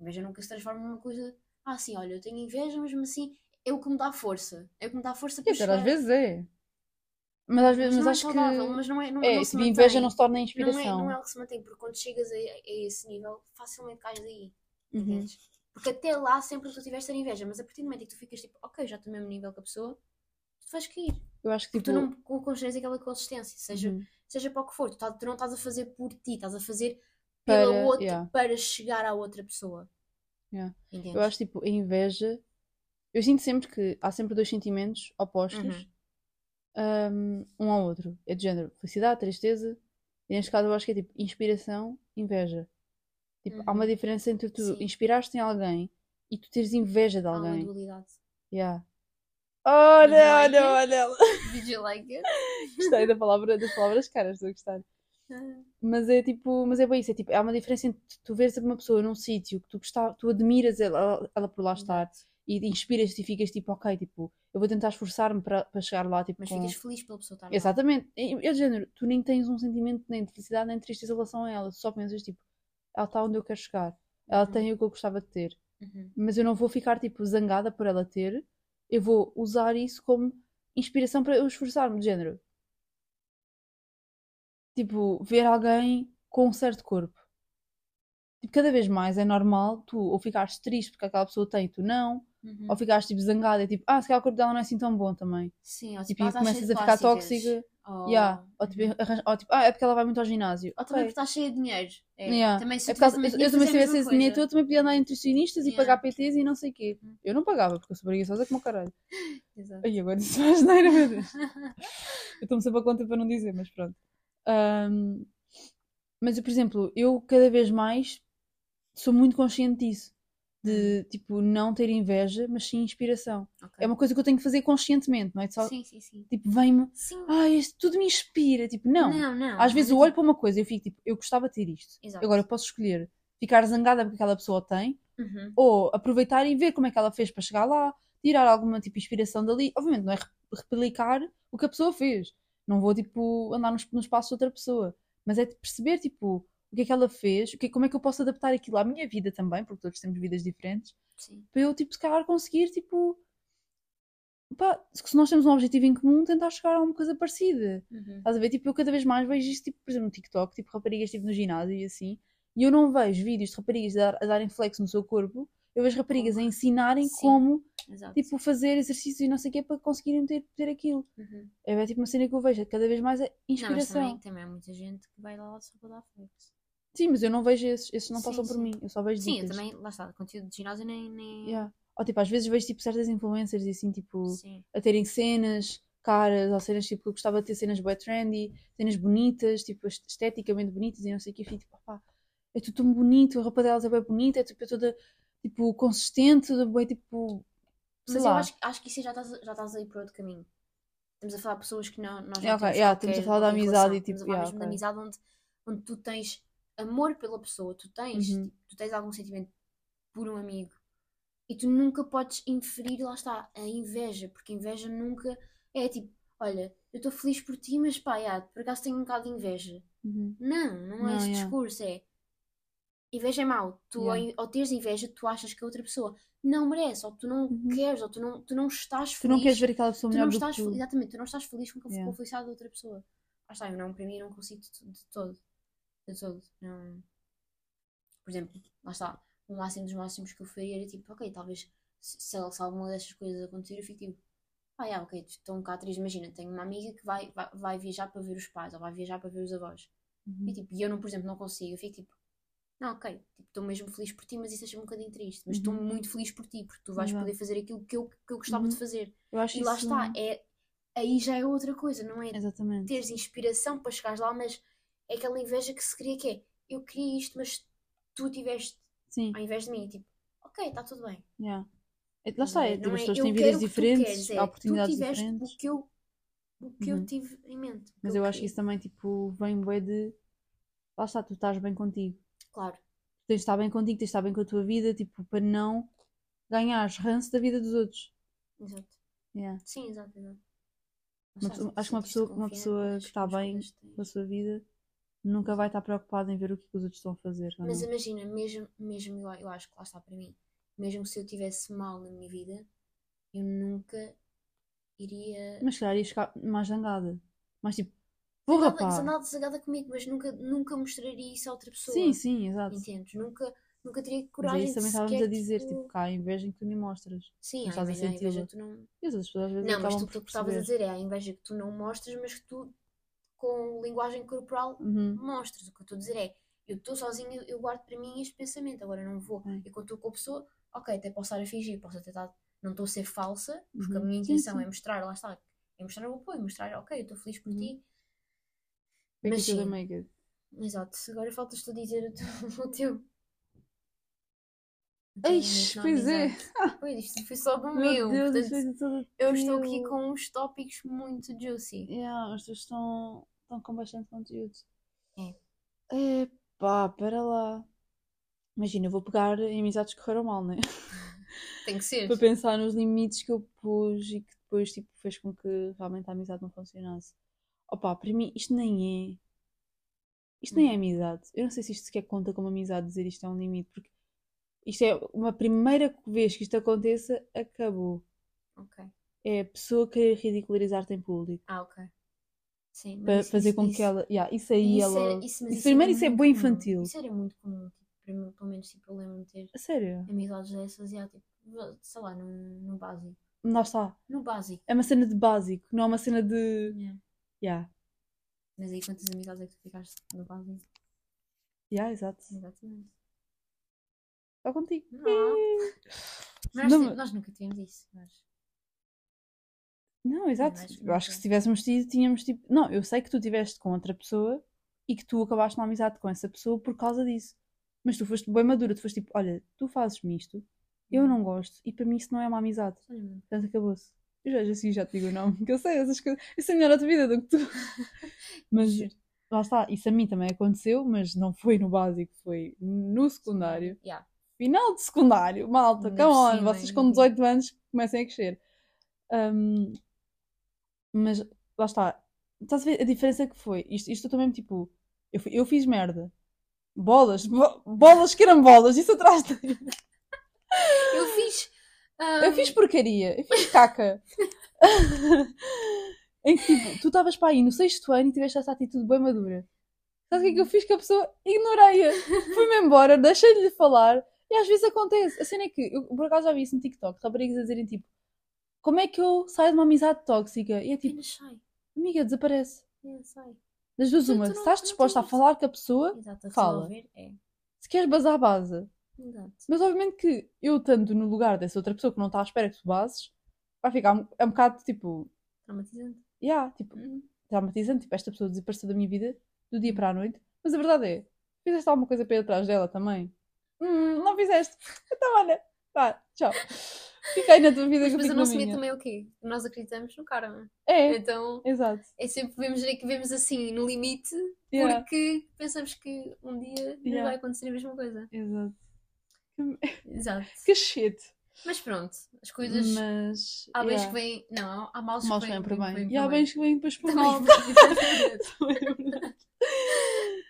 inveja nunca se transforma numa coisa, ah sim, olha, eu tenho inveja, mas mesmo assim é o que me dá força, é o que me dá força para dizer, às chegar- vezes é. Mas às vezes, mas mas, é acho saudável, que. mas não é, não, É, não se tipo, inveja mantém. não se torna não é, inspiração. não é algo que se mantém, porque quando chegas a, a esse nível, facilmente cais aí, Uhum. entendes? Porque até lá sempre tu tiveste a inveja, mas a partir do momento em que tu ficas tipo, ok, já estou no mesmo nível que a pessoa, tu vais cair. Eu acho que Porque tipo. tu não co- construís aquela consistência, seja, Uhum. Seja para o que for, tu, tá- tu não estás a fazer por ti, estás a fazer Para- pela outra, yeah. para chegar à outra pessoa. Yeah. Eu acho tipo, a inveja. Eu sinto sempre que há sempre dois sentimentos opostos Uhum. um, um ao outro. É de género felicidade, tristeza. E neste caso eu acho que é tipo inspiração, inveja. Tipo, há uma Uhum. diferença entre tu inspiraste em alguém e tu teres inveja de Há uma alguém. dualidade. Yeah. Olha, like olha, olha ela. Did you like it? Gostei da palavra, das palavras caras, estou a gostar. Mas é tipo, mas é bem isso, é tipo, há uma diferença entre tu veres uma pessoa num sítio que tu gostar, tu admiras ela, ela por lá estar e inspiras-te e ficas tipo, ok, tipo, eu vou tentar esforçar-me para para chegar lá, tipo, Mas com... ficas feliz pela pessoa estar lá. Exatamente. É de género, tu nem tens um sentimento nem de felicidade nem de tristeza em relação a ela, tu só pensas tipo, ela está onde eu quero chegar, ela Uhum. tem o que eu gostava de ter, Uhum. mas eu não vou ficar tipo zangada por ela ter, eu vou usar isso como inspiração para eu esforçar-me, de género. Tipo, ver alguém com um certo corpo. Tipo, cada vez mais é normal tu ou ficares triste porque aquela pessoa tem e tu não, Uhum. ou ficares tipo zangada e tipo, ah, se calhar o corpo dela não é assim tão bom também. Sim, ou Tipo, e começas a ficar tóxica. Ou... Yeah. Ou, tipo, arranja- ou tipo, ah, é porque ela vai muito ao ginásio. Ou também Ok. porque estás cheia de dinheiro. É, Yeah. Também se É eu por causa- eu, eu também se dinheiro, tivesse esse dinheiro todo, também podia andar em nutricionistas e Yeah. pagar PTs e não sei o quê. Uhum. Eu não pagava, porque eu sou preguiçosa como o caralho. Exato. Ai, agora isso faz neira, meu Deus. Eu estou-me sempre a conta para não dizer, mas pronto. Ahm, mas, eu, por exemplo, eu cada vez mais sou muito consciente disso. De, tipo, não ter inveja, mas sim inspiração. Ok. É uma coisa que eu tenho que fazer conscientemente, não é? Só, Sim, sim, sim. tipo, vem-me, ah, isto tudo me inspira. Tipo, não. Não, não. Às vezes é eu olho tipo- para uma coisa e eu fico, tipo, eu gostava de ter isto. Exato. Agora eu posso escolher ficar zangada porque aquela pessoa tem, Uhum. ou aproveitar e ver como é que ela fez para chegar lá, tirar alguma tipo inspiração dali. Obviamente não é re- replicar o que a pessoa fez. Não vou tipo andar nos, nos passos de outra pessoa, mas é de perceber tipo o que é que ela fez, o que, como é que eu posso adaptar aquilo à minha vida também, porque todos temos vidas diferentes, Sim. para eu tipo se calhar conseguir tipo pá, se nós temos um objetivo em comum, tentar chegar a uma coisa parecida. Uhum. Estás a ver? Tipo, eu cada vez mais vejo isto, tipo, por exemplo, no TikTok, tipo, raparigas tipo, no ginásio e assim, e eu não vejo vídeos de raparigas a, dar- a darem flex no seu corpo, eu vejo raparigas a ensinarem Sim. como, Exato. tipo, fazer exercício e não sei o quê para conseguirem ter, ter aquilo. Uhum. É, é, tipo uma cena que eu vejo, cada vez mais é Não, mas inspiração. também, também há muita gente que vai lá só para dar flex. Sim, mas eu não vejo esses, esses não Sim, passam por sim. mim, eu só vejo Sim, eu também, lá está, conteúdo de ginásio nem. nem... Yeah. Ou tipo, às vezes vejo tipo certas influencers e assim, tipo, Sim. a terem cenas caras, ou cenas tipo, eu gostava de ter cenas bué trendy, cenas bonitas, tipo, est- esteticamente bonitas e não sei o que, eu fico tipo, opá, é tudo tão bonito, a roupa delas é bem bonita, é tipo, é toda, tipo, consistente, bem, tipo, sei Mas lá. eu acho, acho que isso já estás, já estás aí por outro caminho. Estamos a falar de pessoas que não, nós não Yeah, ok, temos yeah, estamos a falar da amizade relação. e tipo, Estamos a falar yeah, mesmo da ok. amizade onde, onde tu tens amor pela pessoa, tu tens, Uhum. tipo, tu tens algum sentimento por um amigo e tu nunca podes inferir, lá está, a inveja, porque inveja nunca é tipo, olha, eu estou feliz por ti, mas pá, yeah, por acaso tenho um bocado de inveja. Uhum. Não, não é Não, esse yeah. discurso, é inveja é mau. Tu, ao Yeah. in- ao, teres inveja, tu achas que a outra pessoa não merece, ou tu não Uhum. queres, ou tu não, tu não estás Tu feliz. não queres ver aquela pessoa tu melhor não do estás, tu. Exatamente, tu não estás feliz com, a- Yeah. a felicidade da outra pessoa. Ah, está, eu não, para mim, eu não consigo de, de todo. De todo. Não... Por exemplo, lá está, o máximo dos máximos que eu faria era tipo, ok, talvez se, se, se alguma dessas coisas acontecer, eu fico tipo, ah, yeah, ok, estou um bocado triste. Imagina, tenho uma amiga que vai, vai, vai viajar para ver os pais, ou vai viajar para ver os avós. Uhum. E, tipo, e eu, não, por exemplo, não consigo. Eu fico tipo, não, ok, tipo, estou mesmo feliz por ti, mas isso deixa um bocadinho triste. Mas estou Uhum. muito feliz por ti, porque tu vais Exato. poder fazer aquilo que eu, que eu gostava Uhum. de fazer. Eu acho E lá está, é, aí já é outra coisa, não é Exatamente. teres inspiração para chegares lá, mas é aquela inveja que se cria que é, eu queria isto, mas tu tiveste Sim, ao invés de mim, tipo, ok, está tudo bem. yeah. É- Lá está, é, Não tipo, as pessoas eu têm vidas diferentes, queres, é, oportunidades tu tiveste diferentes. o que eu, o que Uhum. eu tive em mente. Mas eu acho que isso também, tipo, vem bué de. Lá está, tu estás bem contigo. Claro, tens de estar bem contigo, tens de estar bem com a tua vida, tipo, para não ganhares ranço da vida dos outros. exato. Yeah. Sim, exato, exato. Pessoa- acho que uma pessoa, uma pessoa que está bem com a sua vida nunca vai estar preocupada em ver o que os outros estão a fazer. Mas não. imagina, mesmo, mesmo eu, eu acho que lá está para mim, mesmo se eu tivesse mal na minha vida, eu nunca iria. Mas se calhar ias ficar mais zangada. Mas tipo, porra pá! zangada, zangada comigo, mas nunca, nunca mostraria isso a outra pessoa. Sim, sim, exato. Entendes? Nunca, nunca teria Mas é coragem isso também estávamos a dizer, tipo... tipo, cá há inveja que tu nem mostras. Sim, estás a inveja, há inveja que tu não... E as pessoas às vezes Não, mas tu, tu que estavas a dizer é a inveja que tu não mostras, mas que tu, com linguagem corporal, Uhum. mostras. O que eu estou a dizer é, eu estou sozinha, eu guardo para mim este pensamento, agora não vou. É. E quando estou com a pessoa, ok, até posso estar a fingir, posso até estar, não estou a ser falsa, porque a Uhum. minha Sim, intenção sim. é mostrar, lá está, é mostrar o apoio, mostrar, ok, eu estou feliz por Uhum. ti. Mas sim. make it. Exato, agora faltas-te a dizer o teu. Na pois é. Pois, isto foi só do Meu meu. Deus, portanto, foi todo eu estou aqui com uns tópicos muito juicy. Yeah, os teus estão, estão com bastante conteúdo. É. Epá, pera lá. Imagina, eu vou pegar em amizades que correram mal, né? Tem que ser. Para pensar nos limites que eu pus e que depois tipo, fez com que realmente a amizade não funcionasse. Opa, para mim isto nem é. Isto nem é amizade. Eu não sei se isto sequer conta como amizade dizer isto é um limite, porque isto é uma primeira vez que isto aconteça, acabou. Ok. É a pessoa querer ridicularizar-te em público. Ah, ok. Sim, mas Para fazer isso- com que isso- ela. Yeah, isso aí isso ela. era- Isso, isso- primeiro era isso é bem comum. infantil. Isso era muito comum. Tipo, para mim, pelo menos tipo, eu lembro-me de ter A sério. amizades dessas, já, tipo, sei lá, no, no básico. Lá está. No básico. É uma cena de básico, não é uma cena de. Yeah. Yeah. Mas aí quantas amizades é que tu ficaste no básico? Yeah, exato. Exatamente. Está contigo. Não. Nós, Não, nós nunca tivemos isso, mas. Não, exato. Eu acho que se tivéssemos tido, tínhamos tipo. Não, eu sei que tu tiveste com outra pessoa e que tu acabaste uma amizade com essa pessoa por causa disso. Mas tu foste bem madura, tu foste tipo, olha, tu fazes-me isto, eu não gosto, e para mim isso não é uma amizade. Olha-me. Portanto, acabou-se. Eu já, já, assim, já te digo o nome, que eu sei essas coisas. Eu sei melhor a tua vida do que tu. Mas lá está, isso a mim também aconteceu, mas não foi no básico, foi no secundário. Yeah. Final de secundário, malta, come on, vocês com por 18 anos comecem a crescer. Um, mas lá está, estás a ver a diferença que foi? Isto, isto eu também, tipo, eu, fui- eu fiz merda. Bolas, bo- bolas que eram bolas, isso atrás de... Eu fiz. Eu ahm, fiz porcaria, eu fiz caca. em que tipo, tu estavas para aí no sexto ano e tiveste essa atitude bem madura. Sabe o que é que eu fiz com a pessoa? Ignorei-a. Fui-me embora, deixei-lhe de falar. E às vezes acontece. A cena é que, eu por acaso já vi isso no TikTok, raparigas a dizerem tipo, como é que eu saio de uma amizade tóxica? E é tipo, Apenas sai. amiga, desaparece. É, sai. Das duas, uma, se não- estás não disposta a tens- falar com a pessoa, Exato, a Fala. resolver é. se queres bazar, baza. Exato. Mas obviamente que eu, estando no lugar dessa outra pessoa que não está à espera que tu bases, vai ficar um, é um bocado tipo, Traumatizante. yeah, tipo, Uhum. traumatizante, tipo, esta pessoa desapareceu da minha vida do dia para a noite. Mas a verdade é, fizeste alguma coisa para ir atrás dela também? Hum, não fizeste. Então olha, vá, tchau. Fica aí na tua vida Mas que eu depois fico o na nosso medo minha. também é o quê? Nós acreditamos no karma. É, Então exato. é sempre vemos, é que vemos assim no limite Yeah, porque pensamos que um dia Yeah. vai acontecer a mesma coisa. exato. Exato. Que shit. Mas pronto, as coisas. Mas. Há bens yeah. que vêm. Não, há males Maus que vêm para bem. E há para bens que vêm depois por Também mal. é.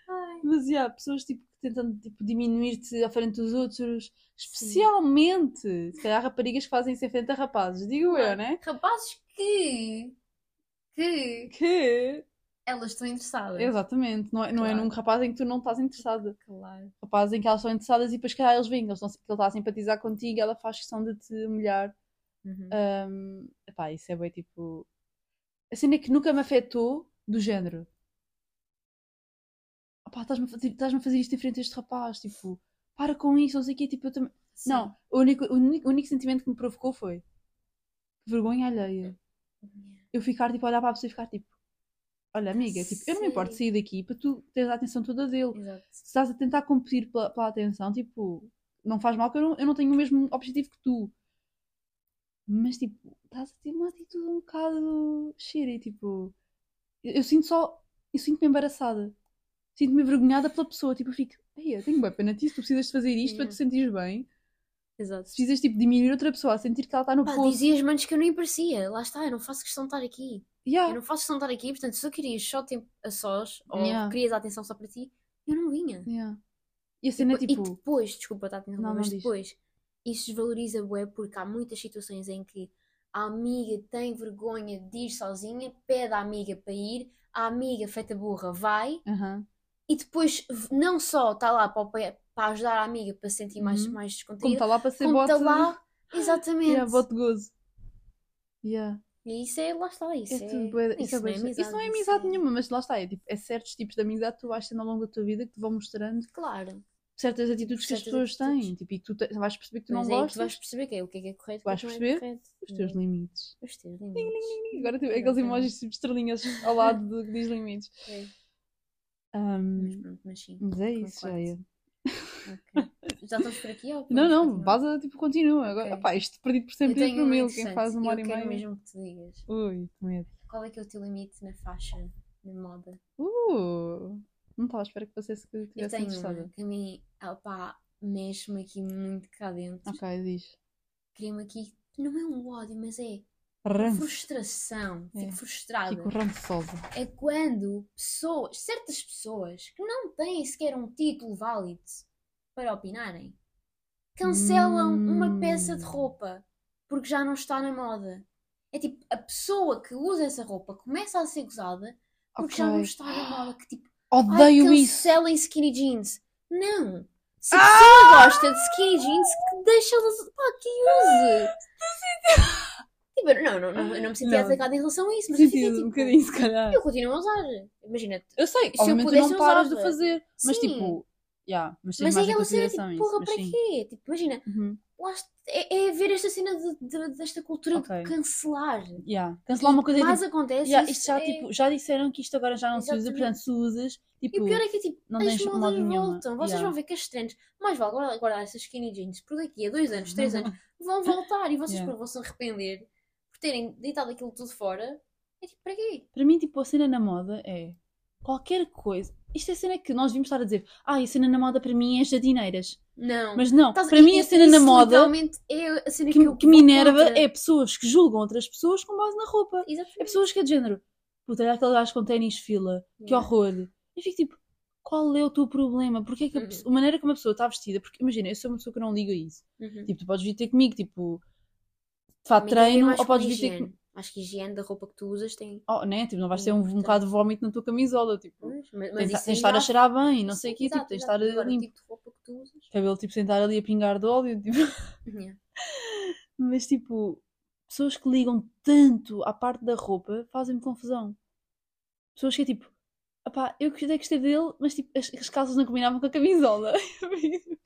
Ai, Mas yeah, pessoas tipo, tentam tipo, diminuir-te à frente dos outros, especialmente se calhar raparigas que fazem isso em frente a rapazes, digo eu, né? Rapazes que. que Que elas estão interessadas. exatamente, não é, não é Claro. num rapaz em que tu não estás interessada. Claro. Rapazes em que elas estão interessadas e depois calhar eles que, eles estão, ele está a simpatizar contigo ela faz questão de te humilhar. Uhum. Um, epá, isso é bem tipo. A cena é que nunca me afetou do género. Opá, estás-me a fazer, estás-me a fazer isto em frente a este rapaz, tipo, para com isso, não sei o quê, tipo, eu também. Sim. Não, o único, o único, o único sentimento que me provocou foi vergonha alheia. Eu ficar, tipo, a olhar para a pessoa e ficar, tipo, olha, amiga, tipo, eu não me importo de sair daqui para tu teres a atenção toda dele. Exato. Se estás a tentar competir pela, pela atenção, tipo, não faz mal que eu não, eu não tenho o mesmo objetivo que tu. Mas, tipo, estás a ter uma atitude um bocado shitty, tipo, eu, eu sinto só, eu sinto-me embaraçada. Sinto-me envergonhada pela pessoa, tipo, eu fico, ei, eu tenho bem pena ti, se tu precisas de fazer isto para te Yeah. sentires bem. Exato. Se precisas, tipo, diminuir outra pessoa a sentir que ela está no Pá, poço. dizias antes que eu nem parecia. Lá está, eu não faço questão de estar aqui. Eu Yeah, não faço questão de estar aqui, portanto, se tu querias só tempo a sós, ou Yeah. querias a atenção só para ti, eu não vinha. yeah. E a cena é E tipo, depois, desculpa, tá, Não, não mas diz. depois, isso desvaloriza bué porque há muitas situações em que a amiga tem vergonha de ir sozinha, pede à amiga para ir, a amiga feita burra vai aham, e depois não só está lá para, para ajudar a amiga para se sentir mais, Uhum. mais Como descontraída, está lá para ser como bote. está lá, exatamente. Yeah, bote gozo. Yeah. E isso é, lá está, isso É é, tudo bué- isso, isso, é não é amizade. isso não é amizade nenhuma, mas lá está. É, tipo, é certos tipos de amizade que tu vais tendo ao longo da tua vida que te vão mostrando Claro. certas atitudes que as Certas pessoas atitudes. têm. Tipo, e tu te- vais perceber que tu não Mas é aí que tu gostas. vais perceber que é, o que é que é correto, é Vais não é perceber correto. Os teus limites. Os teus limites. Agora tipo, aqueles emojis tipo estrelinhas ao lado do que diz limites. É, Ahm, Mas pronto, mas sim. mas é isso, concordo. Jaia. Ok. Já estamos por aqui ou Não, não, vaza, tipo, continua. Agora, Ok. opá, isto perdido por Eu sempre por mil. Quem faz uma hora Eu e quero meia. mesmo que tu digas. Ui, que medo. Qual é que é o teu limite na faixa, na moda? Uh, não estava à espera que você se Eu estivesse tenho uma que a mim, opá, mexe-me aqui muito cá dentro. Ok, diz. Cria-me aqui, não é um ódio, mas é Ranço. frustração. Fico É. frustrada. Fico rançosa. É quando pessoas, certas pessoas que não têm sequer um título válido para opinarem, cancelam uma peça de Hum. roupa porque já não está na moda. É tipo, a pessoa que usa essa roupa começa a ser gozada porque já não está na moda. Que tipo, ai, Odeio isso. cancelem skinny jeans. Não! Se a Ah! pessoa gosta de skinny jeans, que deixa ela. pá, que use! Tipo, não, não, não, eu não me senti Não. atacada em relação a isso, mas eu fiquei tipo. um bocadinho, se calhar. Eu continuo a usar. Imagina, Eu sei, Se eu pudesse, não paras de fazer. Mas Sim. tipo, yeah, mas mas é aquela cena tipo, porra, Mas para sim. quê? Tipo, imagina, Uhum. é, é ver esta cena de, de- desta cultura Ok. de cancelar. Yeah. Cancelar uma coisa mais tipo, acontece. yeah, isto já, é- tipo, já disseram que isto agora já não se usa, Exatamente. portanto, se usas, tipo, E o pior é que tipo, não as tens modas nenhuma. voltam. Vocês Yeah. vão ver que as trends, mais vale guardar, essas skinny jeans por daqui a dois anos, três anos, vão voltar e vocês Yeah. vão se arrepender terem deitado aquilo tudo fora. É tipo, para quê? Para mim, tipo, a cena na moda é qualquer coisa. Isto é a cena que nós devíamos estar a dizer. Ah, a cena na moda para mim é jardineiras. Não. Mas não, Estás- para mim a cena na moda é a cena que, que, eu que me enerva contra. é pessoas que julgam outras pessoas com base na roupa. Exatamente. É pessoas que é de género. Puta, olha aquele gajo com ténis fila. Que Yeah. horror. Eu fico tipo, qual é o teu problema? Porque é que a, Uhum. pessoa- a maneira como a pessoa está vestida? Porque imagina, eu sou uma pessoa que não ligo a isso. Uhum. Tipo, tu podes vir ter comigo, tipo, ver treino, ou podes vir ter higiene. Acho que a higiene da roupa que tu usas tem. Oh, né? Tipo, não vais ter um, um bocado de vómito na tua camisola. Tipo, Pois, mas, mas tens de estar a cheirar bem, não sei o quê. Tipo, tens de estar Agora, o limpo. tipo de roupa que tu usas. Cabelo, tipo, sem estar ali a pingar de óleo. Tipo. Yeah. Mas, tipo, pessoas que ligam tanto à parte da roupa fazem-me confusão. Pessoas que é tipo, opá, eu gostei, gostei dele, mas tipo, as, as calças não combinavam com a camisola.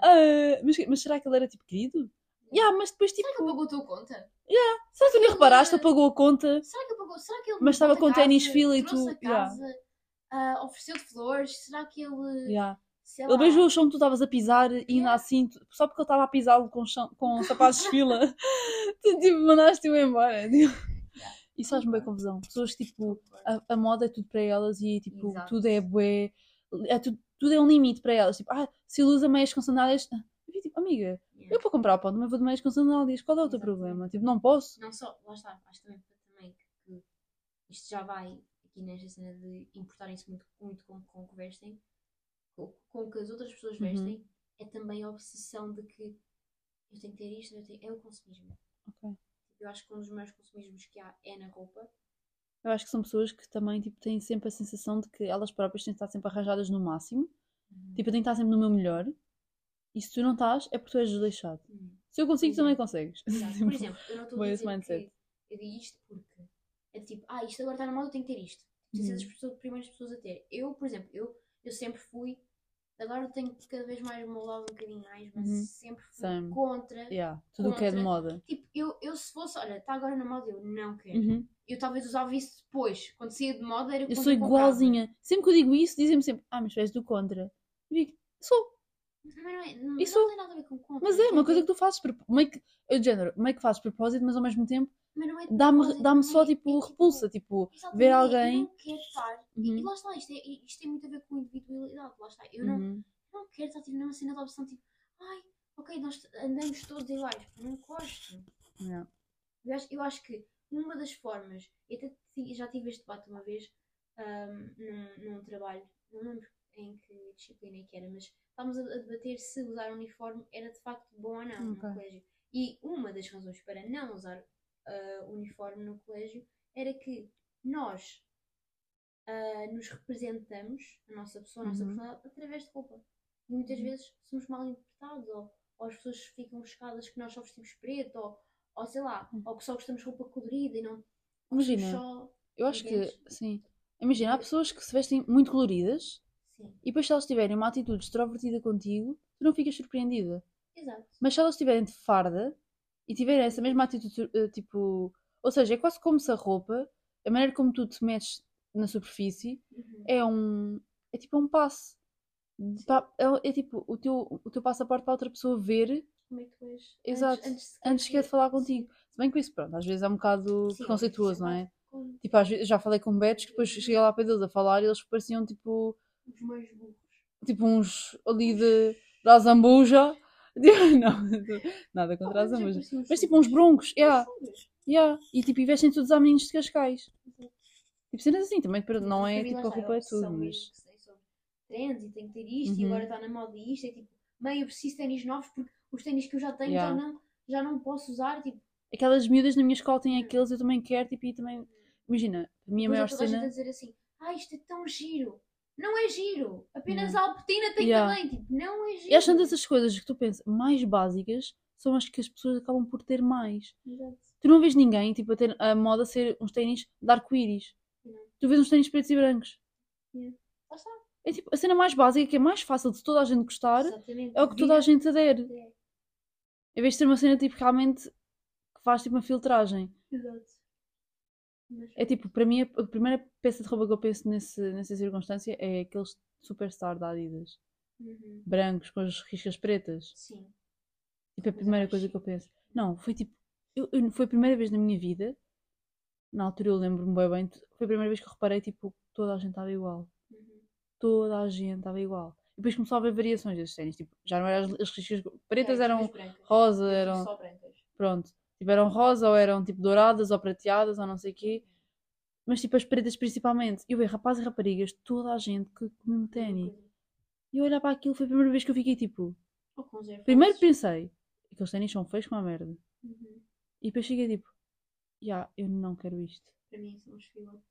Ah, mas, mas será que ele era tipo querido? Yeah, mas depois tipo. Será que ele pagou a tua conta? Será que tu nem ele- reparaste? Ele pagou a conta. Será que ele pagou? Será que ele Mas estava com ténis fila e tu- a yeah. ah, ofereceu-te flores? Será que ele. Yeah. Sei Ele lá, beijou o chão que tu estavas a pisar e ainda Yeah. assim, só porque eu estava a pisá-lo com, chão- com sapatos de fila, tu tipo mandaste-o embora. Tipo. Isso faz-me bem confusão. Pessoas que tipo, a, a moda é tudo para elas e tipo, Exato. tudo é bué, é tudo, tudo é um limite para elas. Tipo, ah, se ele usa meias com sandálias, ah, tipo, amiga, Yeah. eu para comprar pão também vou de meias com sandálias, qual é o teu Exatamente. problema? Tipo, não posso? Não só, lá está, acho também, também que isto já vai aqui nesta cena de importarem-se muito, muito com, com o que vestem, com, com o que as outras pessoas Uhum. vestem, é também a obsessão de que eu tenho que ter isto, eu tenho- é o consumismo. Ok. Eu acho que um dos maiores consumismos que há é na roupa. Eu acho que são pessoas que também tipo, têm sempre a sensação de que elas próprias têm de estar sempre arranjadas no máximo. Tipo, eu tenho que estar sempre no meu melhor. E se tu não estás, é porque tu és desleixado. Hum. Se eu consigo, tu também consegues. Exato. Por exemplo, eu não estou a dizer mindset. que eu digo isto porque é tipo, ah, isto agora está na moda, eu tenho que ter isto. Que ser Uhum. das pessoas, primeiras pessoas a ter. Eu, por exemplo, eu, eu sempre fui, agora tenho cada vez mais moldado um bocadinho mais, mas Uhum. sempre fui Same. contra. yeah, tudo o que é de moda. Tipo, eu, eu se fosse, olha, está agora na moda, eu não quero. Uhum. Eu talvez usava isso depois, quando saía de moda era Eu sou comprava. igualzinha. Sempre que eu digo isso, dizem-me sempre: Ah, mas tu és do contra. Eu digo: Sou. Mas não, é, não, Isso- não tem nada a ver com contra. Mas é uma coisa que tu fazes. Meio que, eu género, meio que fazes propósito, mas ao mesmo tempo é dá-me não só é- tipo é tipo- repulsa. Tipo, ver é- alguém- Eu não quero estar. E, Uhum. e lá está, isto, é, isto tem muito a ver com individualidade. Lá está. Eu não, uhum, não quero estar tipo, numa cena de opção tipo, ai, ok, nós andamos todos iguais. Não gosto. yeah. Eu acho, eu acho que uma das formas, eu até já tive este debate uma vez ahm, num, num trabalho, não lembro em que disciplina é que era, mas estávamos a, debater se usar uniforme era de facto bom ou não Ok. no colégio. E uma das razões para não usar ah, uniforme no colégio era que nós, ah, nos representamos, a nossa pessoa, a nossa Uhum. personalidade, através de roupa. E muitas Uhum. vezes somos mal interpretados, ou, ou as pessoas ficam chocadas que nós só vestimos preto, ou, ou sei lá, Uhum. ou que só gostamos de roupa colorida e não. Imagina, Só... Eu acho que, sim. Imagina, há pessoas que se vestem muito coloridas Sim, e depois se elas tiverem uma atitude extrovertida contigo, tu não ficas surpreendida. exato. Mas se elas estiverem de farda e tiverem essa mesma atitude, eh, tipo. Ou seja, é quase como se a roupa, a maneira como tu te metes na superfície, Uhum. é um. É tipo um passe. Pa- É, é tipo o teu, o teu passaporte para outra pessoa ver Como é que tu és? Exato. Antes, antes, antes sequer de falar contigo. Se bem que isso, pronto, às vezes é um bocado Sim, preconceituoso, não é? Tipo, às vezes já falei com betos que depois cheguei lá para eles a falar e eles pareciam tipo. Os mais burros. Tipo uns ali de, da Zambuja. Não, nada contra a Zambuja. Mas tipo uns broncos, yeah, yeah. E tipo, e vestem todos a meninos de Cascais. Tipo, cenas assim, também não é tipo a roupa é tudo, mas. Trends e tem que ter isto, e Uhum. agora está na moda isto. É tipo, meio eu preciso de ténis novos porque os ténis que eu já tenho já, não, já não posso usar. Tipo, Aquelas miúdas na minha escola têm aqueles, eu também quero, tipo, e também. Imagina, a minha depois maior é toda a cena. dizer assim: ah, isto é tão giro. Não é giro. Apenas Yeah. a Alpetina tem Yeah. também. Tipo, não é giro. E tantas essas coisas que tu pensas mais básicas são as que as pessoas acabam por ter mais. Exato. Tu não vês ninguém, tipo, a ter a moda ser uns ténis de arco-íris. Tu vês uns ténis pretos e brancos. Está. É tipo, a cena mais básica, que é mais fácil de toda a gente gostar, Exatamente. é o que toda a gente adere. É. Em vez de ter uma cena, tipo, realmente que faz, tipo, uma filtragem. Exato. Mas- É tipo, para mim, a primeira peça de roupa que eu penso nesse, nessa circunstância é aqueles superstar da Adidas. Uhum. Brancos, com as riscas pretas. Sim. Tipo, é a Mas primeira coisa que eu penso. Não, foi tipo. eu- eu- foi a primeira vez na minha vida. Na altura eu lembro-me bem bem. Foi a primeira vez que eu reparei, tipo, toda a gente estava igual. Uhum. Toda a gente estava igual. E depois começou a haver variações desses ténis. Tipo, já não eram as, as riscas pretas, É, eram rosa, eram. Só brancas. Pronto. Tipo, eram rosa ou eram tipo douradas ou prateadas ou não sei o quê. Mas tipo, as pretas principalmente. E eu vejo rapazes e raparigas, toda a gente que com o mesmo ténis. E eu olhar para aquilo, foi a primeira vez que eu fiquei tipo. Com zero Primeiro pensei, aqueles ténis são feios como a merda. Uhum. E depois cheguei tipo, já, eu não quero isto. Para mim são os fila.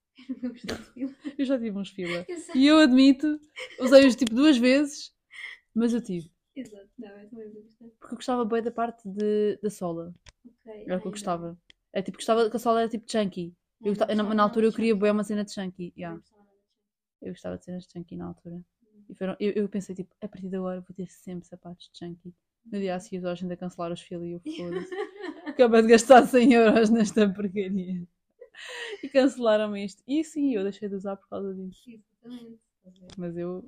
Eu já tive uns fila. Exato. E eu admito, usei-os tipo duas vezes, mas eu tive. Exato. Não, eu também. Porque eu gostava bem da parte de, da sola. Ok. Era o que eu gostava. É tipo, gostava que a sola era tipo chunky. Eu Não, gostava- na, na altura eu queria bem uma cena de chunky. Yeah. Eu gostava de cenas de chunky na altura. E foram, eu, eu pensei tipo, a partir de agora vou ter sempre sapatos de chunky. No dia a seguir toda a gente a cancelar os filos e eu foda-se. Acabei de gastar 100 euros nesta porcaria. E cancelaram-me isto. E sim, eu deixei de usar por causa disso. Mas eu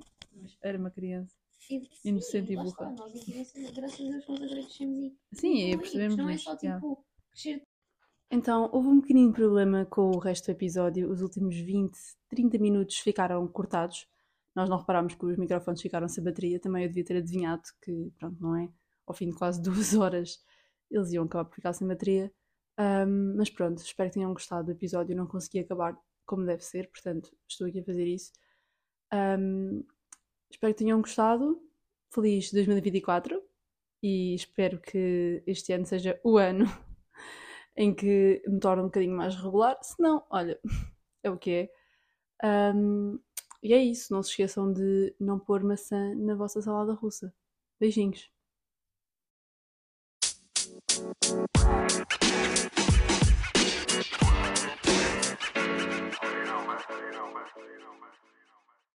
era uma criança. E- sim, Inocente e burra. está, Nós em criança, graças a Deus, nós agora crescemos e Sim, e evoluímos. percebemos Não é só tipo crescer Então, houve um pequenino problema com o resto do episódio. Os últimos 20, 30 minutos ficaram cortados. Nós não reparámos que os microfones ficaram sem bateria. Também eu devia ter adivinhado que, pronto, não é? Ao fim de quase duas horas eles iam acabar por ficar sem bateria. Ahm, mas pronto, espero que tenham gostado do episódio. Eu não consegui acabar como deve ser, portanto, estou aqui a fazer isso. Ahm, espero que tenham gostado. Feliz 2024 e espero que este ano seja o ano em que me torno um bocadinho mais regular. Se não, olha, é o que é. Ahm, e é isso. Não se esqueçam de não pôr maçã na vossa salada russa. Beijinhos.